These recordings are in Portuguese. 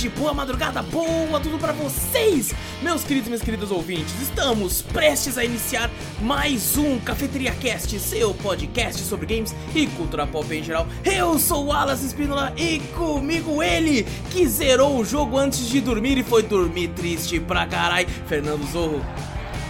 noite, boa madrugada, boa tudo para vocês, meus queridos e minhas queridas ouvintes. Estamos prestes a iniciar mais um Cafeteria Cast, seu podcast sobre games e cultura pop em geral. Eu sou o Wallace Espínola e comigo ele, que zerou o jogo antes de dormir e foi dormir triste pra carai, Fernando Zorro.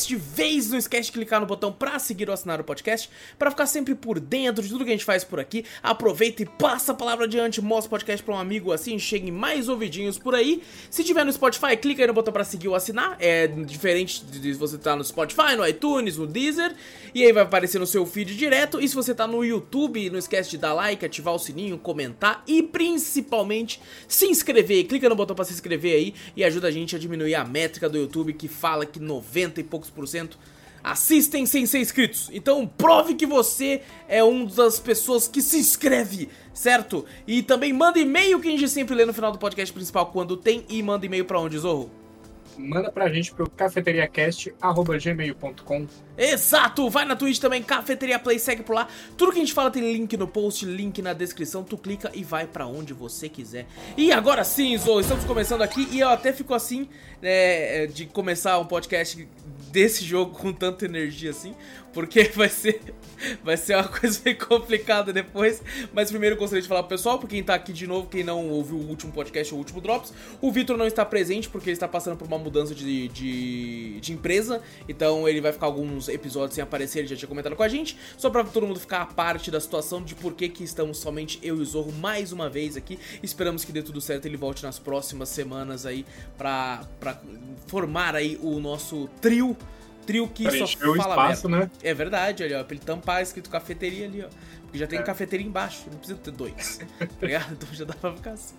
Começar o cast de vez, não esquece de clicar no botão pra seguir ou assinar o podcast, para ficar sempre por dentro de tudo que a gente faz por aqui. Aproveita e passa a palavra adiante, mostra o podcast pra um amigo assim, cheguem mais ouvidinhos por aí. Se tiver no Spotify, clica aí no botão pra seguir ou assinar. É diferente de você estar tá no Spotify, no iTunes, no Deezer, e aí vai aparecer no seu feed direto. E se você tá no YouTube, não esquece de dar like, ativar o sininho, comentar e principalmente se inscrever. Clica no botão pra se inscrever aí e ajuda a gente a diminuir a métrica do YouTube que fala que 90 90 e poucos por cento assistem sem ser inscritos. Então prove que você é uma das pessoas que se inscreve, certo? E também manda e-mail que a gente sempre lê no final do podcast principal quando tem e manda e-mail para onde, Zorro? manda pra gente pro cafeteriacast.gmail.com. Exato! Vai na Twitch também, Cafeteria Play, segue por lá. Tudo que a gente fala tem link no post, link na descrição. Tu clica e vai para onde você quiser. E agora sim, Zo, estamos começando aqui e eu até fico assim, né, de começar um podcast desse jogo com tanta energia assim, porque vai ser vai ser uma coisa bem complicada depois. Mas primeiro eu gostaria de falar pro pessoal, pra quem tá aqui de novo, quem não ouviu o último podcast ou o último Drops, o Vitor não está presente porque ele está passando por uma mudança de, de, de, empresa, então ele vai ficar alguns episódios sem aparecer, ele já tinha comentado com a gente, só pra todo mundo ficar a parte da situação de por que, que estamos somente eu e o Zorro mais uma vez aqui. Esperamos que dê tudo certo ele volte nas próximas semanas aí pra, pra formar aí o nosso trio trio que pra só fala espaço, merda. Né? É verdade, ali, ó. Pra ele tampar escrito cafeteria ali, ó. Porque já tem é. cafeteria embaixo, não precisa ter dois. tá ligado? Então já dá pra ficar assim.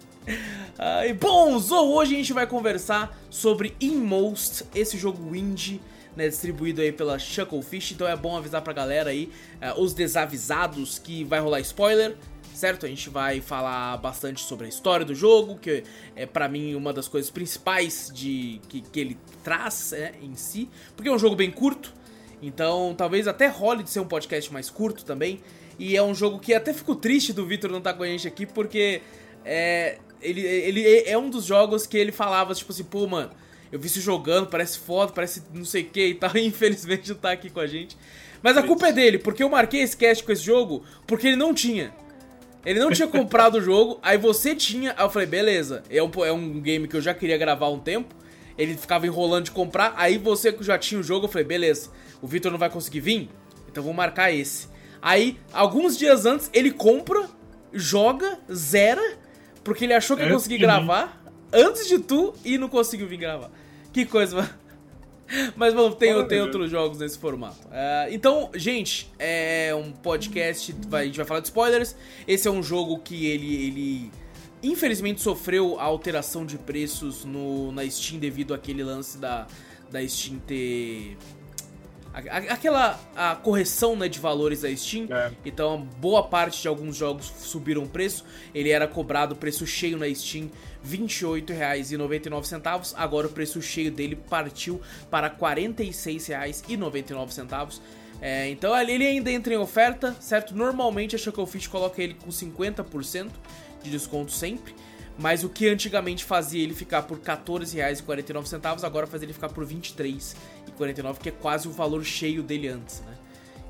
Ah, e bom, Zou, hoje a gente vai conversar sobre Inmost, esse jogo indie, né, distribuído aí pela Shucklefish, então é bom avisar pra galera aí, uh, os desavisados, que vai rolar spoiler, certo? A gente vai falar bastante sobre a história do jogo, que é para mim uma das coisas principais de que, que ele traz né, em si, porque é um jogo bem curto, então talvez até role de ser um podcast mais curto também. E é um jogo que até fico triste do Victor não estar tá com a gente aqui, porque é, ele, ele é um dos jogos que ele falava, tipo assim, pô, mano, eu vi isso jogando, parece foda, parece não sei o que e tal, e infelizmente não tá aqui com a gente. Mas a culpa é dele, porque eu marquei esse cast com esse jogo porque ele não tinha. Ele não tinha comprado o jogo, aí você tinha. Aí eu falei, beleza, é um, é um game que eu já queria gravar há um tempo. Ele ficava enrolando de comprar, aí você já tinha o jogo, eu falei, beleza, o Victor não vai conseguir vir, então vou marcar esse. Aí, alguns dias antes, ele compra, joga, zera, porque ele achou que ia conseguir gravar antes de tu e não conseguiu vir gravar. Que coisa, mano. Mas vamos, tem, tem outros jogos nesse formato. Uh, então, gente, é um podcast. Vai, a gente vai falar de spoilers. Esse é um jogo que ele, ele infelizmente sofreu a alteração de preços no, na Steam devido àquele lance da, da Steam ter. Aquela a correção né, de valores da Steam, é. então boa parte de alguns jogos subiram o preço. Ele era cobrado preço cheio na Steam R$ 28,99. Agora o preço cheio dele partiu para R$ 46,99. É, então ele ainda entra em oferta, certo? Normalmente a Shucklefish coloca ele com 50% de desconto sempre. Mas o que antigamente fazia ele ficar por R$14,49, agora faz ele ficar por R$23,49, que é quase o valor cheio dele antes, né?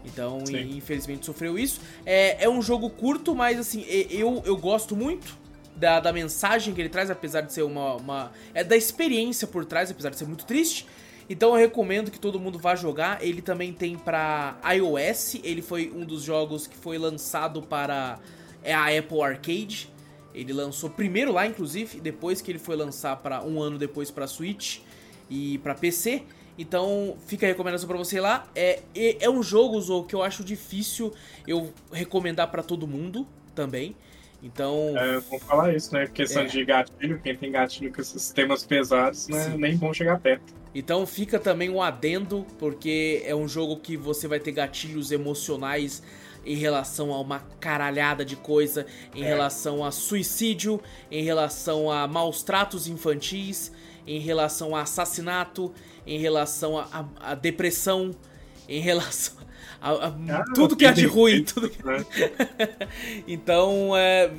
Então, Sim. infelizmente sofreu isso. É, é um jogo curto, mas assim, eu, eu gosto muito da, da mensagem que ele traz, apesar de ser uma, uma. É da experiência por trás, apesar de ser muito triste. Então eu recomendo que todo mundo vá jogar. Ele também tem para iOS. Ele foi um dos jogos que foi lançado para é a Apple Arcade. Ele lançou primeiro lá, inclusive, depois que ele foi lançar para um ano depois para Switch e para PC. Então fica a recomendação para você lá. É, é, um jogo Zo, que eu acho difícil eu recomendar para todo mundo também. Então. É, vou falar isso, né? Questão é. de gatilho, quem tem gatilho com esses temas pesados, né? Nem bom chegar perto. Então fica também um adendo, porque é um jogo que você vai ter gatilhos emocionais em relação a uma caralhada de coisa, em é. relação a suicídio, em relação a maus tratos infantis, em relação a assassinato, em relação a, a, a depressão, em relação a, a, ah, tudo que é de ruim. Tudo que... Né? então, é,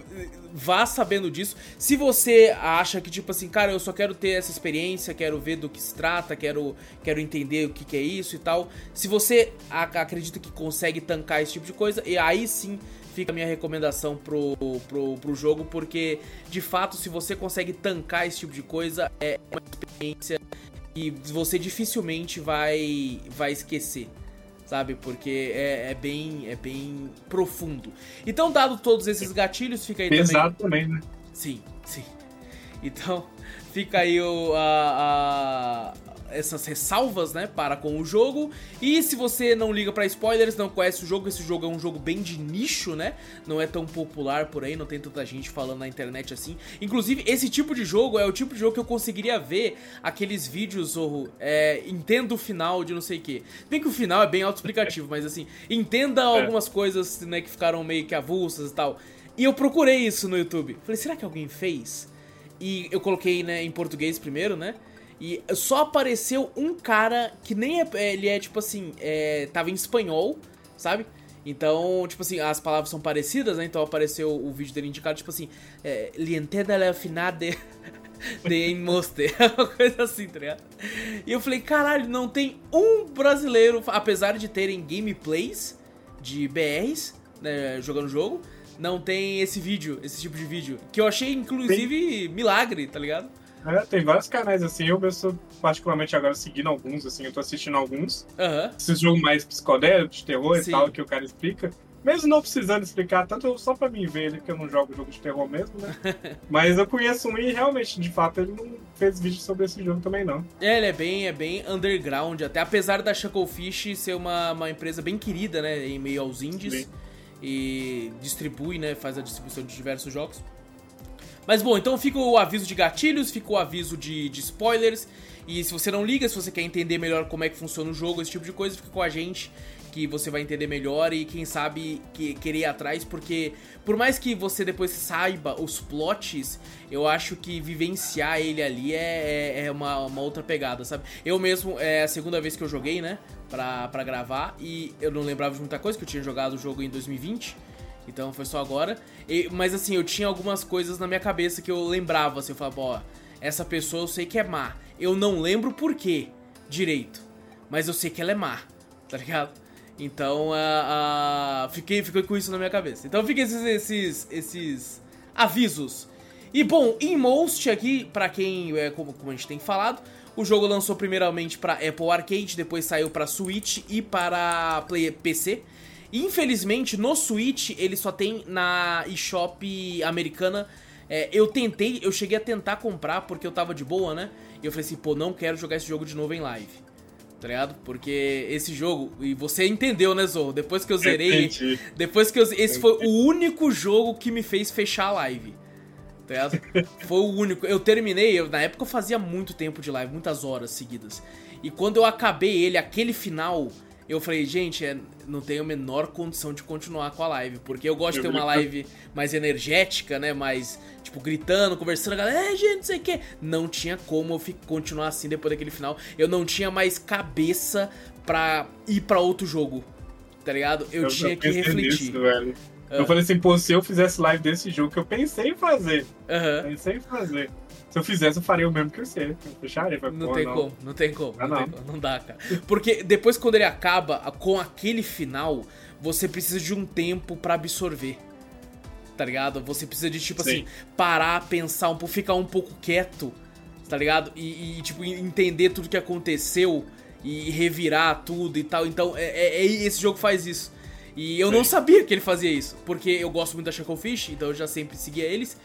vá sabendo disso. Se você acha que, tipo assim, cara, eu só quero ter essa experiência, quero ver do que se trata, quero, quero entender o que, que é isso e tal. Se você acredita que consegue tancar esse tipo de coisa, e aí sim fica a minha recomendação pro, pro, pro jogo, porque de fato, se você consegue tancar esse tipo de coisa, é uma experiência que você dificilmente vai, vai esquecer sabe? Porque é, é, bem, é bem profundo. Então, dado todos esses gatilhos, fica aí Pesado também, também né? Sim, sim. Então, fica aí o, a, essas ressalvas, né, para com o jogo. E se você não liga para spoilers, não conhece o jogo, esse jogo é um jogo bem de nicho, né? Não é tão popular por aí, não tem tanta gente falando na internet assim. Inclusive, esse tipo de jogo é o tipo de jogo que eu conseguiria ver aqueles vídeos, ou é, entenda o final de não sei o que. Bem que o final é bem autoexplicativo, mas assim, entenda é. algumas coisas, né, que ficaram meio que avulsas e tal. E eu procurei isso no YouTube. Falei, será que alguém fez? E eu coloquei, né, em português primeiro, né? E só apareceu um cara que nem é. Ele é tipo assim. É, tava em espanhol, sabe? Então, tipo assim, as palavras são parecidas, né? Então apareceu o vídeo dele indicado, tipo assim. É, Lientenda la final de. de Monster. Uma coisa assim, tá ligado? E eu falei, caralho, não tem um brasileiro, apesar de terem gameplays de BRs né, jogando o jogo, não tem esse vídeo, esse tipo de vídeo. Que eu achei, inclusive, milagre, tá ligado? É, tem vários canais assim, eu estou particularmente agora seguindo alguns, assim, eu tô assistindo alguns. Uhum. Esses jogos mais psicodélicos, de terror Sim. e tal, que o cara explica. Mesmo não precisando explicar tanto, só pra mim ver ele, que eu não jogo jogo de terror mesmo, né? Mas eu conheço um e realmente, de fato, ele não fez vídeo sobre esse jogo também, não. É, ele é bem, é bem underground, até apesar da Chucklefish ser uma, uma empresa bem querida, né? Em meio aos indies. Sim. E distribui, né? Faz a distribuição de diversos jogos. Mas bom, então fica o aviso de gatilhos, fica o aviso de, de spoilers. E se você não liga, se você quer entender melhor como é que funciona o jogo, esse tipo de coisa, fica com a gente que você vai entender melhor e quem sabe que, querer ir atrás, porque por mais que você depois saiba os plots, eu acho que vivenciar ele ali é, é, é uma, uma, outra pegada, sabe? Eu mesmo, é a segunda vez que eu joguei, né, pra, pra gravar, e eu não lembrava de muita coisa, que eu tinha jogado o jogo em 2020. Então foi só agora. E, mas assim, eu tinha algumas coisas na minha cabeça que eu lembrava, assim, eu falava, ó, essa pessoa eu sei que é má. Eu não lembro por quê direito. Mas eu sei que ela é má, tá ligado? Então, uh, uh, fiquei, fiquei com isso na minha cabeça. Então fiquem esses, esses, esses avisos. E bom, em Most aqui, pra quem, é, como, como a gente tem falado, o jogo lançou primeiramente para Apple Arcade, depois saiu para Switch e para Play, PC. Infelizmente, no Switch, ele só tem na eShop americana. É, eu tentei, eu cheguei a tentar comprar porque eu tava de boa, né? E eu falei assim, pô, não quero jogar esse jogo de novo em live. Tá ligado? Porque esse jogo, e você entendeu, né, Zorro? Depois que eu zerei. Entendi. Depois que eu. Esse foi o único jogo que me fez fechar a live. Tá ligado? Foi o único. Eu terminei, eu, na época eu fazia muito tempo de live, muitas horas seguidas. E quando eu acabei ele, aquele final, eu falei, gente, é, não tenho a menor condição de continuar com a live, porque eu gosto de ter uma live mais energética, né, mais, tipo, gritando, conversando, a galera, é, gente, não sei o que. Não tinha como eu continuar assim depois daquele final. Eu não tinha mais cabeça pra ir para outro jogo, tá ligado? Eu, eu tinha que refletir. Nisso, velho. Eu falei assim, pô, se eu fizesse live desse jogo que eu pensei em fazer. Uhum. Pensei em fazer. Se eu fizesse, eu faria o mesmo que você. Eu fecharia. Não, tem não. como, não tem como, ah, não, não. Tem como. Não dá, cara. Porque depois, quando ele acaba com aquele final, você precisa de um tempo para absorver. tá ligado? Você precisa de, tipo Sim. assim, parar, pensar um pouco, ficar um pouco quieto, tá ligado? E, e, tipo, entender tudo que aconteceu e revirar tudo e tal. Então, é, é, é esse jogo faz isso. E eu Sim. não sabia que ele fazia isso, porque eu gosto muito da Chucklefish, então eu já sempre seguia eles.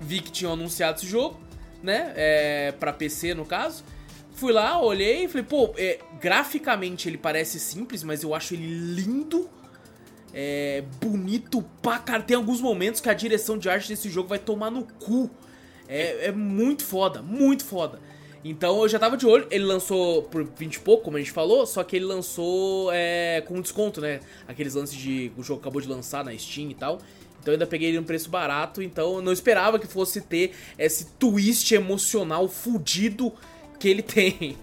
Vi que tinham anunciado esse jogo, né? É, pra PC, no caso. Fui lá, olhei e falei, pô, é, graficamente ele parece simples, mas eu acho ele lindo. É bonito pra cara. Tem alguns momentos que a direção de arte desse jogo vai tomar no cu. É, é muito foda, muito foda. Então eu já tava de olho. Ele lançou por 20 e pouco, como a gente falou, só que ele lançou é, com desconto, né? Aqueles lances de. O jogo acabou de lançar na Steam e tal. Então eu ainda peguei ele num preço barato. Então eu não esperava que fosse ter esse twist emocional fudido que ele tem.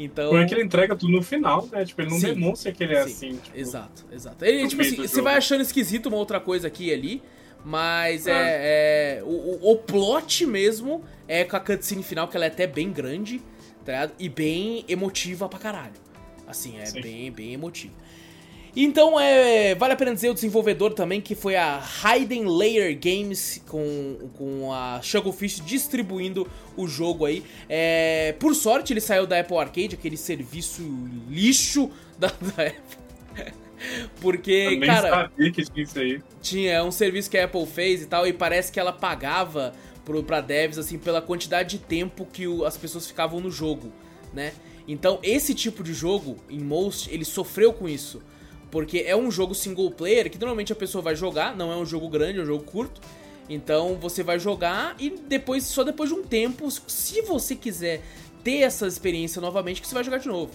Então... Porque ele entrega tudo no final, né? Tipo, ele não sim, demonstra que ele é sim, assim. Tipo, exato, exato. Ele, tipo assim, você vai achando esquisito uma outra coisa aqui e ali, mas ah. é, é. o, o plot mesmo é com a cutscene final, que ela é até bem grande, tá ligado? E bem emotiva pra caralho. Assim, é sim. bem, bem emotiva. Então, é, vale a pena dizer o desenvolvedor também, que foi a Hidden Layer Games, com, com a Shugglefish distribuindo o jogo aí. É, por sorte, ele saiu da Apple Arcade, aquele serviço lixo da, da Apple. Porque, Também cara. Sabia que tinha isso aí. Tinha, é um serviço que a Apple fez e tal, e parece que ela pagava pro, pra devs, assim, pela quantidade de tempo que o, as pessoas ficavam no jogo, né? Então, esse tipo de jogo, em Most, ele sofreu com isso. Porque é um jogo single player que normalmente a pessoa vai jogar, não é um jogo grande, é um jogo curto. Então você vai jogar e depois, só depois de um tempo, se você quiser ter essa experiência novamente, que você vai jogar de novo.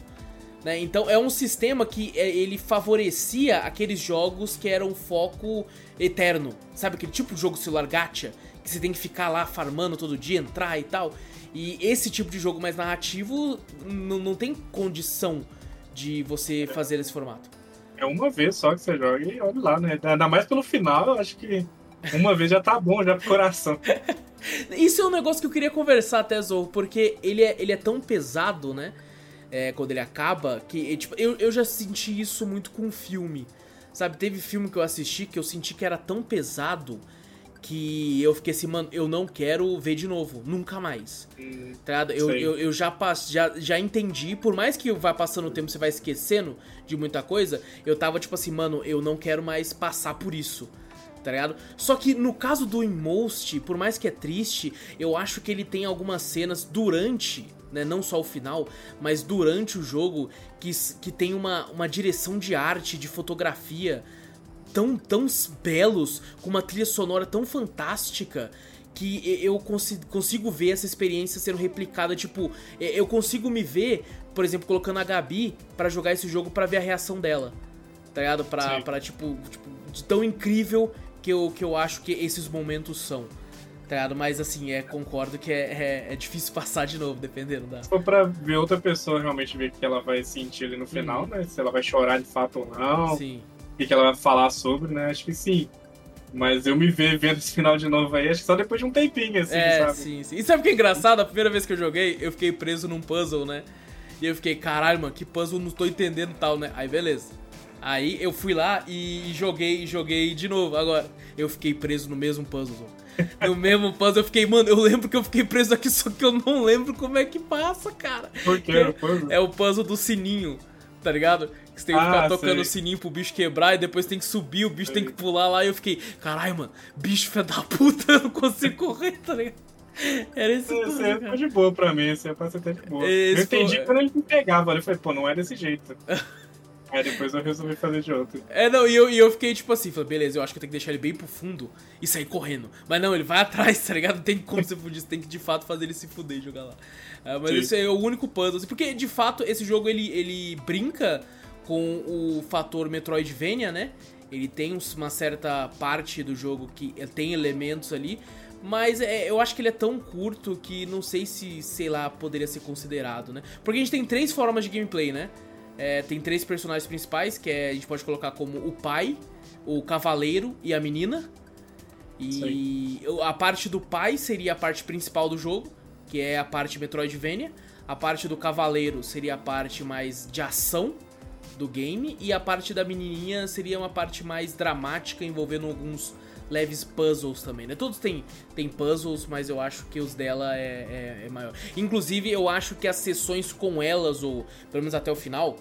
Né? Então é um sistema que é, ele favorecia aqueles jogos que eram foco eterno. Sabe aquele tipo de jogo celular gacha? Que você tem que ficar lá farmando todo dia, entrar e tal. E esse tipo de jogo mais narrativo não tem condição de você fazer esse formato. É uma vez só que você joga e olha lá, né? Ainda mais pelo final, eu acho que uma vez já tá bom, já pro coração. Isso é um negócio que eu queria conversar até, Zou, porque ele é, ele é tão pesado, né? É, quando ele acaba, que tipo, eu, eu já senti isso muito com filme. Sabe, teve filme que eu assisti que eu senti que era tão pesado que eu fiquei assim, mano, eu não quero ver de novo, nunca mais. Hum, tá eu, eu, eu, já, pass, já, já entendi, por mais que vá passando o tempo, você vai esquecendo de muita coisa, eu tava tipo assim, mano, eu não quero mais passar por isso. Tá ligado? Só que no caso do Inmost, por mais que é triste, eu acho que ele tem algumas cenas durante, né, não só o final, mas durante o jogo, que, que tem uma, uma direção de arte, de fotografia, tão, tão belos, com uma trilha sonora tão fantástica que eu consigo, ver essa experiência sendo replicada. Tipo, eu consigo me ver, por exemplo, colocando a Gabi para jogar esse jogo para ver a reação dela. Tá ligado? Pra, pra tipo, tipo, de tão incrível que eu, que eu acho que esses momentos são. Tá ligado? Mas assim, é, concordo que é, é, é difícil passar de novo, dependendo da. For pra ver outra pessoa realmente ver que ela vai sentir ali no final, uhum. né? Se ela vai chorar de fato ou não. Sim o que ela vai falar sobre, né? Acho que sim. Mas eu me ver vendo esse final de novo aí, acho que só depois de um tempinho, assim, é, sabe? Sim, sim. E sabe o que é engraçado? A primeira vez que eu joguei, eu fiquei preso num puzzle, né? E eu fiquei, caralho, mano, que puzzle não tô entendendo tal, né? Aí beleza. Aí eu fui lá e joguei, joguei de novo. Agora, eu fiquei preso no mesmo puzzle. No mesmo puzzle, eu fiquei, mano, eu lembro que eu fiquei preso aqui, só que eu não lembro como é que passa, cara. Por quê? É, é o puzzle do sininho, tá ligado? Que você tem que ah, ficar tocando o sininho pro bicho quebrar e depois tem que subir, o bicho sei. tem que pular lá. E eu fiquei, caralho, mano, bicho filho da puta, eu não consigo correr, tá ligado? Era esse Esse é de boa pra mim, é pra ser até de boa. Esse eu entendi foi... quando ele me pegava, eu falei, pô, não é desse jeito. Aí depois eu resolvi fazer de outro. É, não, e eu, e eu fiquei tipo assim, falei, beleza, eu acho que eu tenho que deixar ele bem pro fundo e sair correndo. Mas não, ele vai atrás, tá ligado? Não tem como você fugir, você tem que de fato fazer ele se fuder e jogar lá. É, mas Sim. esse é o único puzzle, assim, porque de fato esse jogo ele, ele brinca com o fator Metroidvania, né? Ele tem uma certa parte do jogo que tem elementos ali, mas é, eu acho que ele é tão curto que não sei se, sei lá, poderia ser considerado, né? Porque a gente tem três formas de gameplay, né? É, tem três personagens principais, que é, a gente pode colocar como o pai, o cavaleiro e a menina. E a parte do pai seria a parte principal do jogo, que é a parte Metroidvania. A parte do cavaleiro seria a parte mais de ação, do game e a parte da menininha seria uma parte mais dramática envolvendo alguns leves puzzles também, né? Todos têm, têm puzzles, mas eu acho que os dela é, é, é maior. Inclusive, eu acho que as sessões com elas, ou pelo menos até o final,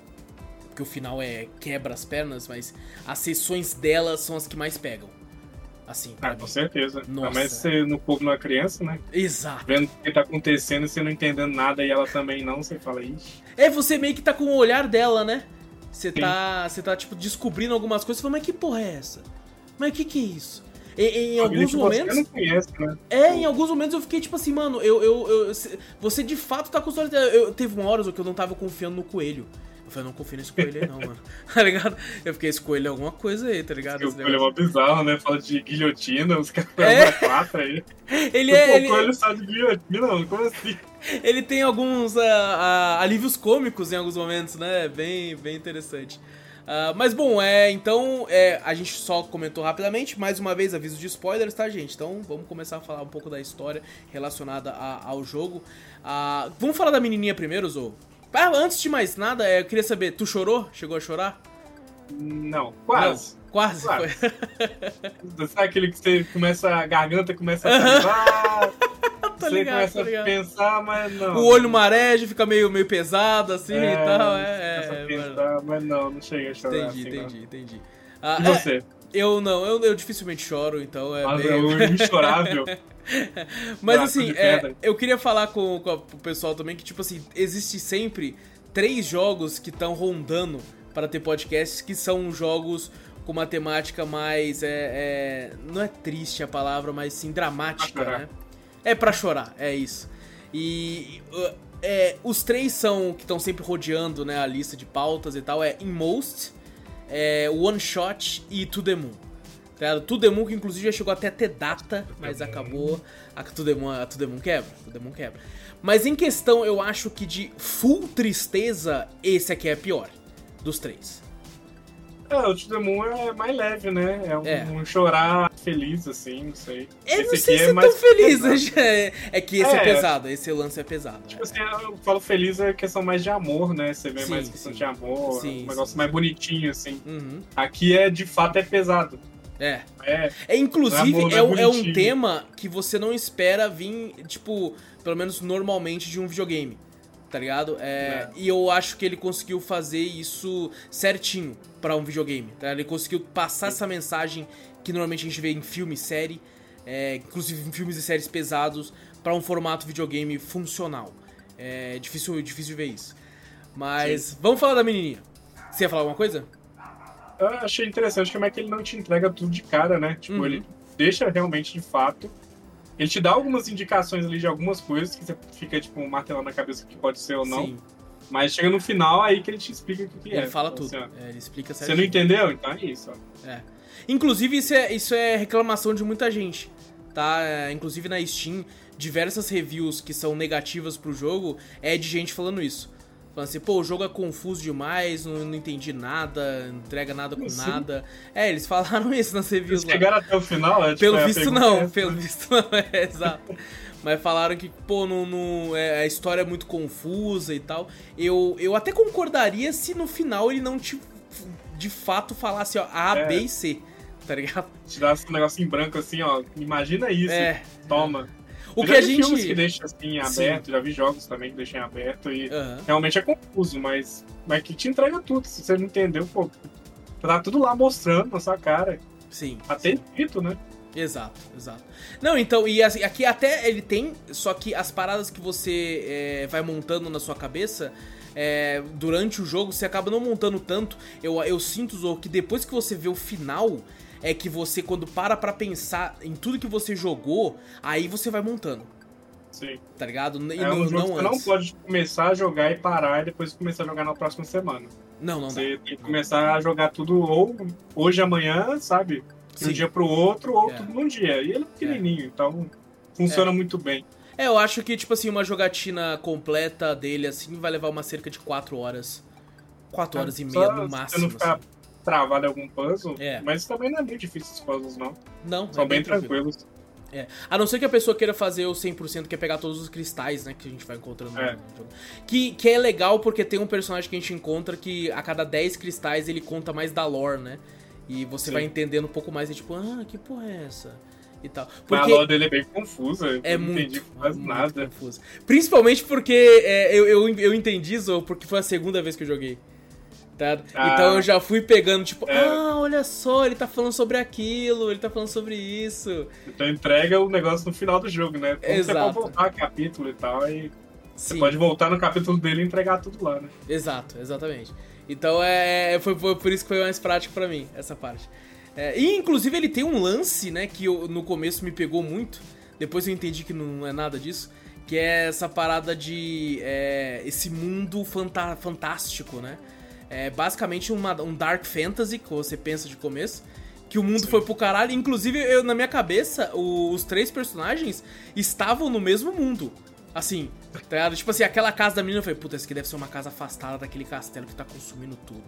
que o final é quebra as pernas, mas as sessões delas são as que mais pegam. Assim, ah, com certeza. Nossa. Mas você no povo não é criança, né? Exato. Vendo o que tá acontecendo e você não entendendo nada e ela também não, você fala, ixi. É, você meio que tá com o olhar dela, né? Você tá, você tá, tipo, descobrindo algumas coisas e fala, mas que porra é essa? Mas o que que é isso? Em, em alguns momentos. Você não conhece, né? É, em alguns momentos eu fiquei tipo assim, mano, eu, eu, eu você de fato tá com história. Eu, teve uma hora que eu não tava confiando no coelho. Eu falei, não confio nesse coelho aí não, mano. tá ligado? Eu fiquei, esse coelho é alguma coisa aí, tá ligado? Esse coelho é uma bizarro, né? Fala de guilhotina, os caras é. quatro aí. Ele é. O coelho sabe de guilhotina, mano, como assim? Ele tem alguns uh, uh, alívios cômicos em alguns momentos, né? Bem, bem interessante. Uh, mas bom, é, então é, a gente só comentou rapidamente, mais uma vez aviso de spoilers, tá, gente? Então vamos começar a falar um pouco da história relacionada a, ao jogo. Uh, vamos falar da menininha primeiro, Zou? Ah, antes de mais nada, é, eu queria saber, tu chorou? Chegou a chorar? Não, quase. Não, quase, quase. Sabe aquele que você começa, a garganta começa a salivar, tá você ligado, começa tá a pensar, mas não. O olho mareja, fica meio, meio pesado assim é, e tal. É, é, pensar, mas não, não cheguei a chorar. Entendi, assim, entendi, não. entendi. Ah, e você? É, eu não, eu, eu dificilmente choro, então é Mas meio... é inchorável. Mas assim, é, eu queria falar com, com o pessoal também que, tipo assim, existe sempre três jogos que estão rondando para ter podcasts que são jogos com uma temática mais. É, é, não é triste a palavra, mas sim dramática, né? É pra chorar, é isso. E. uh, é, os três são que estão sempre rodeando né, a lista de pautas e tal. É Inmost, é, One Shot e To The Moon. Tá? To The Moon, que inclusive já chegou até a ter data, mas acabou. A Moon, a Moon quebra. The Moon quebra. Mas em questão, eu acho que de full tristeza, esse aqui é pior. Dos três. É, o Moon é mais leve, né? É um, É. um chorar feliz, assim, não sei. Eu Esse não sei aqui se é tão feliz, é, é que esse é, É. pesado, esse lance é pesado. Tipo assim, eu falo feliz é questão mais de amor, né? Você vê Sim, mais questão sim. de amor, Sim, um negócio mais bonitinho, assim. Uhum. Aqui é, de fato, é pesado. É. É, É, inclusive, é amor, é, é um, é um tema que você não espera vir, tipo, pelo menos normalmente de um videogame, tá ligado? É, É. E eu acho que ele conseguiu fazer isso certinho pra um videogame, tá? Ele conseguiu passar essa mensagem que normalmente a gente vê em filme e série, é, inclusive em filmes e séries pesados, pra um formato videogame funcional. É difícil, difícil ver isso. Mas vamos falar da menininha. Você ia falar alguma coisa? Eu achei interessante como é que ele não te entrega tudo de cara, né? Tipo, Uhum. ele deixa realmente de fato. Ele te dá algumas indicações ali de algumas coisas que você fica, tipo, martelando na cabeça que pode ser ou não. Sim, Mas chega no final aí que ele te explica o que, que é. ele fala Então, tudo. assim, É, ele explica Você certinho. não entendeu? Então é isso, ó. É. Inclusive, isso é, isso é reclamação de muita gente, tá? É, inclusive na Steam, diversas reviews que são negativas pro jogo é de gente falando isso. Falando assim, pô, o jogo é confuso demais, não, não entendi nada, não entrega nada com Sim. nada. É, eles falaram isso nas reviews lá. chegaram até o final, é, tipo, Pelo é, visto não, é essa, pelo né? visto não, é, exato. Mas falaram que, pô, não, não- é, a história é muito confusa e tal. Eu, eu até concordaria se no final ele não te, de fato falasse, ó, A, É. B e C, tá ligado? Tirasse um negócio em branco assim, ó. Imagina isso. É. Toma. O Eu que já a vi filmes que gente. deixam assim aberto, já vi jogos também que deixam aberto e Aham. realmente é confuso, mas, mas que te entrega tudo. Se você não entendeu, pô, tá tudo lá mostrando na sua cara. Sim. Até sim. escrito, né? Exato, exato. Não, então, e assim, aqui até ele tem, só que as paradas que você é, vai montando na sua cabeça. é, durante o jogo você acaba não montando tanto. Eu, eu sinto, Zou, que depois que você vê o final, é que você, quando para pra pensar em tudo que você jogou, aí você vai montando, Sim. tá ligado? E É não, um não você não pode começar a jogar e parar e depois começar a jogar na próxima semana. Não, não dá. Você tem que começar a jogar tudo ou hoje, amanhã, sabe? De um dia pro outro, ou É. tudo num dia. E ele é pequenininho, então funciona muito bem. É, eu acho que, tipo assim, uma jogatina completa dele, assim, vai levar uma cerca de 4 horas. 4 horas e meia no máximo. você não ficar assim. Travado em algum puzzle, É. mas também não é muito difícil os puzzles, não. Não, São é bem tranquilo. tranquilos. É. A não ser que a pessoa queira fazer o 100%, que é pegar todos os cristais, né, que a gente vai encontrando É. no jogo. Que, que é legal porque tem um personagem que a gente encontra que a cada 10 cristais ele conta mais da lore, né? E você Sim. vai entendendo um pouco mais e tipo, ah, que porra é essa? E tal. Mas a Porque lore dele é bem confusa. é não entendi muito, quase muito nada. Principalmente porque é, eu, eu, eu entendi, Zou, porque foi a segunda vez que eu joguei. Ah. então eu já fui pegando, tipo, É. ah, olha só, ele tá falando sobre aquilo, ele tá falando sobre isso. Então entrega o negócio no final do jogo, né? Então Exato. você pode voltar capítulo e tal, e Sim. você pode voltar no capítulo dele e entregar tudo lá, né? Exato, exatamente. Então é, foi, foi por isso que foi mais prático pra mim, essa parte. É, e inclusive ele tem um lance, né, que eu- no começo me pegou muito, depois eu entendi que não é nada disso, que é essa parada de. é, esse mundo fantástico, né? É basicamente uma- um Dark Fantasy, que você pensa de começo. Que o mundo Sim. foi pro caralho. Inclusive, eu, na minha cabeça, o- os três personagens estavam no mesmo mundo. Assim, tá ligado? Tipo assim, aquela casa da menina, eu falei, puta, essa aqui deve ser uma casa afastada daquele castelo que tá consumindo tudo.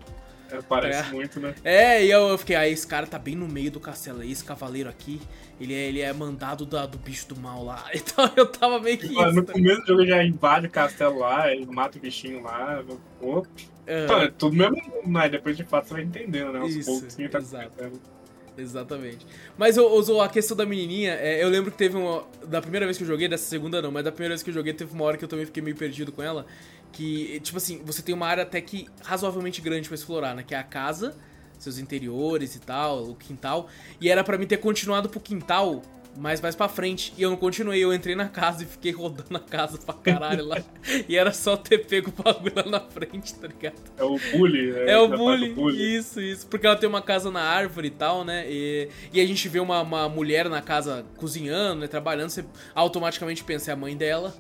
É, parece É. muito, né? É, e eu, fiquei, ah, esse cara tá bem no meio do castelo. aí, Esse cavaleiro aqui, ele é, ele é mandado da- do bicho do mal lá. Então eu tava meio que isso. no tá começo do jogo já invade o castelo lá, ele mata o bichinho lá. Pô, ligado? então, é tudo mesmo, mas depois de fato você vai entendendo, né? Aos Isso, poucos que tá exato. acontecendo. Exatamente. Mas ô, a questão da menininha, é, eu lembro que teve uma. Da primeira vez que eu joguei, dessa segunda não, mas da primeira vez que eu joguei, teve uma hora que eu também fiquei meio perdido com ela. Que, tipo assim, você tem uma área até que razoavelmente grande pra explorar, né? Que é a casa, seus interiores e tal, o quintal. E era pra mim ter continuado pro quintal, mas mais pra frente. E eu não continuei, eu entrei na casa e fiquei rodando a casa pra caralho lá. e era só ter pego o bagulho lá na frente, tá ligado? É o bully. É o do bully. isso, isso. Porque ela tem uma casa na árvore e tal, né? E, e a gente vê uma, uma mulher na casa cozinhando, né? Trabalhando, você automaticamente pensa, é a mãe dela,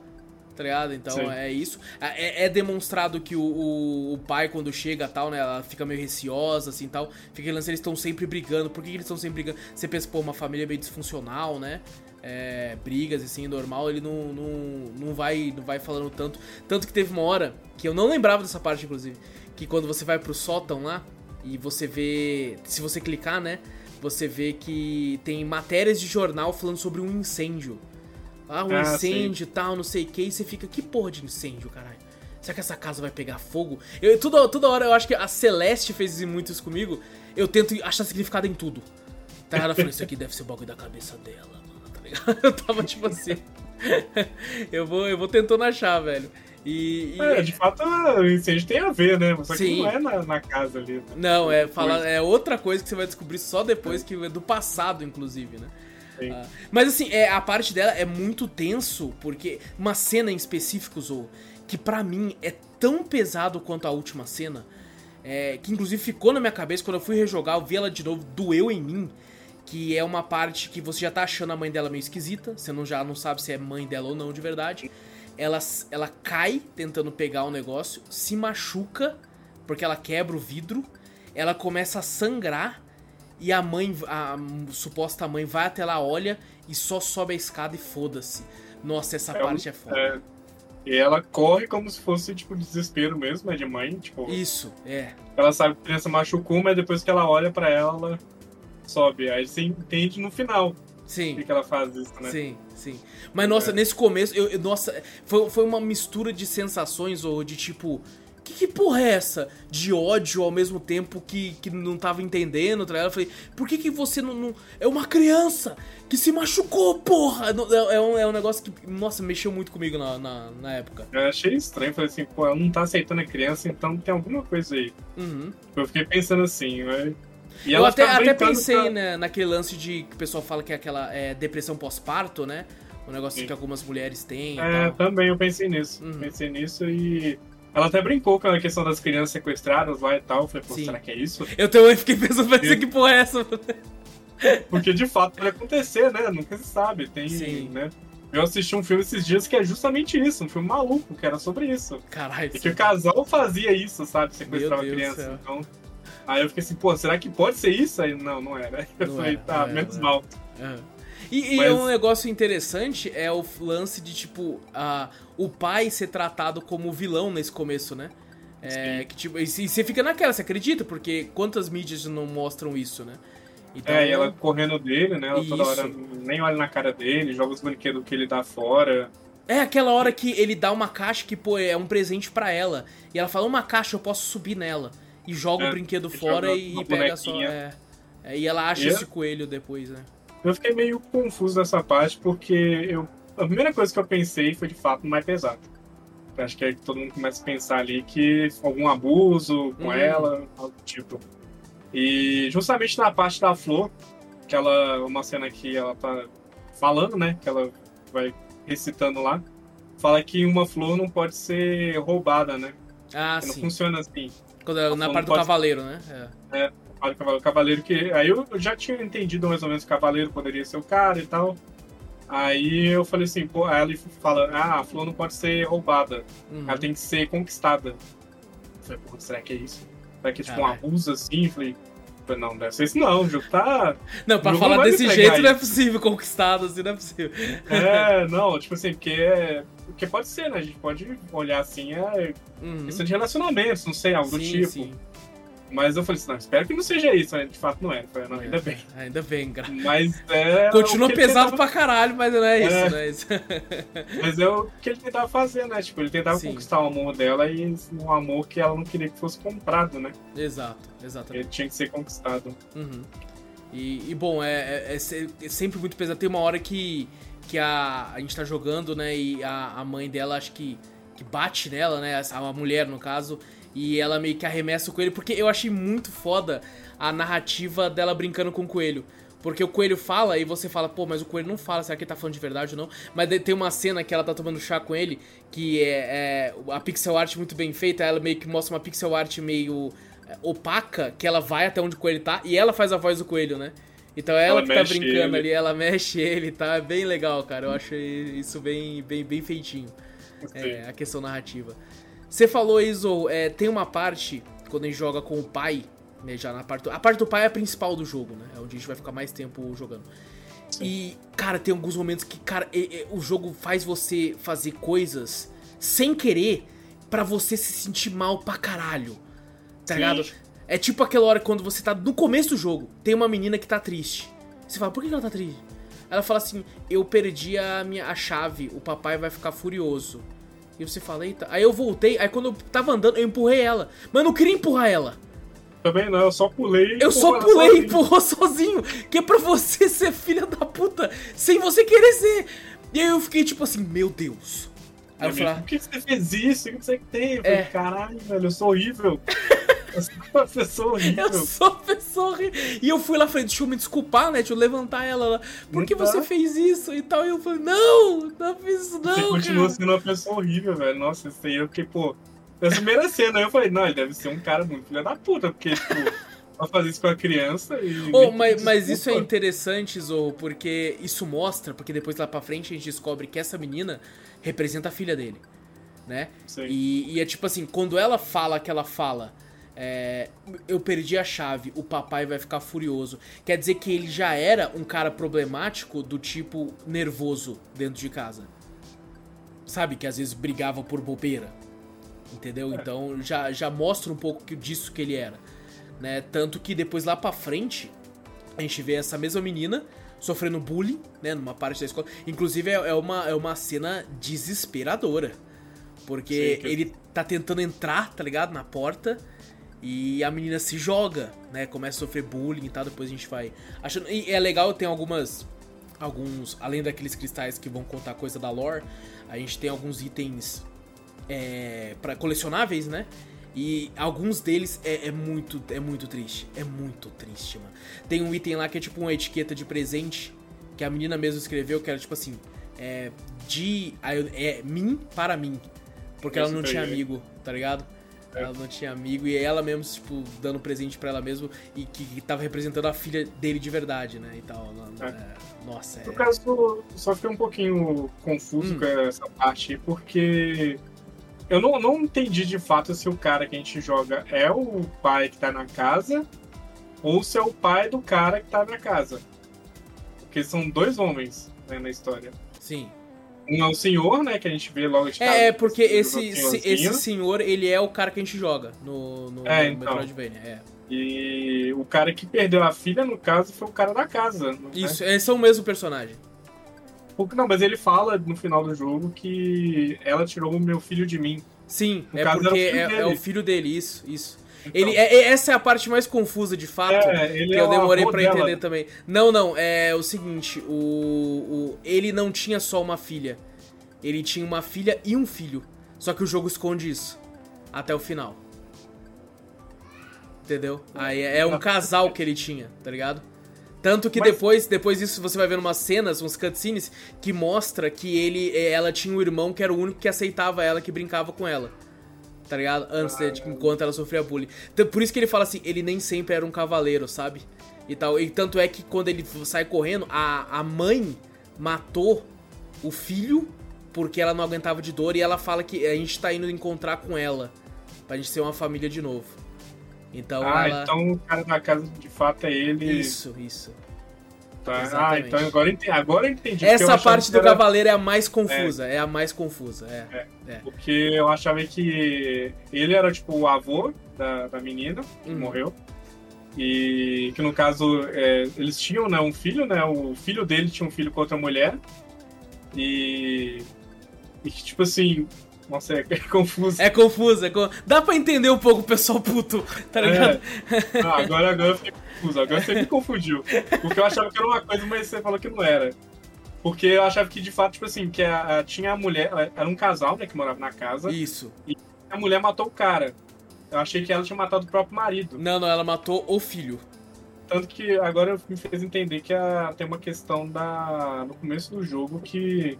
tá ligado? Então Sim. é isso. É, é demonstrado que o, o, o pai, quando chega tal, né? Ela fica meio receosa, assim tal. Fica lance, eles estão sempre brigando. Por que, que eles estão sempre brigando? Você pensa, pô, uma família meio disfuncional, né? É, brigas, assim, normal, ele não, não, não, vai, não vai falando tanto. Tanto que teve uma hora, que eu não lembrava dessa parte, inclusive, que quando você vai pro sótão lá, e você vê. Se você clicar, né? Você vê que tem matérias de jornal falando sobre um incêndio. Ah, um Ah, incêndio e tal, não sei o que, e você fica, que porra de incêndio, caralho? Será que essa casa vai pegar fogo? Eu, toda, toda hora eu acho que a Celeste fez muito isso comigo. Eu tento achar significado em tudo. Tá ligado? Eu falei, isso aqui deve ser o bagulho da cabeça dela, mano, tá ligado? Eu tava tipo assim. eu, vou, eu vou tentando achar, velho. E. e- É, de fato, o incêndio tem a ver, né? Só que Sim. não é na, na casa ali. né? Não, é, fala, é outra coisa que você vai descobrir só depois, que é do passado, inclusive, né? Ah, mas assim, é, a parte dela é muito tenso, porque uma cena em específico, Zou, que pra mim é tão pesado quanto a última cena, é, que inclusive ficou na minha cabeça quando eu fui rejogar, eu vi ela de novo, doeu em mim. Que é uma parte que você já tá achando a mãe dela meio esquisita, você não, já não sabe se é mãe dela ou não de verdade. Ela, ela cai tentando pegar o negócio, se machuca, porque ela quebra o vidro, ela começa a sangrar e a mãe, a suposta mãe, vai até lá, olha e só sobe a escada e foda-se. Nossa, essa É parte um- é foda. É, e ela corre como se fosse, tipo, desespero mesmo, é de mãe. Tipo, Isso, é. ela sabe que a criança machucou, mas depois que ela olha pra ela, ela sobe. Aí você entende no final Sim. que ela faz isso, né? Sim, sim. Mas nossa, É. nesse começo, eu, eu- nossa, foi, foi uma mistura de sensações, ou de tipo, que, que porra é essa? De ódio ao mesmo tempo que, que não tava entendendo, tá ligado? Eu falei, por que que você não, não- É uma criança que se machucou, porra! É, é um, é um negócio que, nossa, mexeu muito comigo na, na, na época. Eu achei estranho, falei assim, pô, ela não tá aceitando a criança, então tem alguma coisa aí. Uhum. Eu fiquei pensando assim, né? E Eu até, até pensei pra- né, naquele lance de que o pessoal fala que é aquela é, depressão pós-parto, né? Um negócio Sim. que algumas mulheres têm É, também eu pensei nisso. Uhum. Pensei nisso e. Ela até brincou com a questão das crianças sequestradas lá e tal. Eu falei, pô, Sim. será que é isso? Eu também fiquei pensando, pensei, que porra é essa? Porque de fato pode acontecer, né? Nunca se sabe. Tem, Sim. né? Eu assisti um filme esses dias que é justamente isso, um filme maluco, que era sobre isso. Caralho. E que o casal fazia isso, sabe? Sequestrava a criança. Então. Aí eu fiquei assim, pô, será que pode ser isso? Aí não, não era. Eu Não falei, era, tá, menos era. mal. É. E, e Mas- um negócio interessante é o lance de, tipo, a, o pai ser tratado como vilão nesse começo, né? É, que, tipo, e você fica naquela, você acredita? Porque quantas mídias não mostram isso, né? Então, É, e ela correndo dele, né? Ela toda Isso. hora nem olha na cara dele, joga os brinquedos que ele dá fora. É aquela hora que ele dá uma caixa que, pô, é um presente pra ela. E ela fala, uma caixa, eu posso subir nela. E joga É, o brinquedo e fora e, e pega só. É, É, e ela acha e esse coelho depois, né? Eu fiquei meio confuso nessa parte, porque eu, a primeira coisa que eu pensei foi de fato mais pesado. Acho que aí todo mundo começa a pensar ali que algum abuso com uhum. ela, algo do tipo. E justamente na parte da flor, que ela, uma cena que ela tá falando, né? Que ela vai recitando lá, fala que uma flor não pode ser roubada, né? Ah, que sim. Não funciona assim. Quando, na parte do cavaleiro, né? É. é o cavaleiro, cavaleiro que. Aí eu já tinha entendido mais ou menos que o cavaleiro poderia ser o cara e tal. Aí eu falei assim, pô, aí ela fala, ah, a flor não pode ser roubada. Uhum. Ela tem que ser conquistada. Eu falei, pô, será que é isso? Será que é tipo ah, um abuso assim? Eu falei, não, deve ser isso não, o jogo tá. Não, pra falar desse jeito não é possível, conquistado assim, não é possível. É, não, tipo assim, porque é. Porque pode ser, né? A gente pode olhar assim, é uhum. questão de relacionamentos, não sei, algo do tipo. Sim. Mas eu falei assim, não, espero que não seja isso, né? De fato não é. Falei, não, ainda bem. Ainda bem, cara. Mas é. Continua pesado tentava... pra caralho, mas não é isso, é. não é isso. mas é o que ele tentava fazer, né? Tipo, ele tentava Sim. conquistar o amor dela e um amor que ela não queria que fosse comprado, né? Exato, exatamente. Ele tinha que ser conquistado. Uhum. E, e, bom, é, é, é, sempre muito pesado. Tem uma hora que, que a, a gente tá jogando, né? E a, a mãe dela acho que, que bate nela, né? A, a mulher, no caso. E ela meio que arremessa o coelho, porque eu achei muito foda a narrativa dela brincando com o coelho. Porque o coelho fala e você fala, pô, mas o coelho não fala, será que ele tá falando de verdade ou não? Mas tem uma cena que ela tá tomando chá com ele, que é, é a pixel art muito bem feita, ela meio que mostra uma pixel art meio é, opaca, que ela vai até onde o coelho tá, e ela faz a voz do coelho, né? Então é ela, ela que tá brincando ele. ali, ela mexe ele, tá? É bem legal, cara. Eu achei isso bem, bem, bem feitinho. É, a questão narrativa. Você falou, Iso, é, tem uma parte, quando a gente joga com o pai, né, já na parte... A parte do pai é a principal do jogo, né? É onde a gente vai ficar mais tempo jogando. Sim. E, cara, tem alguns momentos que, cara, é, é, o jogo faz você fazer coisas sem querer para você se sentir mal pra caralho. Tá Sim. ligado? É tipo aquela hora quando você tá no começo do jogo, tem uma menina que tá triste. Você fala, por que ela tá triste? Ela fala assim: Eu perdi a minha a chave, o papai vai ficar furioso. E você fala, eita. Aí eu voltei, aí quando eu tava andando, eu empurrei ela. Mas eu não queria empurrar ela. Também não, eu só pulei. Eu só pulei e empurrou sozinho. Que é pra você ser filha da puta sem você querer ser. E aí eu fiquei tipo assim, meu Deus. Aí eu falei, por que você fez isso? O que você tem? Eu falei, é. caralho, velho, eu sou horrível. Eu sou uma pessoa horrível. Eu sou uma pessoa horrível. E eu fui lá, falei, deixa eu me desculpar, né? Deixa eu levantar ela lá. Por que você fez isso e tal? E eu falei, não, não fiz isso não, Você continua sendo uma pessoa horrível, velho. Nossa, isso aí eu fiquei, pô... Na primeira cena eu falei, não, ele deve ser um cara muito filho da puta, porque, tipo... Pra fazer isso com a criança e. Oh, mas, mas isso é interessante, Zou, porque isso mostra, porque depois lá pra frente a gente descobre que essa menina representa a filha dele. Né? Sim. E, e é tipo assim, quando ela fala que ela fala, é, eu perdi a chave, o papai vai ficar furioso. Quer dizer que ele já era um cara problemático do tipo nervoso dentro de casa. Sabe, que às vezes brigava por bobeira. Entendeu? É. Então já, já mostra um pouco disso que ele era. Né? Tanto que depois lá pra frente, a gente vê essa mesma menina sofrendo bullying, né? Numa parte da escola. Inclusive é, é uma, é uma cena desesperadora. Porque Sim, que... ele tá tentando entrar, tá ligado? Na porta. E a menina se joga, né? Começa a sofrer bullying e tal, depois a gente vai achando. E é legal, tem algumas. Alguns. Além daqueles cristais que vão contar coisa da lore, a gente tem alguns itens é, para colecionáveis, né? E alguns deles é, é, muito é muito triste. É muito triste, mano. Tem um item lá que é tipo uma etiqueta de presente que a menina mesmo escreveu, que era tipo assim: é, de. É, mim para mim. Porque ela não tinha amigo, tá ligado? Ela não tinha amigo e ela mesmo, tipo, dando presente para ela mesmo e que, que tava representando a filha dele de verdade, né? E tal. É. É, nossa, é. No caso, só fiquei um pouquinho confuso hum. com essa parte, porque eu não, não entendi de fato se o cara que a gente joga é o pai que tá na casa ou se é o pai do cara que tá na casa. Porque são dois homens né, na história. Sim. Um é o senhor, né? Que a gente vê logo de É, porque esse, esse senhor, ele é o cara que a gente joga no, no, é, no então. Metroidvania. É. E o cara que perdeu a filha, no caso, foi o cara da casa. Né? Isso, eles são o mesmo personagem. Não, mas ele fala no final do jogo que ela tirou o meu filho de mim. Sim, No é caso, o porque filho é, é o filho dele, isso, isso. Então, Ele, é, é- essa é a parte mais confusa de fato, É, que é eu demorei dela. entender também. Não, não, é o seguinte, o, o- ele não tinha só uma filha. Ele tinha uma filha e um filho. Só que o jogo esconde isso. Até o final. Entendeu? Aí é é um casal que ele tinha, tá ligado? Tanto que Mas- depois, depois disso você vai ver umas cenas, uns cutscenes, que mostra que ele, ela tinha um irmão que era o único que aceitava ela, que brincava com ela. Tá ligado? Antes, de, Caramba. enquanto ela sofria bullying. Então, por isso que ele fala assim, ele nem sempre era um cavaleiro, sabe? E tal. E tanto é que quando ele sai correndo, a, a mãe matou o filho porque ela não aguentava de dor e ela fala que a gente tá indo encontrar com ela. Pra gente ser uma família de novo. Então ah, ela. então o cara da casa de fato é ele. Isso, isso. Tá. Ah, exatamente. então agora eu entendi. Agora entendi Essa parte do era- cavaleiro é a mais confusa. É, a mais confusa. É. É. Porque eu achava que ele era tipo o avô da, da menina que Uhum. morreu. E que no caso é, eles tinham né, um filho, né? O filho dele tinha um filho com outra mulher. E. E que tipo assim. Nossa, é, confuso. É confusa. É con- Dá pra entender um pouco o pessoal puto, tá ligado? É. Ah, agora, agora eu fiquei confuso. Agora você me confundiu. Porque eu achava que era uma coisa, mas você falou que não era. Porque eu achava que, de fato, tipo assim, que a, a- tinha a mulher, era um casal, né, que morava na casa, Isso. e a mulher matou o cara. Eu achei que ela tinha matado o próprio marido. Não, não, ela matou o filho. Tanto que agora me fez entender que a- tem uma questão da, no começo do jogo que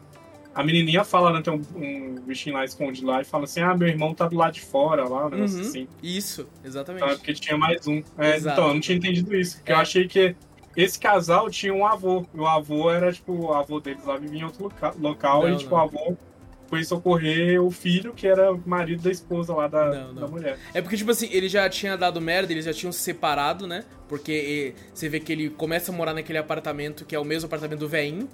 a menininha fala, né, tem um, um bichinho lá escondido lá e fala assim, ah, meu irmão tá do lado de fora lá, um negócio Uhum. assim. Isso, exatamente. É porque tinha mais um. É, então, eu não tinha entendido isso. Porque É. eu achei que esse casal tinha um avô. E o avô era, tipo, o avô deles lá vivia em outro loca- local. Não, e, tipo, não. o avô foi socorrer o filho, que era marido da esposa lá da, Não, não. da mulher. É porque, tipo assim, ele já tinha dado merda, eles já tinham se separado, né? Porque você vê que ele começa a morar naquele apartamento que é o mesmo apartamento do veinho,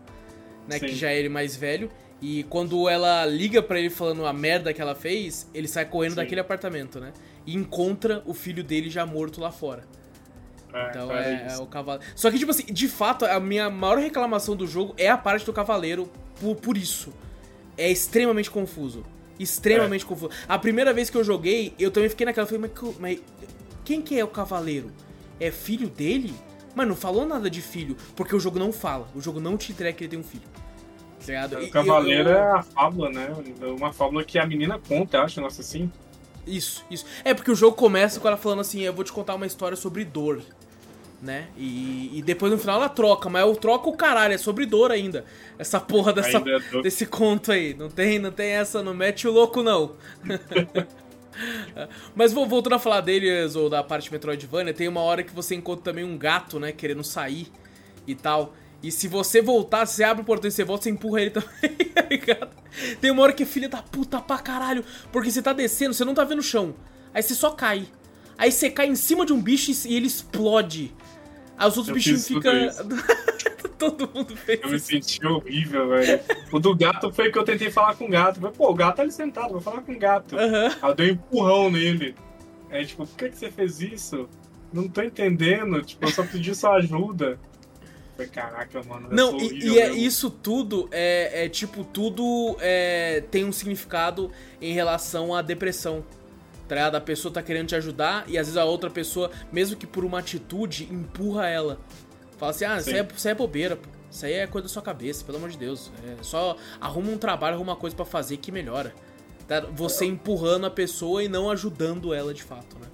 né? Sim. Que já é ele mais velho. E quando ela liga pra ele falando a merda que ela fez, ele sai correndo Sim. daquele apartamento, né? E encontra o filho dele já morto lá fora. É, Então é, é o cavaleiro. Só que, tipo assim, de fato, a minha maior reclamação do jogo é a parte do cavaleiro por, por isso. É extremamente confuso. Extremamente confuso. A primeira vez que eu joguei, eu também fiquei naquela. Falei, mas, mas quem que é o cavaleiro? É filho dele? Mas não falou nada de filho, porque o jogo não fala. O jogo não te entrega que ele tem um filho. Tá O cavaleiro eu- eu- é a fábula, né? Uma fábula que a menina conta, eu acho, nossa, assim. Isso, isso. É porque o jogo começa com ela falando assim: eu vou te contar uma história sobre dor. Né? E, e depois no final ela troca, mas eu troco o caralho, é sobre dor ainda. Essa porra dessa, é desse conto aí. Não tem, não tem essa, não mete o louco, não. Mas vo- voltando a falar deles, ou da parte Metroidvania, tem uma hora que você encontra também um gato, né, querendo sair e tal. E se você voltar, você abre o portão e você volta, você empurra ele também, tá ligado? Tem uma hora que é filha da puta pra caralho, porque você tá descendo, você não tá vendo o chão. Aí você só cai. Aí você cai em cima de um bicho e ele explode. Aí os outros Eu bichinhos ficam. Todo mundo fez Eu me senti horrível, velho. O do gato foi que eu tentei falar com o gato. Falei, pô, o gato tá ali sentado, vou falar com o gato. Aham. Aí eu dei um empurrão nele. Aí, tipo, por que, que você fez isso? Não tô entendendo. Tipo, eu só pedi sua ajuda. Falei, caraca, mano. Não, e, e é, isso tudo é, é tipo, tudo é, tem um significado em relação à depressão. Tá ligado? A pessoa tá querendo te ajudar e às vezes a outra pessoa, mesmo que por uma atitude, empurra ela. Fala assim, ah, isso é, isso é bobeira, pô. Isso aí é coisa da sua cabeça, pelo amor de Deus. É só arruma um trabalho, arruma uma coisa pra fazer que melhora. Tá? Você empurrando a pessoa e não ajudando ela de fato, né?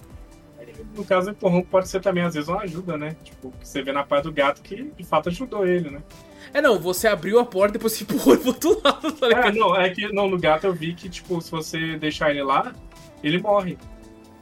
No caso, o empurrão pode ser também, às vezes, uma ajuda, né? Tipo, que você vê na parte do gato que de fato ajudou ele, né? É não, você abriu a porta e depois você empurrou pro outro lado, tá É, ligado? não, é que não, no gato eu vi que, tipo, se você deixar ele lá, ele morre.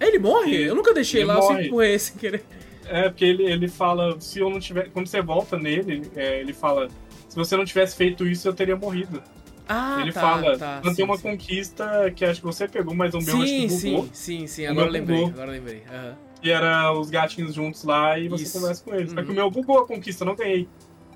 Ele morre? Ele- Eu nunca deixei ele lá, eu só morre. empurrei sem querer. É, porque ele, ele fala, se eu não tiver. Quando você volta nele, é, ele fala, se você não tivesse feito isso, eu teria morrido. Ah, ele tá, fala, tá. não sim, tem uma sim. conquista que acho que você pegou, mas o meu acho Sim, que bugou. sim, sim, sim. Agora eu lembrei, agora eu lembrei. aham. E era os gatinhos juntos lá e você Isso. conversa com eles. Só que Uhum. o meu bugou a conquista, não ganhei.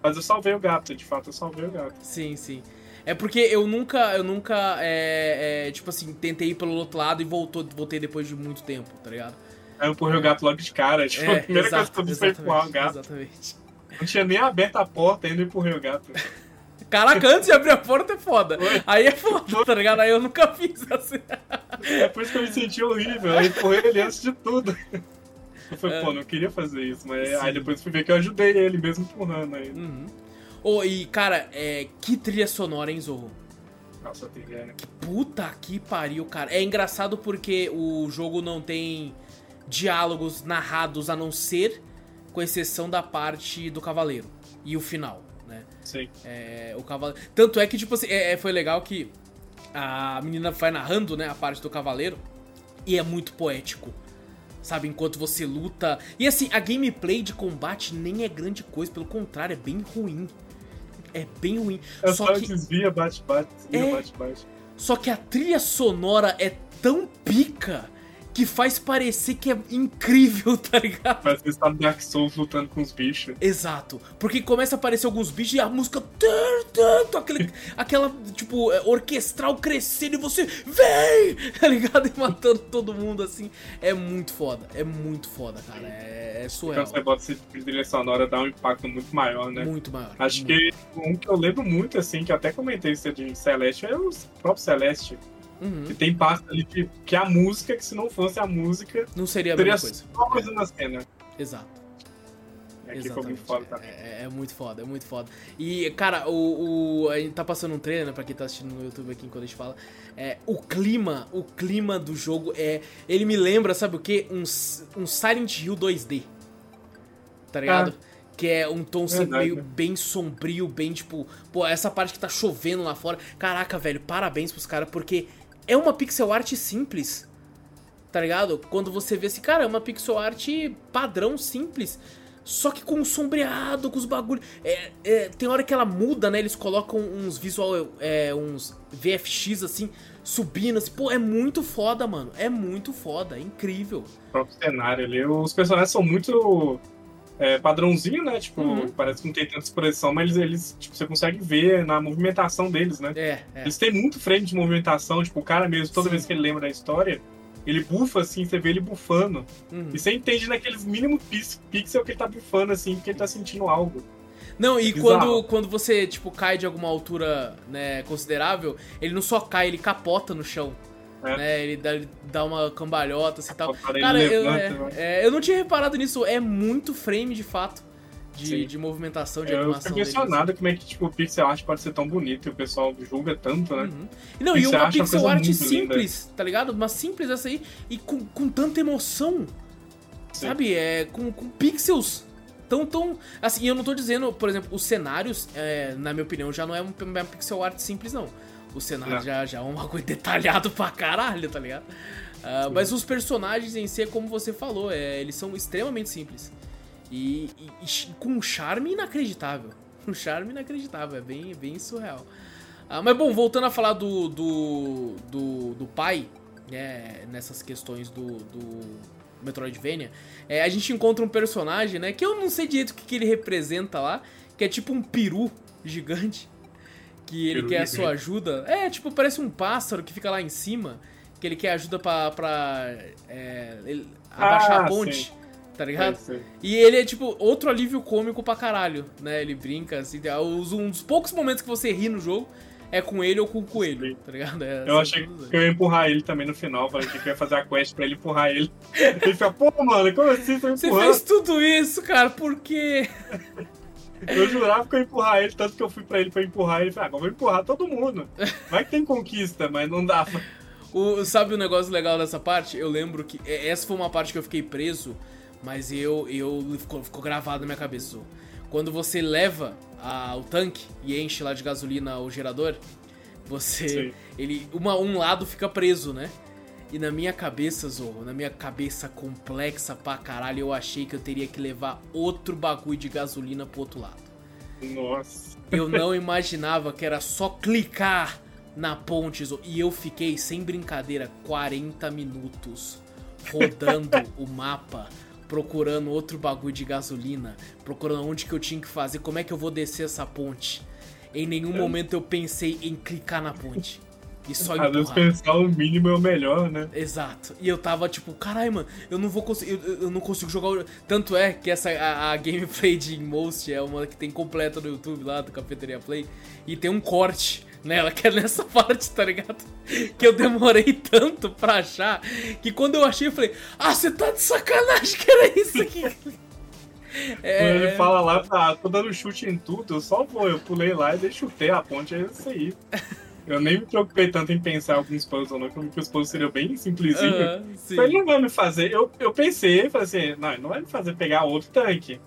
Mas eu salvei o gato, de fato, eu salvei o gato. Sim, sim. É porque eu nunca, eu nunca, é, é, tipo assim, tentei ir pelo outro lado e voltou, voltei depois de muito tempo, tá ligado? Aí eu empurrei o gato logo de cara. Tipo, a primeira coisa que eu fiz foi empurrar o gato. exatamente. Não tinha nem aberto a porta, ainda empurrei o gato. Caraca, antes de abrir a porta é foda. Aí é foda, tá ligado? Aí eu nunca fiz assim. É por isso que eu me senti horrível. Eu empurrei ele antes de tudo. Eu falei, é. pô, não queria fazer isso, mas Sim. aí depois fui ver que eu ajudei ele mesmo empurrando aí. Uhum. Oh, e cara, é, que trilha sonora, hein, Zorro? Nossa, trilha. Né? Puta que pariu, cara. É engraçado porque o jogo não tem diálogos narrados a não ser com exceção da parte do cavaleiro e o final, né? Sim. É, o cavaleiro. Tanto é que, tipo assim, é, é, foi legal que a menina vai narrando, né, a parte do cavaleiro e é muito poético. Sabe, enquanto você luta. E assim, a gameplay de combate nem é grande coisa, pelo contrário, é bem ruim. É bem ruim. É só, só que desvia, bate, bate, desvia, é... bate, bate. Só que a trilha sonora é tão pica que faz parecer que é incrível, tá ligado? Parece que você tá no Dark Souls lutando com os bichos. Exato. Porque começa a aparecer alguns bichos e a música. Aquele, aquela, tipo, é, orquestral crescendo e você. Vem! Tá ligado? E matando todo mundo assim. É muito foda. É muito foda, cara. É, é surreal. Quando você bota esse tipo de trilha sonora, dá um impacto muito maior, né? Muito maior. Acho muito. que um que eu lembro muito, assim, que até comentei isso de Celeste, é o próprio Celeste. Uhum. Que tem parte ali que, que a música, que se não fosse a música. Não seria a mesma coisa. Só coisa na cena. Exato. É foi muito foda também. É, é, muito foda, é muito foda. E, cara, o, o, a gente tá passando um trailer, né, pra quem tá assistindo no YouTube aqui enquanto a gente fala. É, o clima, o clima do jogo é. Ele me lembra, sabe o quê? Um, um Silent Hill 2D. Tá ligado? Ah. Que é um tom assim, meio né? bem sombrio, bem tipo. Pô, essa parte que tá chovendo lá fora. Caraca, velho, parabéns pros caras, porque é uma pixel art simples. Tá ligado? Quando você vê assim, cara, é uma pixel art padrão simples. Só que com sombreado, com os bagulhos. É, é, tem hora que ela muda, né? Eles colocam uns visual. É, uns VFX assim, subindo. Assim. Pô, é muito foda, mano. É muito foda. É incrível. O próprio cenário ali. Os personagens são muito é, padrãozinho, né? Tipo, uhum. parece que não tem tanta expressão, mas eles, eles tipo, você consegue ver na movimentação deles, né? É, é. Eles têm muito frame de movimentação, tipo, o cara mesmo, toda Sim. vez que ele lembra da história, ele bufa assim, você vê ele bufando. Uhum. E você entende naqueles mínimos pixels que ele tá bufando, assim, porque ele tá sentindo algo. Não, e quando, quando você, tipo, cai de alguma altura, né, considerável, ele não só cai, ele capota no chão. É. Né, ele dá, ele dá uma cambalhota assim, e tal. Cara, eu, levanta, é, né? é, eu não tinha reparado nisso. É muito frame de fato. De, de movimentação, de eu animação. Eu fico impressionado como é que tipo, o pixel art pode ser tão bonito e o pessoal julga tanto, né? Uhum. Não, e uma pixel art simples, linda. tá ligado? Uma simples essa aí e com, com tanta emoção. Sim. Sabe? É, com, com pixels tão, tão. Assim, eu não tô dizendo, por exemplo, os cenários, é, na minha opinião, já não é uma pixel art simples, não. O cenário é. já, já é uma coisa detalhado pra caralho, tá ligado? Uh, mas os personagens em si, como você falou, é, eles são extremamente simples. E, e, e, com um charme inacreditável. Um charme inacreditável, é bem, bem surreal. Uh, mas bom, voltando a falar do, do, do, do pai, né, nessas questões do, do Metroidvania, é, a gente encontra um personagem, né, que eu não sei direito o que, que ele representa lá, que é tipo um peru gigante que ele quer a sua ajuda. É, tipo, parece um pássaro que fica lá em cima, que ele quer ajuda pra, pra é, abaixar ah, a ponte. Sim. Tá ligado? Sim, sim. E ele é, tipo, outro alívio cômico pra caralho, né? Ele brinca, assim. Um dos poucos momentos que você ri no jogo é com ele ou com o coelho, tá ligado? É, eu achei que eu ia empurrar ele também no final, falei que eu ia fazer a quest pra ele empurrar ele. Ele fica, pô, mano, como assim você Você fez tudo isso, cara, por quê? Eu jurava que eu ia empurrar ele, tanto que eu fui pra ele pra empurrar ele. Falei, ah, vou empurrar todo mundo. Vai que tem conquista, mas não dava. O, sabe o negócio legal dessa parte? Eu lembro que. Essa foi uma parte que eu fiquei preso, mas eu. eu ficou, ficou gravado na minha cabeça. Quando você leva a, o tanque e enche lá de gasolina o gerador, você. Sim. ele uma, Um lado fica preso, né? E na minha cabeça, Zorro, na minha cabeça complexa pra caralho, eu achei que eu teria que levar outro bagulho de gasolina pro outro lado. Nossa. Eu não imaginava que era só clicar na ponte, Zorro. E eu fiquei, sem brincadeira, 40 minutos rodando o mapa, procurando outro bagulho de gasolina, procurando onde que eu tinha que fazer, como é que eu vou descer essa ponte. Em nenhum é. momento eu pensei em clicar na ponte. E só Às vezes pensar o mínimo é o melhor, né? Exato. E eu tava tipo, caralho, mano, eu não vou conseguir. Eu, eu, não consigo jogar. Tanto é que essa a, a gameplay de Most é uma que tem completa no YouTube lá do Cafeteria Play. E tem um corte Né? Ela quer nessa parte, tá ligado? Que eu demorei tanto pra achar que quando eu achei, eu falei, ah, você tá de sacanagem que era isso aqui. É... Ele fala lá, tá, tô dando chute em tudo, eu só vou, eu pulei lá e chutei a ponte, é isso aí. Eu nem me preocupei tanto em pensar alguns puzzles, não, porque os puzzles seriam bem simplesinhos. Uh -huh, ele não vai me fazer. Eu, eu pensei, falei assim, não, ele não vai me fazer pegar outro tanque.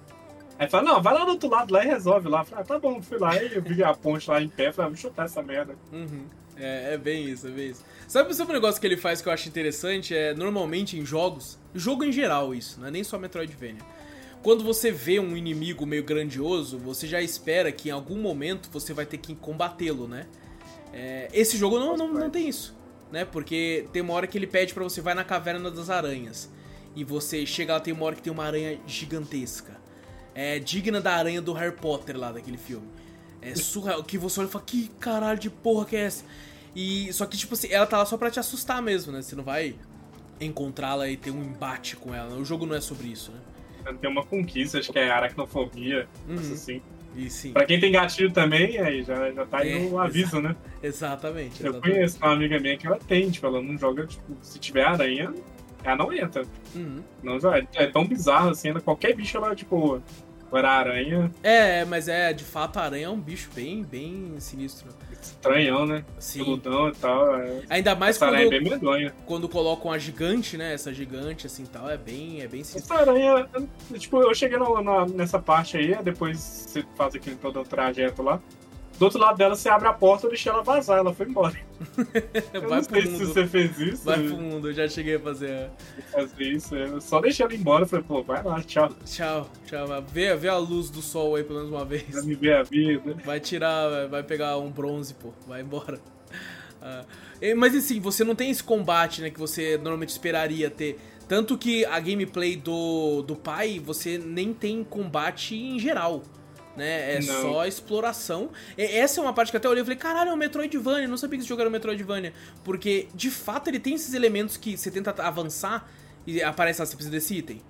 Aí fala, não, vai lá do outro lado lá e resolve lá. Falei, ah, tá bom, fui lá e eu vi a ponte lá em pé, falei, ah, vou chutar essa merda. Uhum. É, é bem isso, é bem isso. Sabe, sabe um negócio que ele faz que eu acho interessante? É, normalmente em jogos, jogo em geral isso, não é nem só Metroidvania. Quando você vê um inimigo meio grandioso, você já espera que em algum momento você vai ter que combatê-lo, né? É, esse jogo não, não, não tem isso, né? Porque tem uma hora que ele pede para você vai na caverna das aranhas. E você chega lá, tem uma hora que tem uma aranha gigantesca. É digna da aranha do Harry Potter lá, daquele filme. É surreal. Que você olha e fala, que caralho de porra que é essa? E, só que, tipo assim, ela tá lá só pra te assustar mesmo, né? Você não vai encontrá-la e ter um embate com ela. O jogo não é sobre isso, né? Tem uma conquista, acho que é aracnofobia, uhum. assim. E sim. Pra quem tem gatilho também, aí já, já tá aí é, no aviso, exa né? Exatamente, exatamente. Eu conheço uma amiga minha que ela tem, tipo, ela não joga, tipo, se tiver aranha, ela não entra. Uhum. Não, é, é tão bizarro assim, qualquer bicho ela, tipo, Agora a aranha. É, mas é, de fato, a aranha é um bicho bem, bem sinistro. Estranhão, né? Sim. Peludão e tal. É... Ainda mais Essa quando, aranha é bem medonha. quando colocam a gigante, né? Essa gigante, assim tal, é bem, é bem sinistro. Essa aranha, tipo, eu cheguei na, na, nessa parte aí, depois você faz aquele todo o trajeto lá. Do outro lado dela, você abre a porta e deixa ela vazar, ela foi embora. Eu Vai não sei se você fez isso. Vai pro mundo, eu já cheguei a fazer. Fazer isso, eu só deixei ela embora, falei, pô, vai lá, tchau. Tchau, tchau. Vê, vê a luz do sol aí pelo menos uma vez. Vai me ver a vida. Vai tirar, vai pegar um bronze, pô, vai embora. Uh, mas assim, você não tem esse combate, né, que você normalmente esperaria ter. Tanto que a gameplay do, do pai, você nem tem combate em geral né? É não. só exploração. E essa é uma parte que até olhei e falei, caralho, é um Metroidvania, não sabia que esse jogo era um Metroidvania. Porque, de fato, ele tem esses elementos que você tenta avançar e aparece lá, você precisa desse item.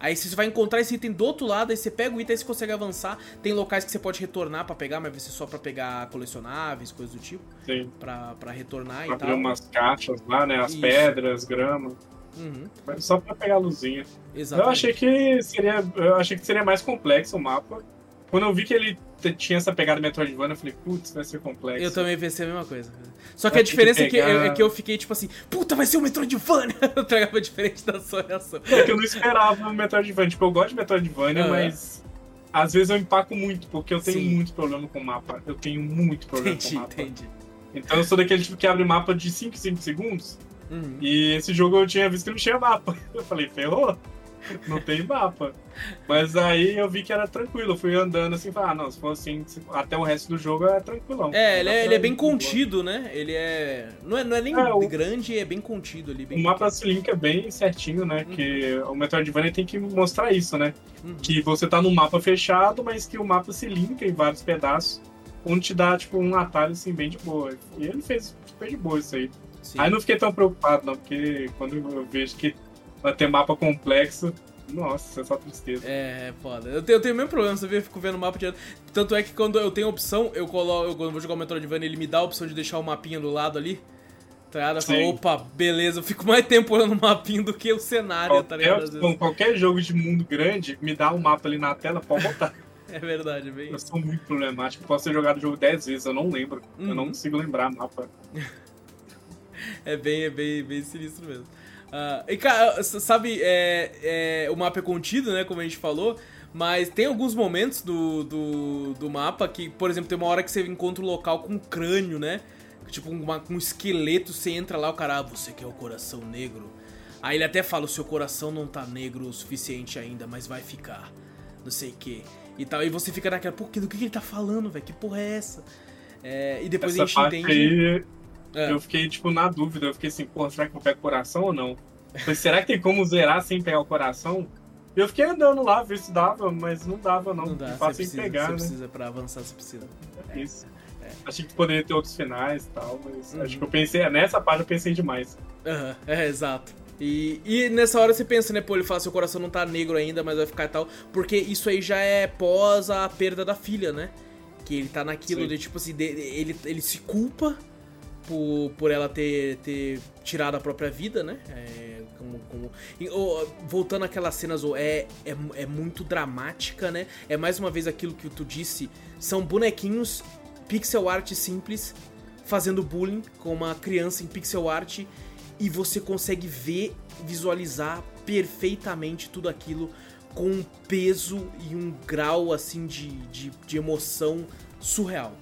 Aí você vai encontrar esse item do outro lado, aí você pega o item e você consegue avançar. Tem locais que você pode retornar para pegar, mas vai ser só para pegar colecionáveis, coisas do tipo. Sim. Pra, pra retornar pra e tal. umas caixas lá, né? As Isso. pedras, grama. Uhum. Só pra pegar a luzinha. Exatamente. Eu achei que seria. Eu achei que seria mais complexo o mapa. Quando eu vi que ele tinha essa pegada Metroidvania, eu falei, putz, vai ser complexo. Eu também pensei a mesma coisa. Só que a diferença que pegar... é, que, é, que eu fiquei tipo assim, puta, vai ser o um Metroidvania! eu tragava diferente da sua reação. É que eu não esperava o Metroidvania. Tipo, eu gosto de Metroidvania, uhum. mas às vezes eu empaco muito, porque eu tenho Sim. muito problema com o mapa. Eu tenho muito problema entendi, com o mapa. Entendi. Então eu sou daquele tipo que abre mapa de 5 em 5 segundos. Uhum. E esse jogo eu tinha visto que não tinha mapa. Eu falei, ferrou? Não tem mapa. Mas aí eu vi que era tranquilo, eu fui andando assim, falei, ah, não, se for assim, até o resto do jogo é tranquilão. É, ele é, ele é bem contido, né? Ele é. Não é, não é nem é, o... grande, é bem contido ali. Bem o mapa se linka bem certinho, né? Uhum. Que o Metroidvania tem que mostrar isso, né? Uhum. Que você tá num mapa fechado, mas que o mapa se linka em vários pedaços, onde te dá, tipo, um atalho assim, bem de boa. E ele fez super de boa isso aí. Sim. Aí não fiquei tão preocupado, não, porque quando eu vejo que Vai ter mapa complexo. Nossa, é só tristeza. É, foda. Eu tenho, eu tenho o mesmo problema, você vê, eu fico vendo o mapa direto. Tanto é que quando eu tenho opção, eu coloco. Eu, quando eu vou jogar o Metroidvania, ele me dá a opção de deixar o mapinha do lado ali. Tá ligado? Eu falo, opa, beleza, eu fico mais tempo olhando o mapinha do que o cenário, qualquer, tá ligado? qualquer jogo de mundo grande, me dá um mapa ali na tela, pode botar. é verdade, é bem. Eu sou muito problemático. Posso ter jogado o jogo 10 vezes, eu não lembro. Eu não uhum. consigo lembrar mapa. é bem, é bem, bem sinistro mesmo. Uh, e, cara, sabe, é, é, o mapa é contido, né? Como a gente falou. Mas tem alguns momentos do, do, do, mapa que, por exemplo, tem uma hora que você encontra um local com um crânio, né? Tipo, uma, um esqueleto, você entra lá, o cara, ah, você quer o coração negro? Aí ele até fala, o seu coração não tá negro o suficiente ainda, mas vai ficar. Não sei o que. E tal. E você fica naquela, pô, do que ele tá falando, velho? Que porra é essa? É, e depois essa a gente entende. Aí é. Eu fiquei, tipo, na dúvida. Eu fiquei assim, pô, será que eu pego coração ou não? Falei, será que tem como zerar sem pegar o coração? Eu fiquei andando lá, ver se dava, mas não dava, não. Não dá, fácil sem pegar, você né? precisa, pra avançar, você precisa. É isso. É. Achei que poderia ter outros finais e tal, mas uhum. acho que eu pensei, nessa parte eu pensei demais. Uhum. É, exato. E, e nessa hora você pensa, né, pô, ele fala, seu coração não tá negro ainda, mas vai ficar e tal, porque isso aí já é pós a perda da filha, né? Que ele tá naquilo Sim. de, tipo assim, de, ele, ele se culpa por, por ela ter, ter tirado a própria vida, né? É, como, como... E, oh, voltando àquelas cenas, oh, é, é, é muito dramática, né? É mais uma vez aquilo que tu disse, são bonequinhos pixel art simples fazendo bullying com uma criança em pixel art e você consegue ver, visualizar perfeitamente tudo aquilo com um peso e um grau assim de, de, de emoção surreal.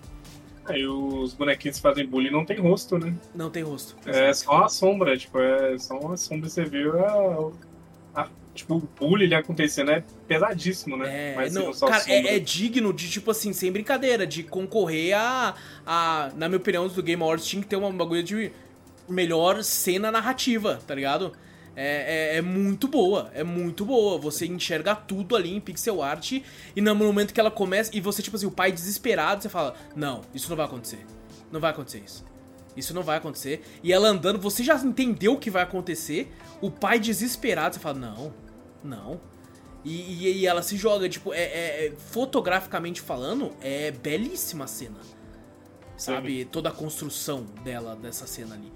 Aí é, os bonequinhos que fazem bullying não tem rosto, né? Não tem rosto. É só a sombra, tipo, é só uma sombra você viu a, a, tipo, o bullying acontecendo é pesadíssimo, né? É, Mas, não, cara, é, é, digno de, tipo assim, sem brincadeira, de concorrer a, a. Na minha opinião, do Game Awards tinha que ter uma bagulho de melhor cena narrativa, tá ligado? É, é, é, muito boa, é muito boa. Você enxerga tudo ali em pixel art e no momento que ela começa e você, tipo assim, o pai desesperado, você fala: Não, isso não vai acontecer. Não vai acontecer isso. Isso não vai acontecer. E ela andando, você já entendeu o que vai acontecer. O pai desesperado, você fala: Não, não. E, e, e ela se joga, tipo, é, é, é fotograficamente falando, é belíssima a cena. Sabe? Sim. Toda a construção dela, dessa cena ali.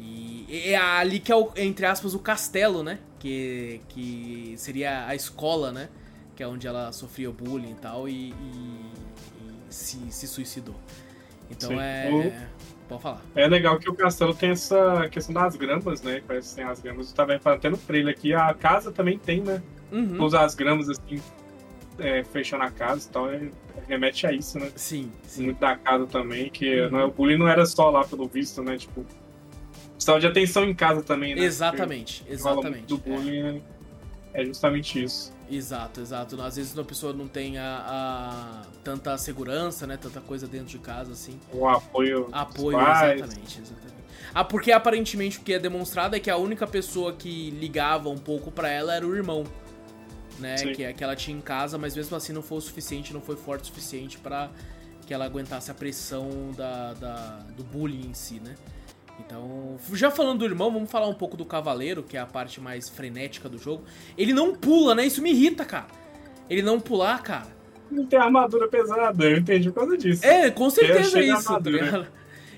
E é ali que é, o, entre aspas, o castelo, né? Que, que seria a escola, né? Que é onde ela sofria bullying e tal e, e, e se, se suicidou. Então Sim. é. O... Pode falar. É legal que o castelo tem essa questão das gramas, né? Parece que tem as gramas. Eu tava até no trailer aqui. A casa também tem, né? Uhum. Usar as gramas assim, é, fechando a casa e tal. É, remete a isso, né? Sim, sim. Muito da casa também, que uhum. não, o bullying não era só lá pelo visto, né? Tipo, Precisava de atenção em casa também, né? Exatamente, Porque exatamente. Do bullying é. é. justamente isso. Exato, exato. Às vezes a pessoa não tem a, a, tanta segurança, né? Tanta coisa dentro de casa, assim. O apoio. Apoio, exatamente, exatamente. Ah, porque aparentemente o que é demonstrado é que a única pessoa que ligava um pouco para ela era o irmão. Né? Que, é, que ela tinha em casa, mas mesmo assim não foi o suficiente, não foi forte o suficiente para que ela aguentasse a pressão da, da, do bullying em si, né? Então, já falando do irmão, vamos falar um pouco do cavaleiro, que é a parte mais frenética do jogo. Ele não pula, né? Isso me irrita, cara. Ele não pular, cara. Não tem armadura pesada, eu entendi por causa disso. É, com certeza é isso, tá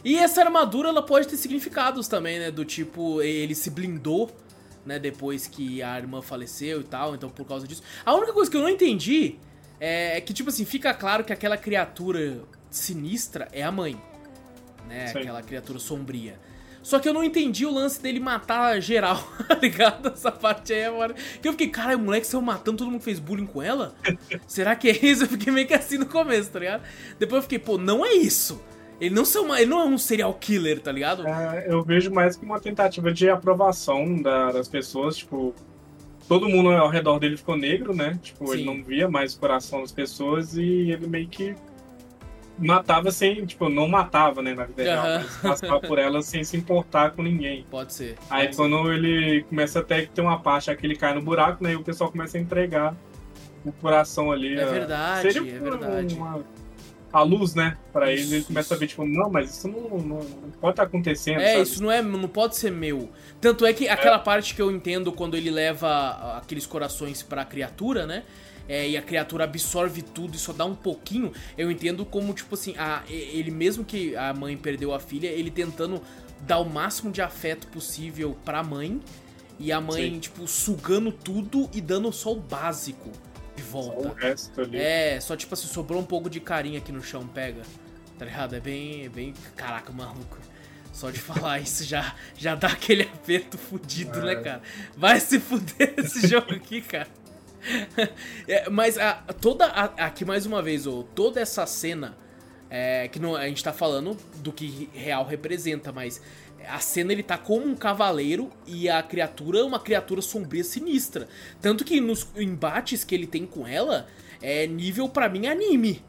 E essa armadura, ela pode ter significados também, né? Do tipo, ele se blindou, né? Depois que a irmã faleceu e tal, então por causa disso. A única coisa que eu não entendi é que, tipo assim, fica claro que aquela criatura sinistra é a mãe. Né? Sim. Aquela criatura sombria. Só que eu não entendi o lance dele matar geral, tá ligado? Essa parte aí agora. Que eu fiquei, cara, o moleque saiu matando, todo mundo fez bullying com ela? Será que é isso? Eu fiquei meio que assim no começo, tá ligado? Depois eu fiquei, pô, não é isso. Ele não, são, ele não é um serial killer, tá ligado? É, eu vejo mais como uma tentativa de aprovação da, das pessoas, tipo. Todo mundo ao redor dele ficou negro, né? Tipo, Sim. ele não via mais o coração das pessoas e ele meio que matava sem, tipo, não matava, né, na vida real, mas passava por ela sem se importar com ninguém. Pode ser. Aí pode quando ser. ele começa até que ter uma parte que ele cai no buraco, né, e o pessoal começa a entregar o coração ali. É verdade, seria é verdade. Uma, a luz, né, para ele, ele começa a ver, tipo, não, mas isso não, não, não pode estar tá acontecendo, É, sabe? isso não é, não pode ser meu. Tanto é que aquela é. parte que eu entendo quando ele leva aqueles corações pra criatura, né, é, e a criatura absorve tudo e só dá um pouquinho, eu entendo como, tipo assim, a, ele mesmo que a mãe perdeu a filha, ele tentando dar o máximo de afeto possível pra mãe, e a mãe, Sim. tipo, sugando tudo e dando só o básico de volta. Só o resto ali. É, só tipo assim, sobrou um pouco de carinho aqui no chão, pega. Tá ligado? É bem. É bem. Caraca, maluco. Só de falar isso já, já dá aquele aperto fudido, né, é. né, cara? Vai se fuder esse jogo aqui, cara. É, mas a, toda. A, aqui mais uma vez, oh, toda essa cena. É, que não, a gente tá falando do que real representa, mas a cena ele tá como um cavaleiro e a criatura é uma criatura sombria sinistra. Tanto que nos embates que ele tem com ela, é nível para mim anime.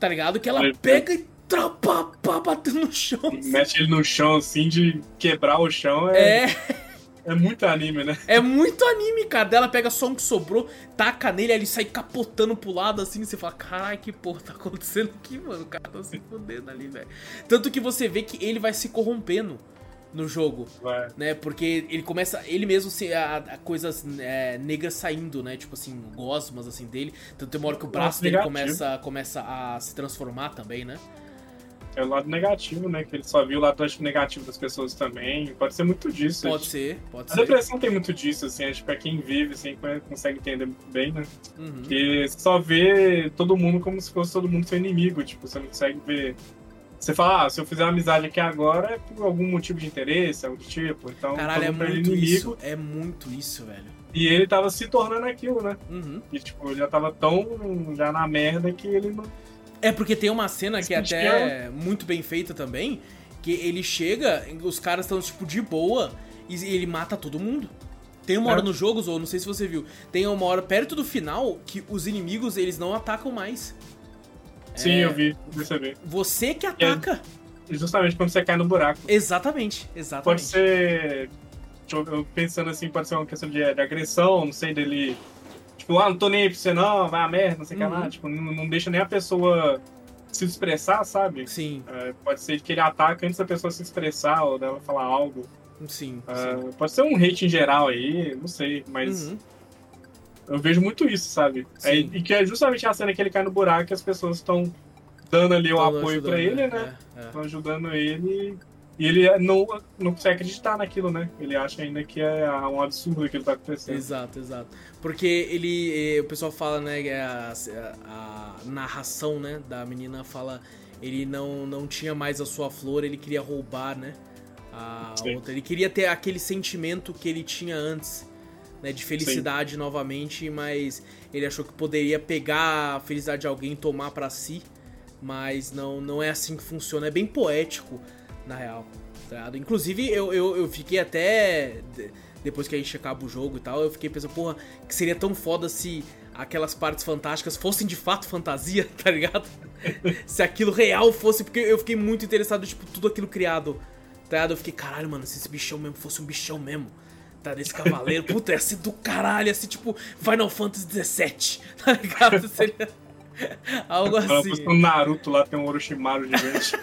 Tá ligado? Que ela pega e trapa, batendo no chão. Assim. Mete ele no chão assim de quebrar o chão. É. é... É muito anime, né? É muito anime, cara. Dela pega só um que sobrou, taca nele, aí ele sai capotando pro lado assim. Você fala, caralho, que porra tá acontecendo aqui, mano? O cara tá se fodendo ali, velho. Tanto que você vê que ele vai se corrompendo no jogo, Vai. né? Porque ele começa, ele mesmo se a, a coisas é, negras saindo, né? Tipo assim, gosmas assim dele. Tanto tem uma hora que o braço Nossa, dele negativo. começa, começa a se transformar também, né? É o lado negativo, né? Que ele só viu o lado negativo das pessoas também. Pode ser muito disso. Pode ser, pode A ser. depressão tem muito disso, assim, acho que pra quem vive, assim, consegue entender bem, né? Uhum. Porque você só vê todo mundo como se fosse todo mundo seu inimigo, tipo, você não consegue ver. Você fala, ah, se eu fizer uma amizade aqui agora é por algum motivo de interesse, algo do tipo. Então, Caralho, é ele muito inimigo. isso. É muito isso, velho. E ele tava se tornando aquilo, né? Uhum. E, tipo, já tava tão já na merda que ele não. É porque tem uma cena que é até muito bem feita também, que ele chega, os caras estão tipo de boa e ele mata todo mundo. Tem uma É. hora nos jogos, ou não sei se você viu, tem uma hora perto do final que os inimigos eles não atacam mais. Sim, É. eu vi, percebi. Você que ataca. E justamente quando você cai no buraco. Exatamente, exatamente. Pode ser. eu Pensando assim, pode ser uma questão de, de agressão, não sei, dele. Tipo, ah, não tô nem aí pra você não, vai a merda, não sei o que Uhum. lá. Tipo, não, não deixa nem a pessoa se expressar, sabe? Sim, É, pode ser que ele ataca antes da pessoa se expressar ou dela falar algo. sim, É, sim. pode ser um hate em geral aí, não sei, mas Uhum. eu vejo muito isso, sabe? É, e que é justamente a cena que ele cai no buraco e as pessoas estão dando ali o apoio pra ele, né? É, é. Estão ajudando ele. E ele não, não consegue acreditar naquilo, né? Ele acha ainda que é um absurdo aquilo que tá acontecendo. Exato, exato. Porque ele. eh, O pessoal fala, né? que A, a- a narração, né? Da menina fala. Ele não, não tinha mais a sua flor, ele queria roubar, né? A Sim. outra. Ele queria ter aquele sentimento que ele tinha antes, né? De felicidade novamente, mas ele achou que poderia pegar a felicidade de alguém e tomar pra si. Mas não, não é assim que funciona. É bem poético, na real. tá ligado? Inclusive, eu, eu, eu fiquei até. de- Depois que a gente acaba o jogo e tal, eu fiquei pensando, porra, que seria tão foda se aquelas partes fantásticas fossem de fato fantasia, tá ligado? se aquilo real fosse, porque eu fiquei muito interessado, tipo, tudo aquilo criado, tá ligado? Eu fiquei, caralho, mano, se esse bichão mesmo fosse um bichão mesmo, tá? Desse cavaleiro, puta, ia ser do caralho, ia ser tipo Final Fantasy XVII, tá ligado? Seria algo assim. um Naruto lá, tem um Orochimaru gigante.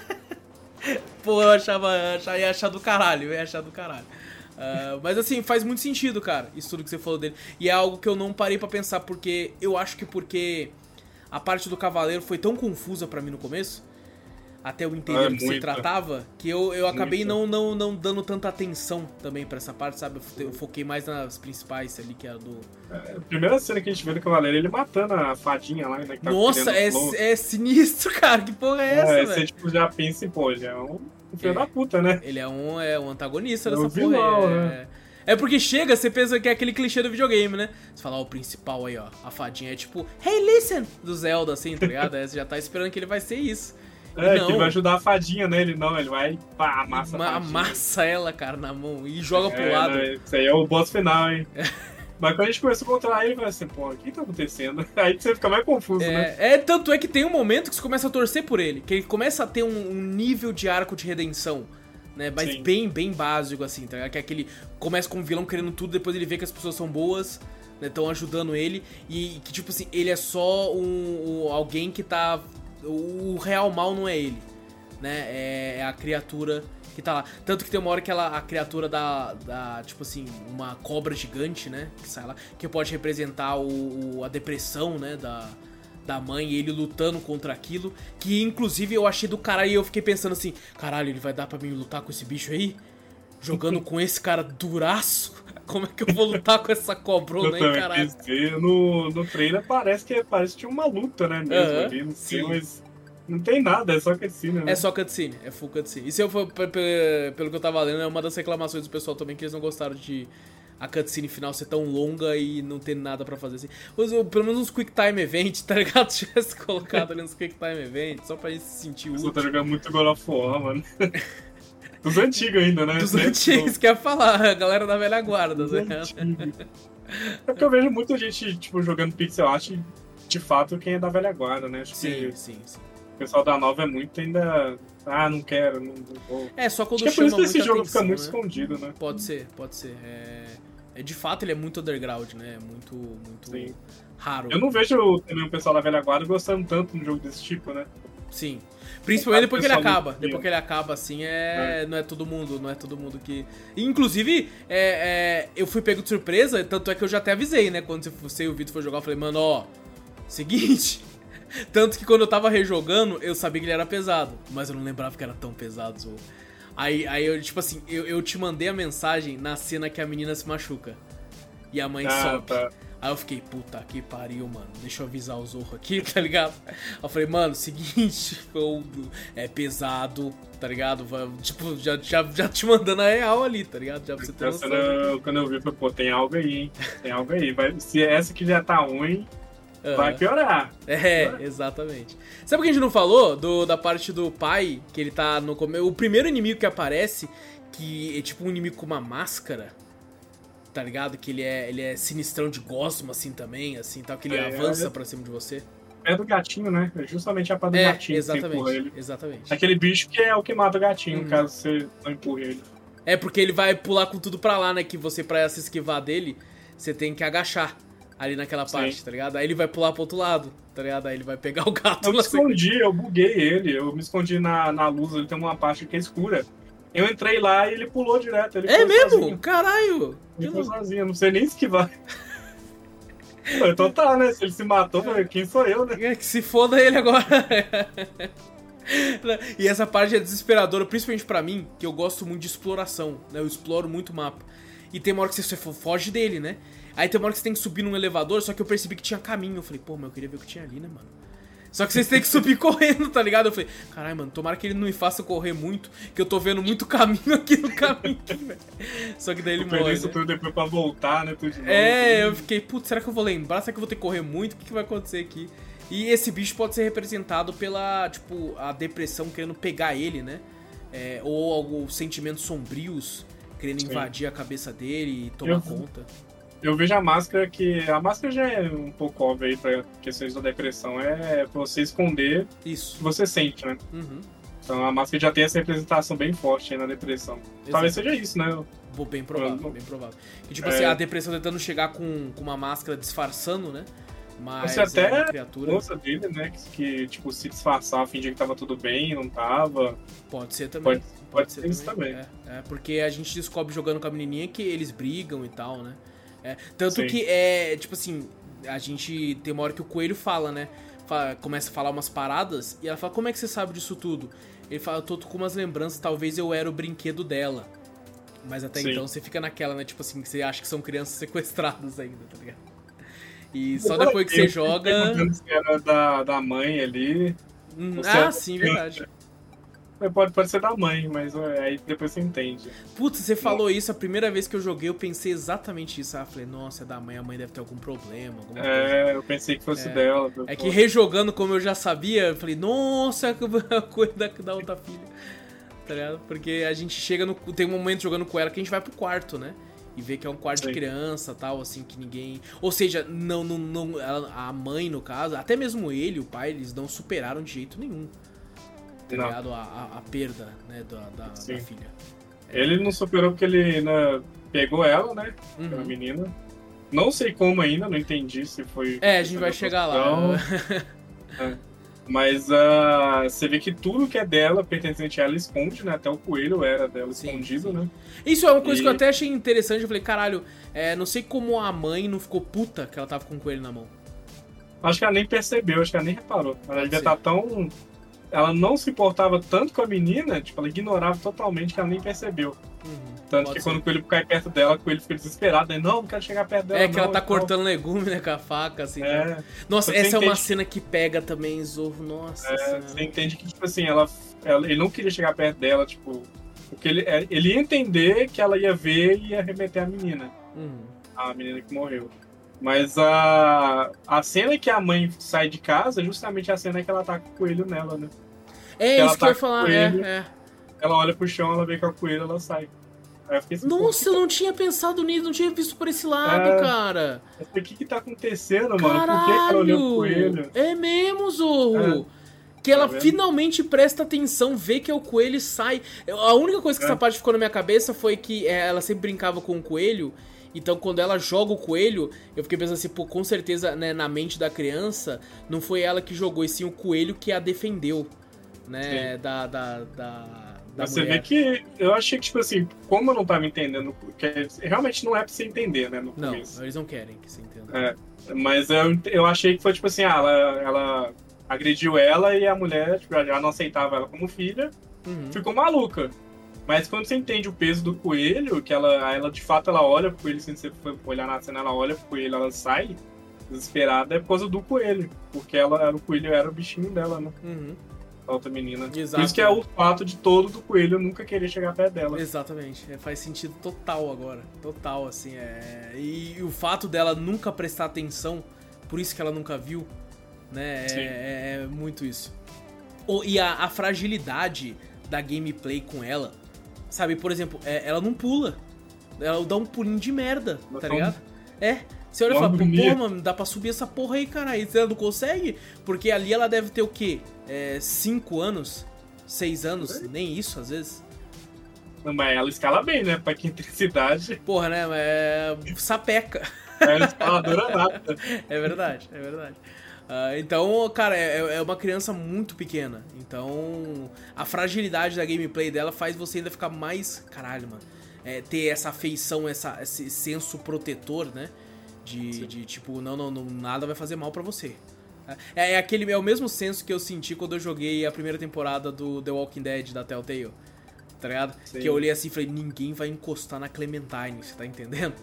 Pô, eu achava, eu achava- ia achar do caralho, eu ia achar do caralho. Ah, mas assim, faz muito sentido, cara, isso tudo que você falou dele. E é algo que eu não parei pra pensar, porque eu acho que porque a parte do cavaleiro foi tão confusa pra mim no começo, até eu entender É, do que se muito. tratava, que eu, eu acabei não, não, não dando tanta atenção também pra essa parte, sabe? Eu Eu foquei mais nas principais ali, que era do. É, a primeira cena que a gente vê do Cavaleiro, ele matando a fadinha lá, né? Que tá Nossa, é, é sinistro, cara, que porra é essa, É, você tipo, já pensa em, pô, já é um, um filho É. da puta, né? Ele é um, é um antagonista É dessa um vilão, porra. É, né? é porque chega, você pensa que é aquele clichê do videogame, né? Você fala, ó, o principal aí, ó, a fadinha é tipo, hey, listen, do Zelda, assim, tá ligado? Aí você já tá esperando que ele vai ser isso. É, Não. que ele vai ajudar a fadinha, né? Ele não, ele vai, pá, amassa Ma- a fadinha. amassa ela, cara, na mão e joga pro É, lado. né, Isso aí é o boss final, hein? Mas quando a gente começou a controlar ele, vai assim, pô, o que tá acontecendo? Aí você fica mais confuso, né? É, é, tanto é que tem um momento que você começa a torcer por ele, que ele começa a ter um, um nível de arco de redenção, né? Mas Sim. bem, bem básico, assim, tá? Que é aquele. Começa com o vilão querendo tudo, depois ele vê que as pessoas são boas, né? Estão ajudando ele, e que, tipo assim, ele é só um, um- alguém que tá. O real mal não é ele, né? É, é a criatura que tá lá. Tanto que tem uma hora que ela, a criatura da, da, tipo assim, uma cobra gigante, né? Que sai lá, que pode representar o, o- a depressão, né? Da, da mãe e ele lutando contra aquilo. Que inclusive eu achei do caralho e eu fiquei pensando assim: caralho, ele vai dar pra mim lutar com esse bicho aí? Jogando com esse cara duraço? Como é que eu vou lutar com essa cobrona aí, caralho? No, no trailer parece que parece que tinha uma luta, né? Mesmo Aham, ali, não sei, mas não tem nada, é só cutscene, né? É só cutscene, é full cutscene. E se eu for, pe- pe- pelo que eu tava lendo, é uma das reclamações do pessoal também, que eles não gostaram de a cutscene final ser tão longa e não ter nada pra fazer assim. Os- Pelo menos uns Quick Time Event, tá ligado? Se tivesse colocado ali uns Quick Time Event, só pra gente se sentir útil. tô jogando muito God of War, mano. Dos antigos ainda, né? Dos Né? antigos, quer falar, a galera da velha guarda, Dos né? antigos. É porque eu vejo muita gente, tipo, jogando pixel art, de fato, quem é da velha guarda, né? Acho Sim, que sim, sim. o pessoal da nova é muito ainda. Ah, não quero, não, não vou. É, só quando Acho que é por isso que esse jogo atenção, fica muito né? escondido, né? Pode ser, pode ser. É... é, de fato, ele é muito underground, né? É Muito, muito Sim. raro. Eu não vejo também o pessoal da velha guarda gostando tanto de um jogo desse tipo, né? Sim. Principalmente depois que ele acaba. Depois que ele acaba, assim, é... é. Não é todo mundo, não é todo mundo que... Inclusive, é, é... eu fui pego de surpresa, tanto é que eu já até avisei, né? Quando você e o Vitor foi jogar, eu falei, mano, ó... Seguinte... Tanto que quando eu tava rejogando, eu sabia que ele era pesado. Mas eu não lembrava que era tão pesado, Zou. Aí, aí eu, tipo assim, eu, eu te mandei a mensagem na cena que a menina se machuca. E a mãe ah, sobe. Tá. Aí eu fiquei, puta que pariu, mano. Deixa eu avisar o Zorro aqui, tá ligado? Aí eu falei, mano, seguinte, é pesado, tá ligado? Tipo, já, já, já te mandando a real ali, tá ligado? Já pra você ter noção. Quando eu vi, falei, pô, tem algo aí, hein? Tem algo aí. Vai, se essa que já tá ruim, Uhum. Vai piorar. É, Vai. exatamente. Sabe o que a gente não falou? Do, da parte do pai, que ele tá no começo. O primeiro inimigo que aparece, que é tipo um inimigo com uma máscara tá ligado? Que ele é, ele é sinistrão de gosma, assim, também, assim, tal, que ele é, avança é, pra cima de você. É do gatinho, né? É justamente a pá do é, gatinho exatamente, que ele. Exatamente. Aquele bicho que é o que mata o gatinho, uhum. caso você não empurre ele. É, porque ele vai pular com tudo pra lá, né? Que você, pra se esquivar dele, você tem que agachar ali naquela parte, Sim. tá ligado? Aí ele vai pular pro outro lado, tá ligado? Aí ele vai pegar o gato. Eu me escondi, eu buguei ele, eu me escondi na, na luz, ele tem uma parte que é escura. Eu entrei lá e ele pulou direto. Ele é mesmo? Sozinho. Caralho! Ele foi sozinho, não sei nem esquivar. então tá, né? Se ele se matou, quem sou eu, né? É que se foda ele agora. e essa parte é desesperadora, principalmente para mim, que eu gosto muito de exploração, né? Eu exploro muito o mapa. E tem uma hora que você foge dele, né? Aí tem uma hora que você tem que subir num elevador, só que eu percebi que tinha caminho. Eu falei, pô, mas eu queria ver o que tinha ali, né, mano? Só que vocês têm que subir correndo, tá ligado? Eu falei, caralho, mano, tomara que ele não me faça correr muito, que eu tô vendo muito caminho aqui no caminho, velho. Só que daí ele morre. isso né? tudo depois pra voltar, né? Tudo é, eu fiquei, putz, será que eu vou lembrar? Será que eu vou ter que correr muito? O que, que vai acontecer aqui? E esse bicho pode ser representado pela, tipo, a depressão querendo pegar ele, né? É, ou alguns sentimentos sombrios querendo Sim. invadir a cabeça dele e tomar eu, conta. Eu vejo a máscara que. A máscara já é um pouco óbvia aí pra questões da depressão. É pra você esconder Isso. o que você sente, né? Uhum. Então a máscara já tem essa representação bem forte aí na depressão. Exato. Talvez seja isso, né? Bem provável, bem provável. Que, tipo é... assim, a depressão tentando chegar com, com uma máscara disfarçando, né? Mas Você até é criatura... dele, né? Que, tipo, se disfarçar, fingir que tava tudo bem, não tava. Pode ser também. Pode, pode, pode ser, ser isso também. também. É, é, porque a gente descobre jogando com a menininha que eles brigam e tal, né? É, tanto Sim. que é, tipo assim, a gente tem uma hora que o coelho fala, né? Fala, começa a falar umas paradas e ela fala: Como é que você sabe disso tudo? Ele fala: Eu tô com umas lembranças, talvez eu era o brinquedo dela. Mas até Sim. então você fica naquela, né? Tipo assim, que você acha que são crianças sequestradas ainda, tá ligado? E só depois que você joga. Se era da, da mãe ali. Hum, ah, sim, verdade. Pode, pode ser da mãe, mas é, aí depois você entende. Putz, você falou isso, a primeira vez que eu joguei, eu pensei exatamente isso. Ah, falei, nossa, é da mãe, a mãe deve ter algum problema. é, coisa. eu pensei que fosse é, dela. É que rejogando como eu já sabia, eu falei, nossa, a coisa da, da outra filha. Tá ligado? Porque a gente chega no. Tem um momento jogando com ela que a gente vai pro quarto, né? E vê que é um quarto Sim. de criança tal, assim, que ninguém. Ou seja, não, não, não. A mãe, no caso, até mesmo ele, o pai, eles não superaram de jeito nenhum tá ligado? A, a, a, perda, né, da, da, da filha. Ele não superou porque ele né, pegou ela, né? Uhum. A menina. Não sei como ainda, não entendi se foi. É, a gente vai chegar lá. é. Mas uh, você vê que tudo que é dela, pertencente a ela, esconde, né? Até o coelho era dela sim, escondido, sim. né? Isso é uma coisa e... que eu até achei interessante. Eu falei, caralho, é, não sei como a mãe não ficou puta que ela tava com o coelho na mão. Acho que ela nem percebeu, acho que ela nem reparou. Ela devia estar tá tão ela não se importava tanto com a menina, tipo, ela ignorava totalmente que ela nem percebeu. Uhum, tanto que ser. quando o coelho cai perto dela, o coelho fica desesperado, né? Não, não quero chegar perto dela. É que não, ela tá cortando legume, né, com a faca, assim. É. Né? Nossa, essa é uma cena que pega também, Zorro. Nossa. É, você entende que, tipo assim, ela, ela, ele não queria chegar perto dela, tipo. Porque ele, é, ele ia entender que ela ia ver e ia remeter a menina. Uhum. A menina que morreu. Mas a, a cena que a mãe sai de casa é justamente a cena que ela tá com o coelho nela, né? É que isso que tá eu ia falar, coelho, é, é. Ela olha pro chão, ela vê que é o coelho, ela sai. Eu assim, Nossa, eu não tinha pensado nisso, não tinha visto por esse lado, é, cara. O que que tá acontecendo, Caralho, mano? Por que, que ela olhou pro coelho? É mesmo, Zorro. É. Que ela tá finalmente presta atenção, vê que é o coelho e sai. A única coisa que é. essa parte ficou na minha cabeça foi que é, ela sempre brincava com o coelho então, quando ela joga o coelho, eu fiquei pensando assim, pô, com certeza, né, na mente da criança, não foi ela que jogou, e sim o coelho que a defendeu. né? Da, da, da, da Você mulher. vê que eu achei que, tipo assim, como eu não tava entendendo, realmente não é pra você entender, né, no Não, começo. eles não querem que você entenda. É, mas eu, eu achei que foi tipo assim, ah, ela, ela agrediu ela e a mulher tipo, já não aceitava ela como filha, Uhum. ficou maluca. Mas quando você entende o peso do coelho, que ela, ela de fato ela olha pro coelho, sem você for olhar na cena, ela olha pro coelho, ela sai desesperada, é por causa do coelho. Porque ela o coelho, era o bichinho dela, né? Uhum. A outra menina. Exato. Por isso que é o fato de todo do coelho nunca querer chegar perto dela. Exatamente, é, faz sentido total agora, total, assim, é... E, e o fato dela nunca prestar atenção, por isso que ela nunca viu, né, é, é- é muito isso. E a, a fragilidade da gameplay com ela, sabe, por exemplo, é, ela não pula, ela dá um pulinho de merda, Ela tá tão- ligado? É, você olha e fala, pô, mano, dá pra subir essa porra aí, cara, e ela não consegue, porque ali ela deve ter o quê? É, cinco anos? Seis anos? Nem isso, às vezes. Mas ela escala bem, né? Pra quem tem essa idade, Porra, né? É. Sapeca. é escaladora nada. É verdade, é verdade. Ah, então, cara, é, é uma criança muito pequena. Então, a fragilidade da gameplay dela faz você ainda ficar mais. Caralho, mano. É, ter essa afeição, essa, esse senso protetor, né? De, de tipo, não, não, não, nada vai fazer mal pra você. É, é aquele, é o mesmo senso que eu senti quando eu joguei a primeira temporada do The Walking Dead da Telltale. Tá ligado? Sim. Que eu olhei assim e falei, ninguém vai encostar na Clementine, você tá entendendo?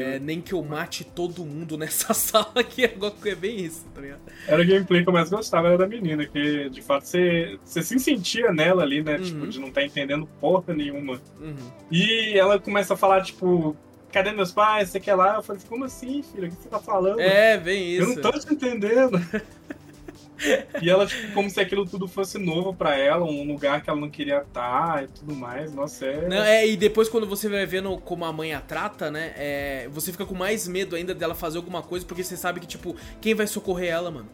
É, nem que eu mate todo mundo nessa sala aqui, agora é bem isso, tá ligado? Era o gameplay que eu mais gostava, era da menina, que de fato você, você se sentia nela ali, né? Uhum. Tipo, de não estar entendendo porra nenhuma. Uhum. E ela começa a falar, tipo, cadê meus pais? Você quer lá? Eu falei, como assim, filha? O que você tá falando? É, Eu isso. não tô te entendendo. e ela, tipo, como se aquilo tudo fosse novo pra ela, um lugar que ela não queria estar e tudo mais. Nossa, é. Não, é, e depois quando você vai vendo como a mãe a trata, né? é, você fica com mais medo ainda dela fazer alguma coisa, porque você sabe que, tipo, quem vai socorrer ela, mano?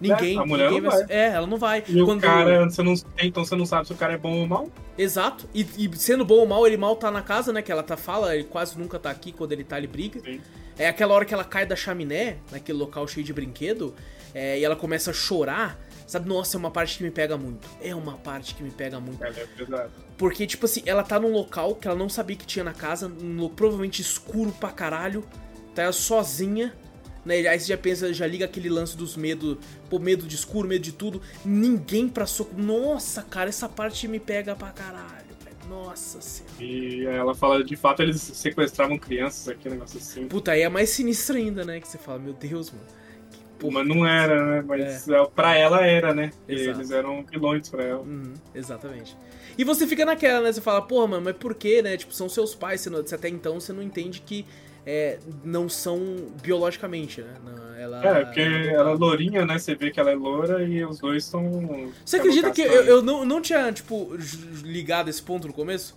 Ninguém. É, a mulher ninguém não vai. É, ela não vai. E Quando- o cara, você não, então você não sabe se o cara é bom ou mal? Exato. E, e sendo bom ou mal, ele mal tá na casa, né? Que ela tá fala, ele quase nunca tá aqui quando ele tá, ele briga. Sim. É aquela hora que ela cai da chaminé, naquele local cheio de brinquedo, é, e ela começa a chorar. Sabe, nossa, é uma parte que me pega muito. É uma parte que me pega muito. Ela é pesada. Porque, tipo assim, ela tá num local que ela não sabia que tinha na casa, provavelmente escuro pra caralho, tá ela sozinha, né? Aí você já pensa, já liga aquele lance dos medos, pô, medo de escuro, medo de tudo, ninguém pra socorrer. Nossa, cara, essa parte me pega pra caralho. Nossa senhora. E ela fala, de fato, eles sequestravam crianças aqui, um negócio assim. Puta, aí é mais sinistro ainda, né? Que você fala, meu Deus, mano. Que. Mas não era, né? Mas é. pra ela era, né? Eles eram vilões pra ela. Uhum, exatamente. E você fica naquela, né? Você fala, porra, mano, mas por quê, né? Tipo, são seus pais, você, não- você até então você não entende que é, não são biologicamente, né? Não, ela, É, porque ela é lourinha, né? Você vê que ela é loura e os dois estão. Você acredita que eu, eu não, não tinha, tipo, ligado esse ponto no começo?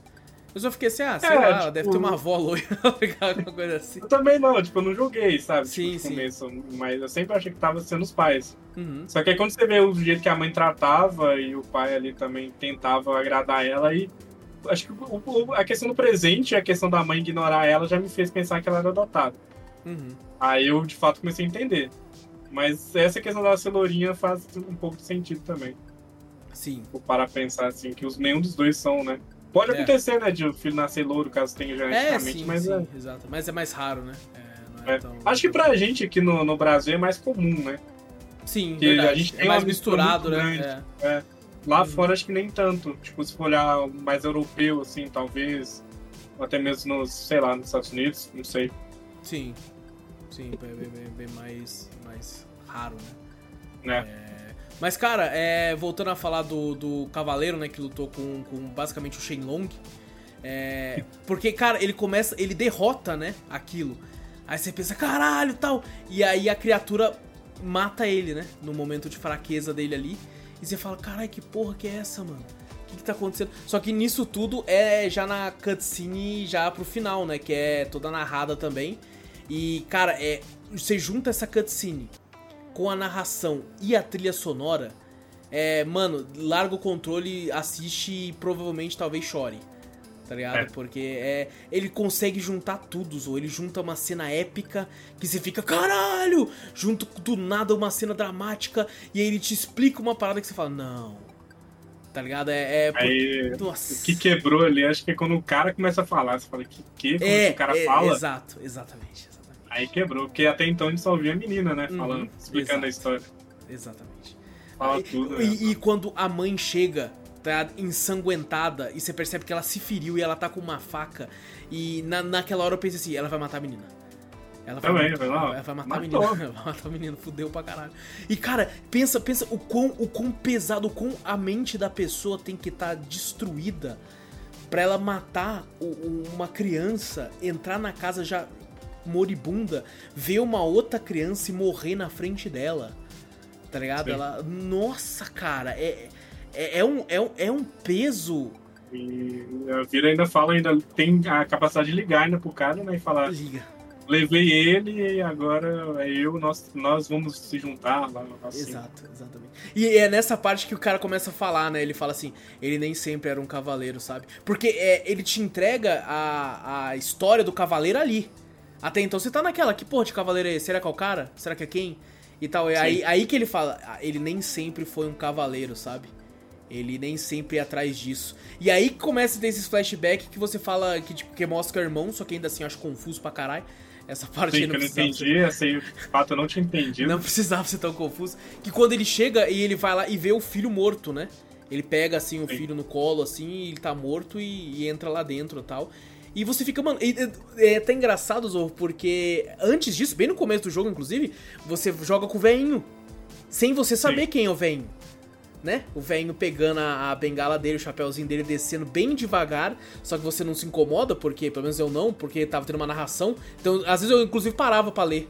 Eu só fiquei assim, ah, sei É, lá, tipo- deve ter uma avó loira? Alguma coisa assim. Eu também não, tipo, eu não joguei, sabe? Sim, tipo, sim. no começo, mas eu sempre achei que tava sendo os pais. Uhum. Só que aí quando você vê o jeito que a mãe tratava e o pai ali também tentava agradar ela, aí acho que o- o- a questão do presente e a questão da mãe ignorar ela já me fez pensar que ela era adotada. Uhum. Aí eu de fato comecei a entender. Mas essa questão da cenourinha faz um pouco de sentido também. Sim. Vou parar a pensar assim, que os, nenhum dos dois são, né? Pode É. acontecer, né, de o filho nascer louro, caso tenha É, geneticamente, sim, mas sim, é. exato. Mas é mais raro, né? É, é É. tão- Acho que pra gente aqui no, no Brasil é mais comum, né? Sim, que a verdade. gente é tem mais uma mistura misturado, né? É. Lá Uhum. fora acho que nem tanto. Tipo, se for olhar mais europeu, assim, talvez. Ou até mesmo nos, sei lá, nos Estados Unidos, não sei. Sim. Sim, bem, bem- bem mais, mais raro, né? Né? Mas, cara, é, voltando a falar do, do Cavaleiro, né, que lutou com, com basicamente o Shenlong. É, porque, cara, ele começa, ele derrota, né, aquilo. Aí você pensa, caralho, tal. E aí a criatura mata ele, né, no momento de fraqueza dele ali. E você fala, caralho, que porra que é essa, mano? O que, que tá acontecendo? Só que nisso tudo é já na cutscene, já pro final, né, que é toda narrada também. E, cara, é, você junta essa cutscene com a narração e a trilha sonora, é, mano, larga o controle, assiste e provavelmente talvez chore. Tá ligado? É. Porque é, ele consegue juntar tudo, ou ele junta uma cena épica que você fica, caralho! Junto do nada uma cena dramática e aí ele te explica uma parada que você fala, não, Tá ligado? É. é Aí. O que quebrou ali, acho que é quando o cara começa a falar, você fala, que que? Quando é, o cara é, fala. Exato, exatamente. Aí quebrou, porque até então a gente só ouvia a menina, né? Uhum, falando, explicando exato, a história. Exatamente. Fala tudo, né? E, e quando a mãe chega tá ensanguentada e você percebe que ela se feriu e ela tá com uma faca. E na, naquela hora eu pensei assim, ela vai matar a menina. Ela vai, Também, vai, lá, ela vai matar matou. a menina. Vai matar a menina, fudeu pra caralho. E cara, pensa, pensa o quão, o quão pesado, o quão a mente da pessoa tem que estar tá destruída para ela matar uma criança, entrar na casa já moribunda, ver uma outra criança e morrer na frente dela. Tá ligado? Sim. Ela. Nossa, cara, é é, é, um, é, um, é um peso. E a Vira ainda fala, ainda tem a capacidade de ligar ainda pro cara, né? E falar. Liga. Levei ele e agora é eu, nós, nós vamos se juntar lá. Assim. Exato, exatamente. E é nessa parte que o cara começa a falar, né? Ele fala assim, ele nem sempre era um cavaleiro, sabe? Porque é, ele te entrega a, a história do cavaleiro ali. Até então você tá naquela, que porra de cavaleiro é esse? Será que é o cara? Será que é quem? E tal. É aí, aí que ele fala, ah, ele nem sempre foi um cavaleiro, sabe? Ele nem sempre ia atrás disso. E aí começa a ter esses flashbacks que você fala que, tipo, que mostra o irmão, só que ainda assim eu acho confuso pra caralho. Essa parte Sim, não que eu não entendi, ser... assim, de fato eu não tinha entendido. Não precisava ser tão confuso. Que quando ele chega e ele vai lá e vê o filho morto, né? Ele pega assim o Sim. filho no colo, assim, ele tá morto e, e entra lá dentro e tal. E você fica, mano, é, é até engraçado, Zorro, porque antes disso, bem no começo do jogo, inclusive, você joga com o veinho. Sem você saber Sim. quem é o veinho né? O velhinho pegando a, a, bengala dele, o chapéuzinho dele descendo bem devagar, só que você não se incomoda, porque, pelo menos eu não, porque tava tendo uma narração. Então, às vezes eu inclusive parava para ler.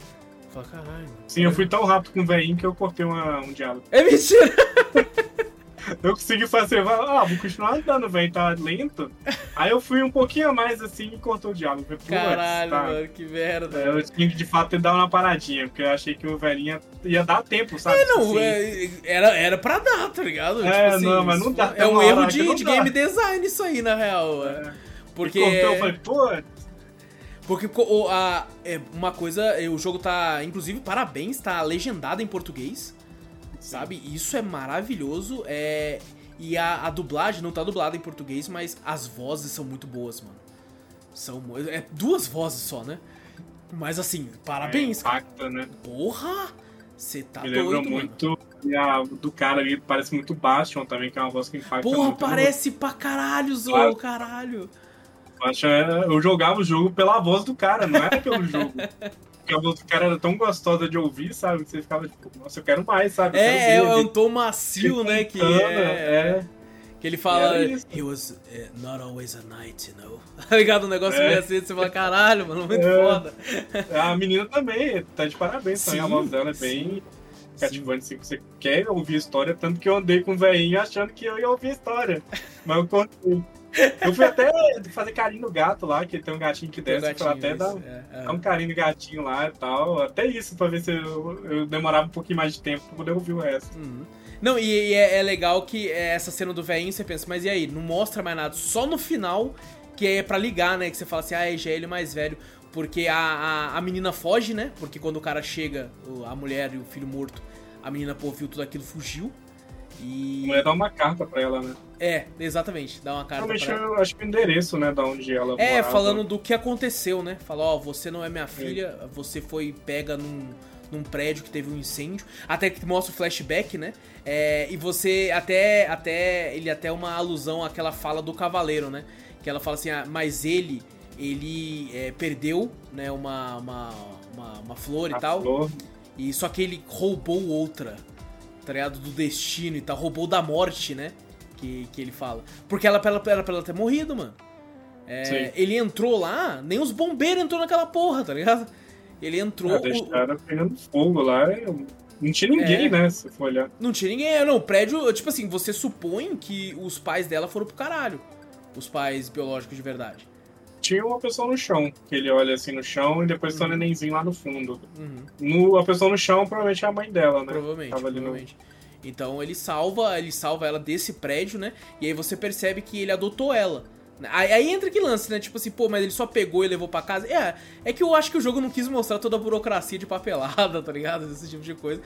Fala, caralho. Sim, eu fui tão rápido com o velhinho que eu cortei uma, um diálogo. É mentira! eu consegui fazer, ah, vou continuar andando, velho, tá lento. Aí eu fui um pouquinho a mais assim e cortou o diálogo. Caralho, tá. mano, que merda. É, eu tinha que de fato dar uma paradinha, porque eu achei que o velhinho ia dar tempo, sabe? É, não, assim. é, era, era pra dar, tá ligado? É, tipo assim, não, mas não dá. É um erro de, de game design isso aí, na real. É. Porque. Cortou, eu falei, pô. Porque a, é, uma coisa, o jogo tá. Inclusive, parabéns, tá legendado em português sabe? Isso é maravilhoso. É... E a, a, dublagem não tá dublada em português, mas as vozes são muito boas, mano. São é duas vozes só, né? Mas assim, parabéns. É, impacta, né? Porra! Você tá Me doido, muito e a do cara ali parece muito Bastion também, que é uma voz que impacta Porra, muito. parece muito. pra caralho, Zou, caralho. Eu jogava o jogo pela voz do cara, não era pelo jogo. Porque a voz do cara era tão gostosa de ouvir, sabe? Que você ficava tipo, nossa, eu quero mais, sabe? É, é um tom macio, né? Que é, é. Que ele fala, he was uh, not always a knight, you know? Tá ligado? Um negócio é. meio assim, você fala, caralho, mano, muito é. foda. A menina também, tá de parabéns sim, também, a voz dela é bem cativante, assim, você quer ouvir história, tanto que eu andei com o velhinho achando que eu ia ouvir história. Mas eu. Eu fui até fazer carinho no gato lá, que tem um gatinho que desce, gatinho, até dar, é, é. um carinho no gatinho lá e tal. Até isso, pra ver se eu, eu demorava um pouquinho mais de tempo pra poder ouvir o resto. Uhum. Não, e, e é, é, legal que essa cena do velhinho, você pensa, mas e aí? Não mostra mais nada. Só no final, que é pra ligar, né? Que você fala assim, ah, já é ele mais velho. Porque a, a, a, menina foge, né? Porque quando o cara chega, a mulher e o filho morto, a menina, pô, viu tudo aquilo, fugiu. E. A mulher dá uma carta pra ela, né? É, exatamente, dá uma carta Realmente, pra ela. eu acho que o endereço, né, da onde ela É, morava. falando do que aconteceu, né? Fala, ó, você não é minha filha, é. você foi pega num, num prédio que teve um incêndio. Até que mostra o flashback, né? É, e você até, até. Ele até uma alusão àquela fala do cavaleiro, né? Que ela fala assim, ah, mas ele. Ele é, perdeu, né, uma, uma, uma, uma flor A e tal. Flor. E só que ele roubou outra tá ligado? Do destino e tal, roubou da morte, né? Que, que ele fala. Porque ela, ela, ela, ela ter morrido, mano. É, ele entrou lá, nem os bombeiros entrou naquela porra, tá ligado? Ele entrou. Ah, deixaram o... pegando fogo lá. Não tinha ninguém, é, né? Se for olhar. Não tinha ninguém, não. O prédio, tipo assim, você supõe que os pais dela foram pro caralho. Os pais biológicos de verdade tinha uma pessoa no chão, que ele olha assim no chão e depois uhum. tá o nenenzinho lá no fundo. Uhum. No, a pessoa no chão provavelmente é a mãe dela, né? Provavelmente, provavelmente. No... Então ele salva, ele salva ela desse prédio, né? E aí você percebe que ele adotou ela, Aí, aí entra que lance, né? Tipo assim, pô, mas ele só pegou e levou para casa. É, é que eu acho que o jogo não quis mostrar toda a burocracia de papelada, tá ligado? Esse tipo de coisa.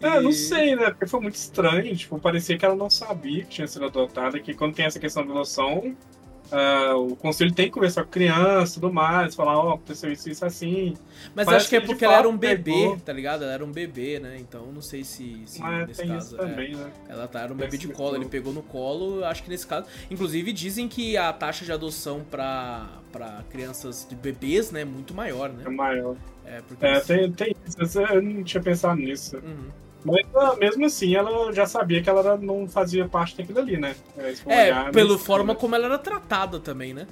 É, não sei, né? Porque foi muito estranho. Tipo, parecia que ela não sabia que tinha sido adotada, que quando tem essa questão de adoção, Uh, o conselho tem que conversar com a criança e tudo mais, falar, ó, oh, aconteceu isso, isso assim. Mas acho que é porque ela era um bebê, pegou. tá ligado? Ela era um bebê, né? Então não sei se, se Mas nesse caso. Também, é, né? Ela tá, era um bebê de colo, ele pegou no colo, acho que nesse caso. Inclusive dizem que a taxa de adoção pra, pra crianças de bebês, né, é muito maior, né? É maior. É, porque é tem, tem isso. Eu não tinha pensado nisso. Uhum. Mas ah, mesmo assim, ela já sabia que ela não fazia parte daquilo ali, né? É, pela forma como ela era tratada também, né?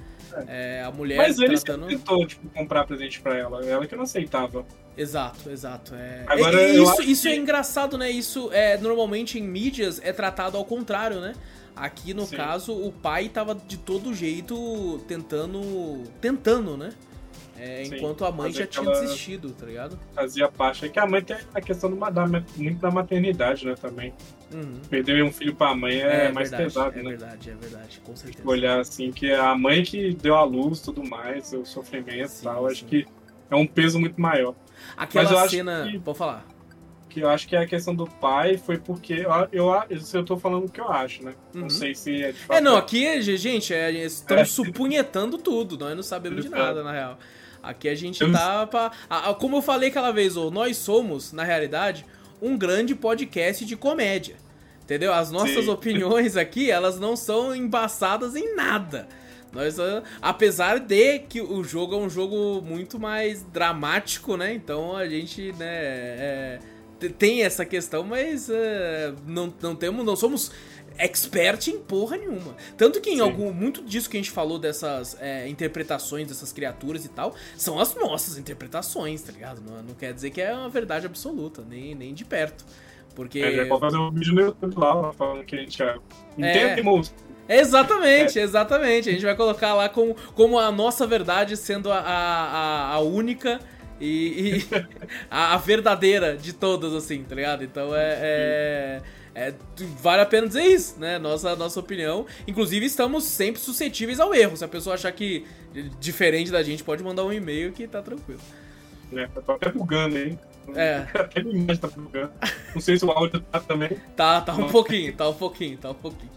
É. É, a mulher Mas ele tratando... tentou, tipo, comprar presente pra ela. Ela que não aceitava. Exato, exato. É... Agora, isso, isso é que... é engraçado, né? Isso é normalmente em mídias é tratado ao contrário, né? Aqui, no Sim. caso, o pai tava de todo jeito tentando. tentando, né? É, enquanto a mãe já tinha desistido, tá ligado? Fazia parte. É que a mãe tem a questão do, da, muito da maternidade, né, também. Uhum. Perder um filho pra mãe é, é mais verdade, pesado, é né? É verdade, é verdade, com certeza. Olhar assim, que a mãe que deu a luz tudo mais, o sofrimento e tal, sim. acho que é um peso muito maior. Aquela cena. Que, Pode falar. Que eu acho que a questão do pai foi porque. Eu, eu, eu tô falando o que eu acho, né? Uhum. Não sei se é de fato. É, não, aqui, gente, é, estamos é. supunhetando tudo, nós não sabemos de nada, na real. Aqui a gente tá pra. como eu falei aquela vez, ou nós somos, na realidade, um grande podcast de comédia. Entendeu? As nossas Sim. opiniões aqui, elas não são embaçadas em nada. Nós, ah, apesar de que o jogo é um jogo muito mais dramático, né? Então a gente, né, é, tem essa questão, mas é, não, não temos, não somos expert em porra nenhuma. Tanto que em Sim. algum muito disso que a gente falou dessas é, interpretações dessas criaturas e tal, são as nossas interpretações, tá ligado? Não, não quer dizer que é uma verdade absoluta, nem, nem de perto. Porque. É, pode fazer um vídeo no YouTube lá, falando que a gente é. Entende, é. Exatamente, é. exatamente. A gente vai colocar lá como, como a nossa verdade sendo a, a, a única e, e a, a, verdadeira de todas, assim, tá ligado? Então é, é, é, vale a pena dizer isso, né? Nossa, nossa opinião. Inclusive, estamos sempre suscetíveis ao erro. Se a pessoa achar que diferente da gente, pode mandar um e-mail que tá tranquilo. É, tô até bugando aí. É. Até minha imagem tá bugando. Não sei se o áudio tá também. Tá, tá um pouquinho, tá um pouquinho, tá um pouquinho.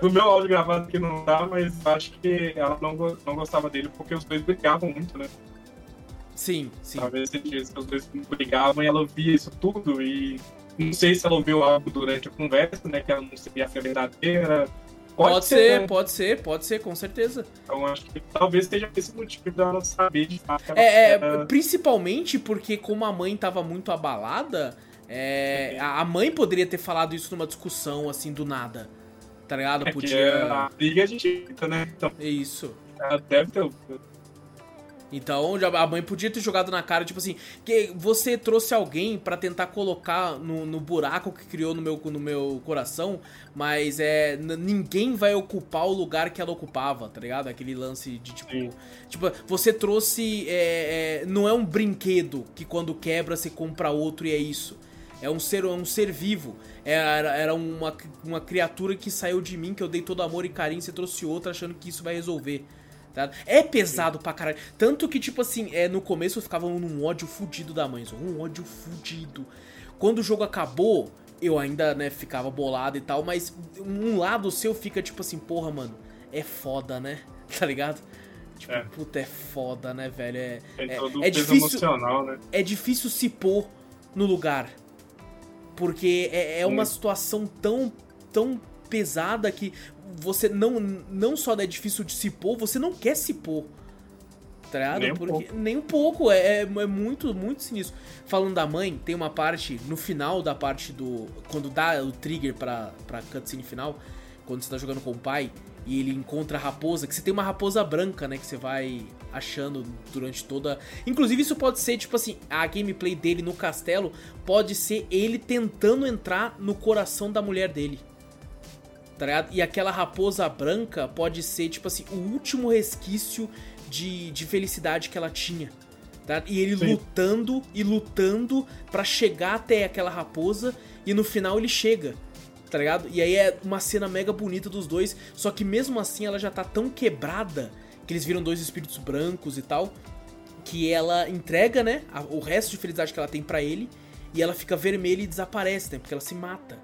O meu áudio gravado aqui não tá, mas acho que ela não, não gostava dele porque os dois brigavam muito, né? Sim, sim. Talvez os dois brigavam e ela via isso tudo e não sei se ela ouviu algo durante a conversa, né? Que ela não sabia a verdadeira. Pode, pode ser, ser né? pode ser, pode ser, com certeza. Então acho que talvez seja esse motivo dela saber de fato. É, era... principalmente porque como a mãe tava muito abalada, é, a mãe poderia ter falado isso numa discussão assim do nada. Tá ligado? É Podia. a briga a gente né? Então, é isso. Ela deve ter então a mãe podia ter jogado na cara, tipo assim, que você trouxe alguém para tentar colocar no, no, buraco que criou no meu, no meu coração, mas é ninguém vai ocupar o lugar que ela ocupava, tá ligado? Aquele lance de tipo. Sim. Tipo, você trouxe. É, é, não é um brinquedo que quando quebra você compra outro e é isso. É um ser, é um ser vivo. Era, era uma, uma criatura que saiu de mim, que eu dei todo amor e carinho, você trouxe outra achando que isso vai resolver. Tá? É pesado Sim. pra caralho. Tanto que, tipo assim, é, no começo eu ficava num ódio fudido da mãe. Um ódio fudido. Quando o jogo acabou, eu ainda, né, ficava bolado e tal, mas um lado seu fica tipo assim, porra, mano, é foda, né? Tá ligado? Tipo, é. puta, é foda, né, velho? É, é, é difícil. Né? É difícil se pôr no lugar. Porque é, é uma situação tão, tão pesada que você não, não só é difícil de se pôr, você não quer se pôr. Tá ligado? Nem um Porque, pouco. Nem um pouco, é, é, é muito, muito sinistro. Falando da mãe, tem uma parte, no final da parte do. Quando dá o trigger pra, pra cutscene final, quando você tá jogando com o pai, e ele encontra a raposa, que você tem uma raposa branca, né, que você vai achando durante toda. Inclusive, isso pode ser, tipo assim, a gameplay dele no castelo pode ser ele tentando entrar no coração da mulher dele tá ligado? E aquela raposa branca pode ser, tipo assim, o último resquício de, de felicidade que ela tinha. Tá? E ele Sim. lutando e lutando para chegar até aquela raposa e no final ele chega. tá ligado? E aí é uma cena mega bonita dos dois, só que mesmo assim ela já tá tão quebrada que eles viram dois espíritos brancos e tal, que ela entrega, né, o resto de felicidade que ela tem para ele e ela fica vermelha e desaparece, né, porque ela se mata.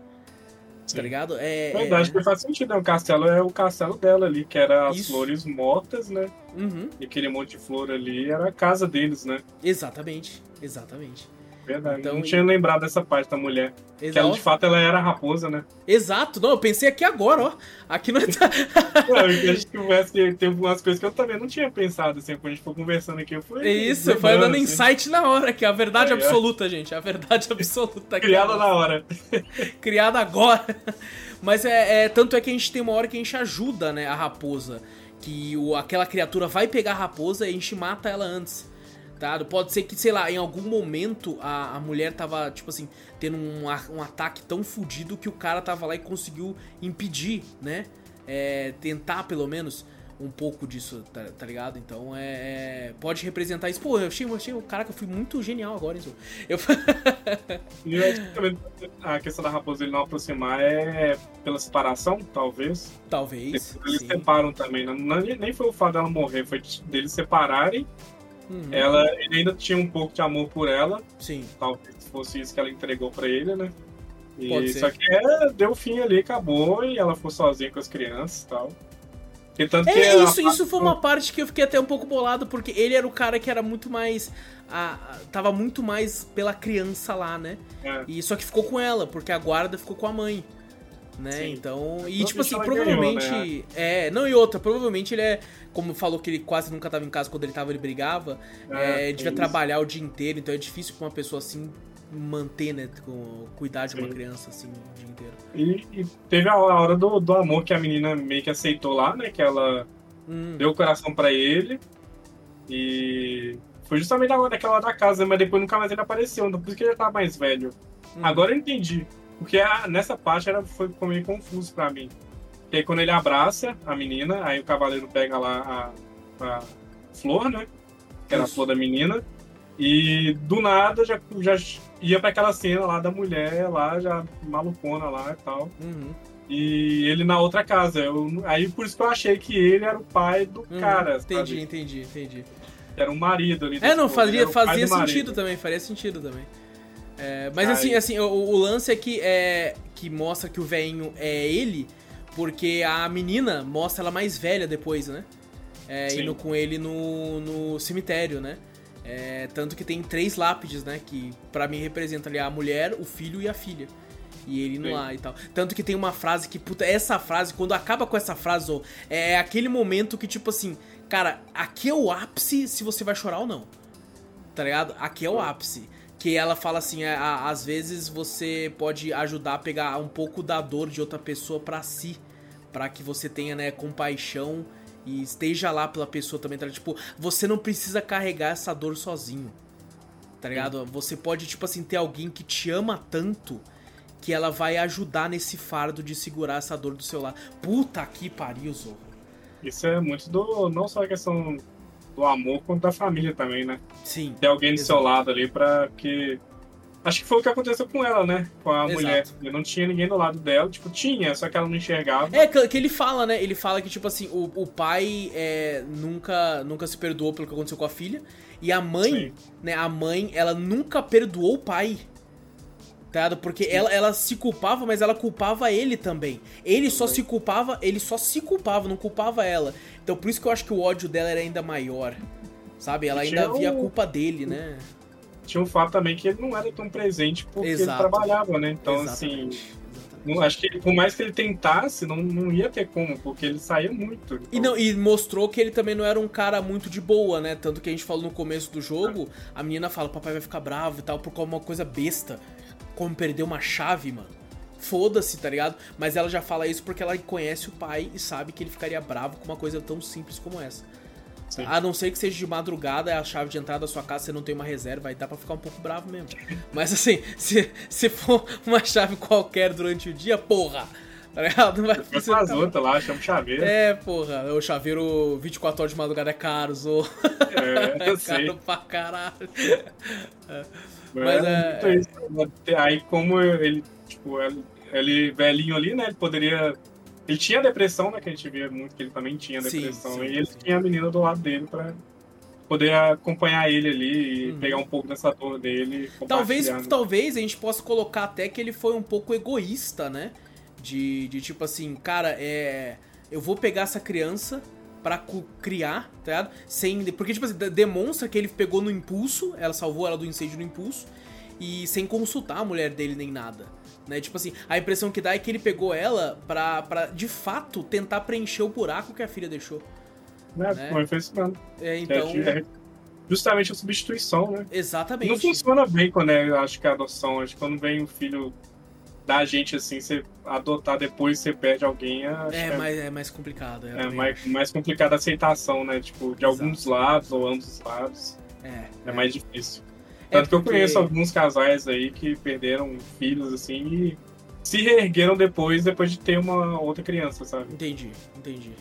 Tá ligado? É, Verdade, é... que faz sentido, né? O castelo é o castelo dela ali, que era as Isso. flores mortas, né? Uhum. E aquele monte de flor ali era a casa deles, né? Exatamente, exatamente. Verdade. Então, não tinha lembrado dessa parte da mulher. Exato. Que ela, de fato, ela era a raposa, né? Exato. Não, eu pensei aqui agora, ó. Aqui não tá... não, a gente conversa que tem algumas coisas que eu também não tinha pensado, assim. Quando a gente for conversando aqui, eu fui... Isso, foi dando assim. insight na hora, que é a verdade é, absoluta, é. gente. A verdade absoluta. Criada na hora. Criada agora. Mas é, é, Tanto é que a gente tem uma hora que a gente ajuda, né, a raposa. Que o, aquela criatura vai pegar a raposa e a gente mata ela antes. Tá? Pode ser que, sei lá, em algum momento a, a mulher tava, tipo assim, tendo um, um ataque tão fodido que o cara tava lá e conseguiu impedir, né? É, tentar, pelo menos, um pouco disso, tá, tá ligado? Então é, é, Pode representar isso. Pô, eu achei, eu achei. Caraca, eu fui muito genial agora, isso. Eu... eu acho que também a questão da raposa ele não aproximar é pela separação, talvez. Talvez. Eles sim. separam também. Não, nem foi o fato dela morrer, foi deles separarem Uhum. Ela, ele ainda tinha um pouco de amor por ela. Sim. Talvez fosse isso que ela entregou para ele, né? E Pode ser. Só que é, deu fim ali, acabou, e ela ficou sozinha com as crianças e tal. E tanto é, que isso, isso foi uma parte que eu fiquei até um pouco bolado, porque ele era o cara que era muito mais. A, a, tava muito mais pela criança lá, né? É. E só que ficou com ela, porque a guarda ficou com a mãe né? Sim. Então, e tipo assim, provavelmente ganhou, né? é, não e outra, provavelmente ele é, como falou que ele quase nunca tava em casa quando ele tava ele brigava, é, é, ele devia trabalhar o dia inteiro, então é difícil pra uma pessoa assim manter, né, com, cuidar de Sim. uma criança assim o dia inteiro. E, e teve a hora do, do amor que a menina meio que aceitou lá, né, que ela hum. deu o coração para ele e foi justamente naquela hora da casa, mas depois nunca mais ele apareceu, por isso que ele já tava mais velho. Hum. Agora eu entendi. Porque a, nessa parte era, foi, meio confuso para mim. Porque aí quando ele abraça a menina, aí o cavaleiro pega lá a, a flor, né? Que era Isso. a flor da menina. E do nada já, já ia para aquela cena lá da mulher lá, já malucona lá e tal. Uhum. E ele na outra casa. Eu, aí por isso que eu achei que ele era o pai do uhum. cara. Entendi, sabe? entendi, entendi. Era um marido ali. É, não, fazia, fazia sentido também, faria sentido também. É, mas assim, assim o, o, lance é que, é que mostra que o velhinho é ele, porque a menina mostra ela mais velha depois, né? É, indo com ele no, no cemitério, né? É, tanto que tem três lápides, né? Que para mim representa ali a mulher, o filho e a filha. E ele indo lá e tal. Tanto que tem uma frase que, puta, essa frase, quando acaba com essa frase, oh, é aquele momento que, tipo assim, cara, aqui é o ápice se você vai chorar ou não. Tá ligado? Aqui é o ápice que ela fala assim, é, às vezes você pode ajudar a pegar um pouco da dor de outra pessoa para si, para que você tenha, né, compaixão e esteja lá pela pessoa também, tá? Tipo, você não precisa carregar essa dor sozinho. Tá ligado? Sim. Você pode, tipo assim, ter alguém que te ama tanto que ela vai ajudar nesse fardo de segurar essa dor do seu lado. Puta que pariu, Zorro. Isso é muito do. Não só a questão do amor quanto da família também, né? Sim. Ter alguém do seu lado ali pra que. Acho que foi o que aconteceu com ela, né? Com a Exato. mulher. Eu não tinha ninguém do lado dela. Tipo, tinha, só que ela não enxergava. É, que ele fala, né? Ele fala que, tipo assim, o, o pai é, nunca, nunca se perdoou pelo que aconteceu com a filha. E a mãe, Sim. né? A mãe, ela nunca perdoou o pai. Tá? Porque ela, ela se culpava, mas ela culpava ele também. Ele só se culpava, ele só se culpava, não culpava ela. Então por isso que eu acho que o ódio dela era ainda maior. Sabe? Ela ainda via a culpa dele, né? Tinha um fato também que ele não era tão presente porque Exato. ele trabalhava, né? Então, assim, Exatamente. assim. Não, acho que por mais que ele tentasse, não, não ia ter como, porque ele saía muito. Então... E, não, e mostrou que ele também não era um cara muito de boa, né? Tanto que a gente falou no começo do jogo, a menina fala, papai vai ficar bravo e tal, por uma coisa besta como perder uma chave, mano. Foda-se, tá ligado? Mas ela já fala isso porque ela conhece o pai e sabe que ele ficaria bravo com uma coisa tão simples como essa. Sim. A não ser que seja de madrugada, é a chave de entrada da sua casa, você não tem uma reserva, aí dá pra ficar um pouco bravo mesmo. Mas assim, se, se for uma chave qualquer durante o dia, porra! Tá ligado? Não vai as outras lá, chama chaveiro. É, porra. O chaveiro 24 horas de madrugada é caro, zo. É, é sei. caro pra caralho. É. Mas é. é... Isso. Aí, como ele, tipo, ele velhinho ali, né? Ele poderia. Ele tinha depressão, né? Que a gente via muito que ele também tinha depressão. Sim, sim, e ele sim. tinha a menina do lado dele pra poder acompanhar ele ali e uhum. pegar um pouco dessa dor dele. Talvez, talvez a gente possa colocar até que ele foi um pouco egoísta, né? De, de tipo assim, cara, é. Eu vou pegar essa criança para criar, tá ligado? Sem, porque, tipo assim, demonstra que ele pegou no impulso, ela salvou ela do incêndio no impulso, e sem consultar a mulher dele nem nada. Né? Tipo assim, a impressão que dá é que ele pegou ela pra, pra de fato, tentar preencher o buraco que a filha deixou. É, né? foi isso mesmo. É, então... É, justamente a substituição, né? Exatamente. Não funciona bem quando é, acho que a adoção. Acho que quando vem um filho da gente, assim, você adotar depois você perde alguém. É, é, mais, é mais complicado. É, é mais, mais complicado a aceitação, né? Tipo, de Exato. alguns lados ou ambos os lados. É. É, é. mais difícil. É Tanto porque... que eu conheço alguns casais aí que perderam filhos, assim, e se reergueram depois, depois de ter uma outra criança, sabe? Entendi, entendi.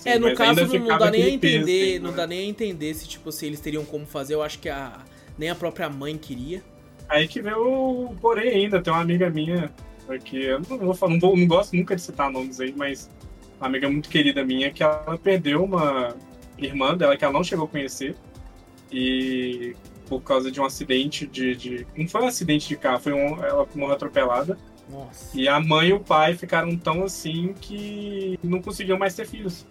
Sim, é, no caso não, não dá nem a entender, peso, não né? dá nem a entender se tipo se eles teriam como fazer. Eu acho que a nem a própria mãe queria. Aí que vem o porém ainda, tem uma amiga minha que eu não vou falar, não, vou, não gosto nunca de citar nomes aí, mas uma amiga muito querida minha que ela perdeu uma irmã dela que ela não chegou a conhecer e por causa de um acidente de, de não foi um acidente de carro, foi um, ela morreu atropelada. Nossa. E a mãe e o pai ficaram tão assim que não conseguiam mais ter filhos.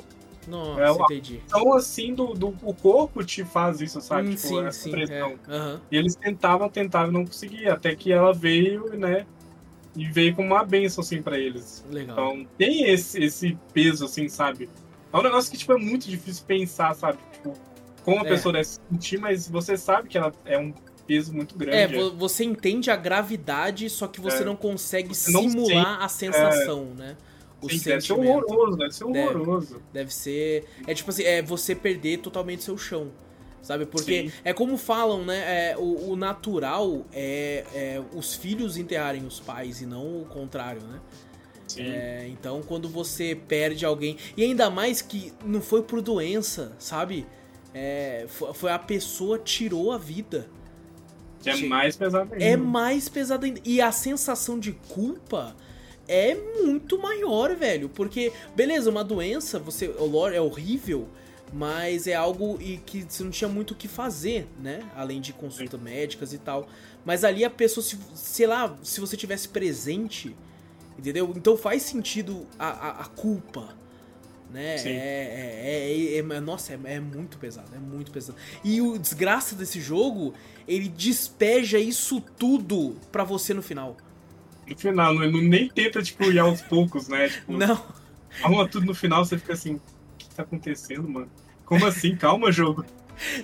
Nossa, é, entendi. Então, assim, do, do, o corpo te faz isso, sabe? Hum, tipo, sim, essa sim, pressão. É. Uhum. E eles tentavam, tentavam, não conseguiam. Até que ela veio, né? E veio como uma benção, assim, pra eles. Legal. Então, tem esse, esse peso, assim, sabe? É um negócio que, tipo, é muito difícil pensar, sabe? Tipo, como a é. pessoa deve sentir, mas você sabe que ela é um peso muito grande. É, você entende a gravidade, só que você é. não consegue você simular não a sensação, é. né? O Sim, Deve ser horroroso, deve ser horroroso. Deve, deve, ser. É tipo assim, é você perder totalmente seu chão. Sabe? Porque Sim. é como falam, né? É, o, o, natural é, é, os filhos enterrarem os pais e não o contrário, né? É, então, quando você perde alguém. E ainda mais que não foi por doença, sabe? É, foi, foi, a pessoa tirou a vida. Que é mais pesado ainda. É mais pesado ainda. E a sensação de culpa é muito maior, velho. Porque, beleza, uma doença, você. O é horrível, mas é algo e que você não tinha muito o que fazer, né? Além de consultas médicas e tal. Mas ali a pessoa, se, sei lá, se você tivesse presente, entendeu? Então faz sentido a, a, a culpa. Né? É, é, é, é, nossa, é, é, muito pesado, é muito pesado. E o desgraça desse jogo, ele despeja isso tudo pra você no final no final, não, nem tenta, tipo, ir aos poucos, né? Tipo, não. Arruma tudo no final, você fica assim, o que tá acontecendo, mano? Como assim? Calma, jogo.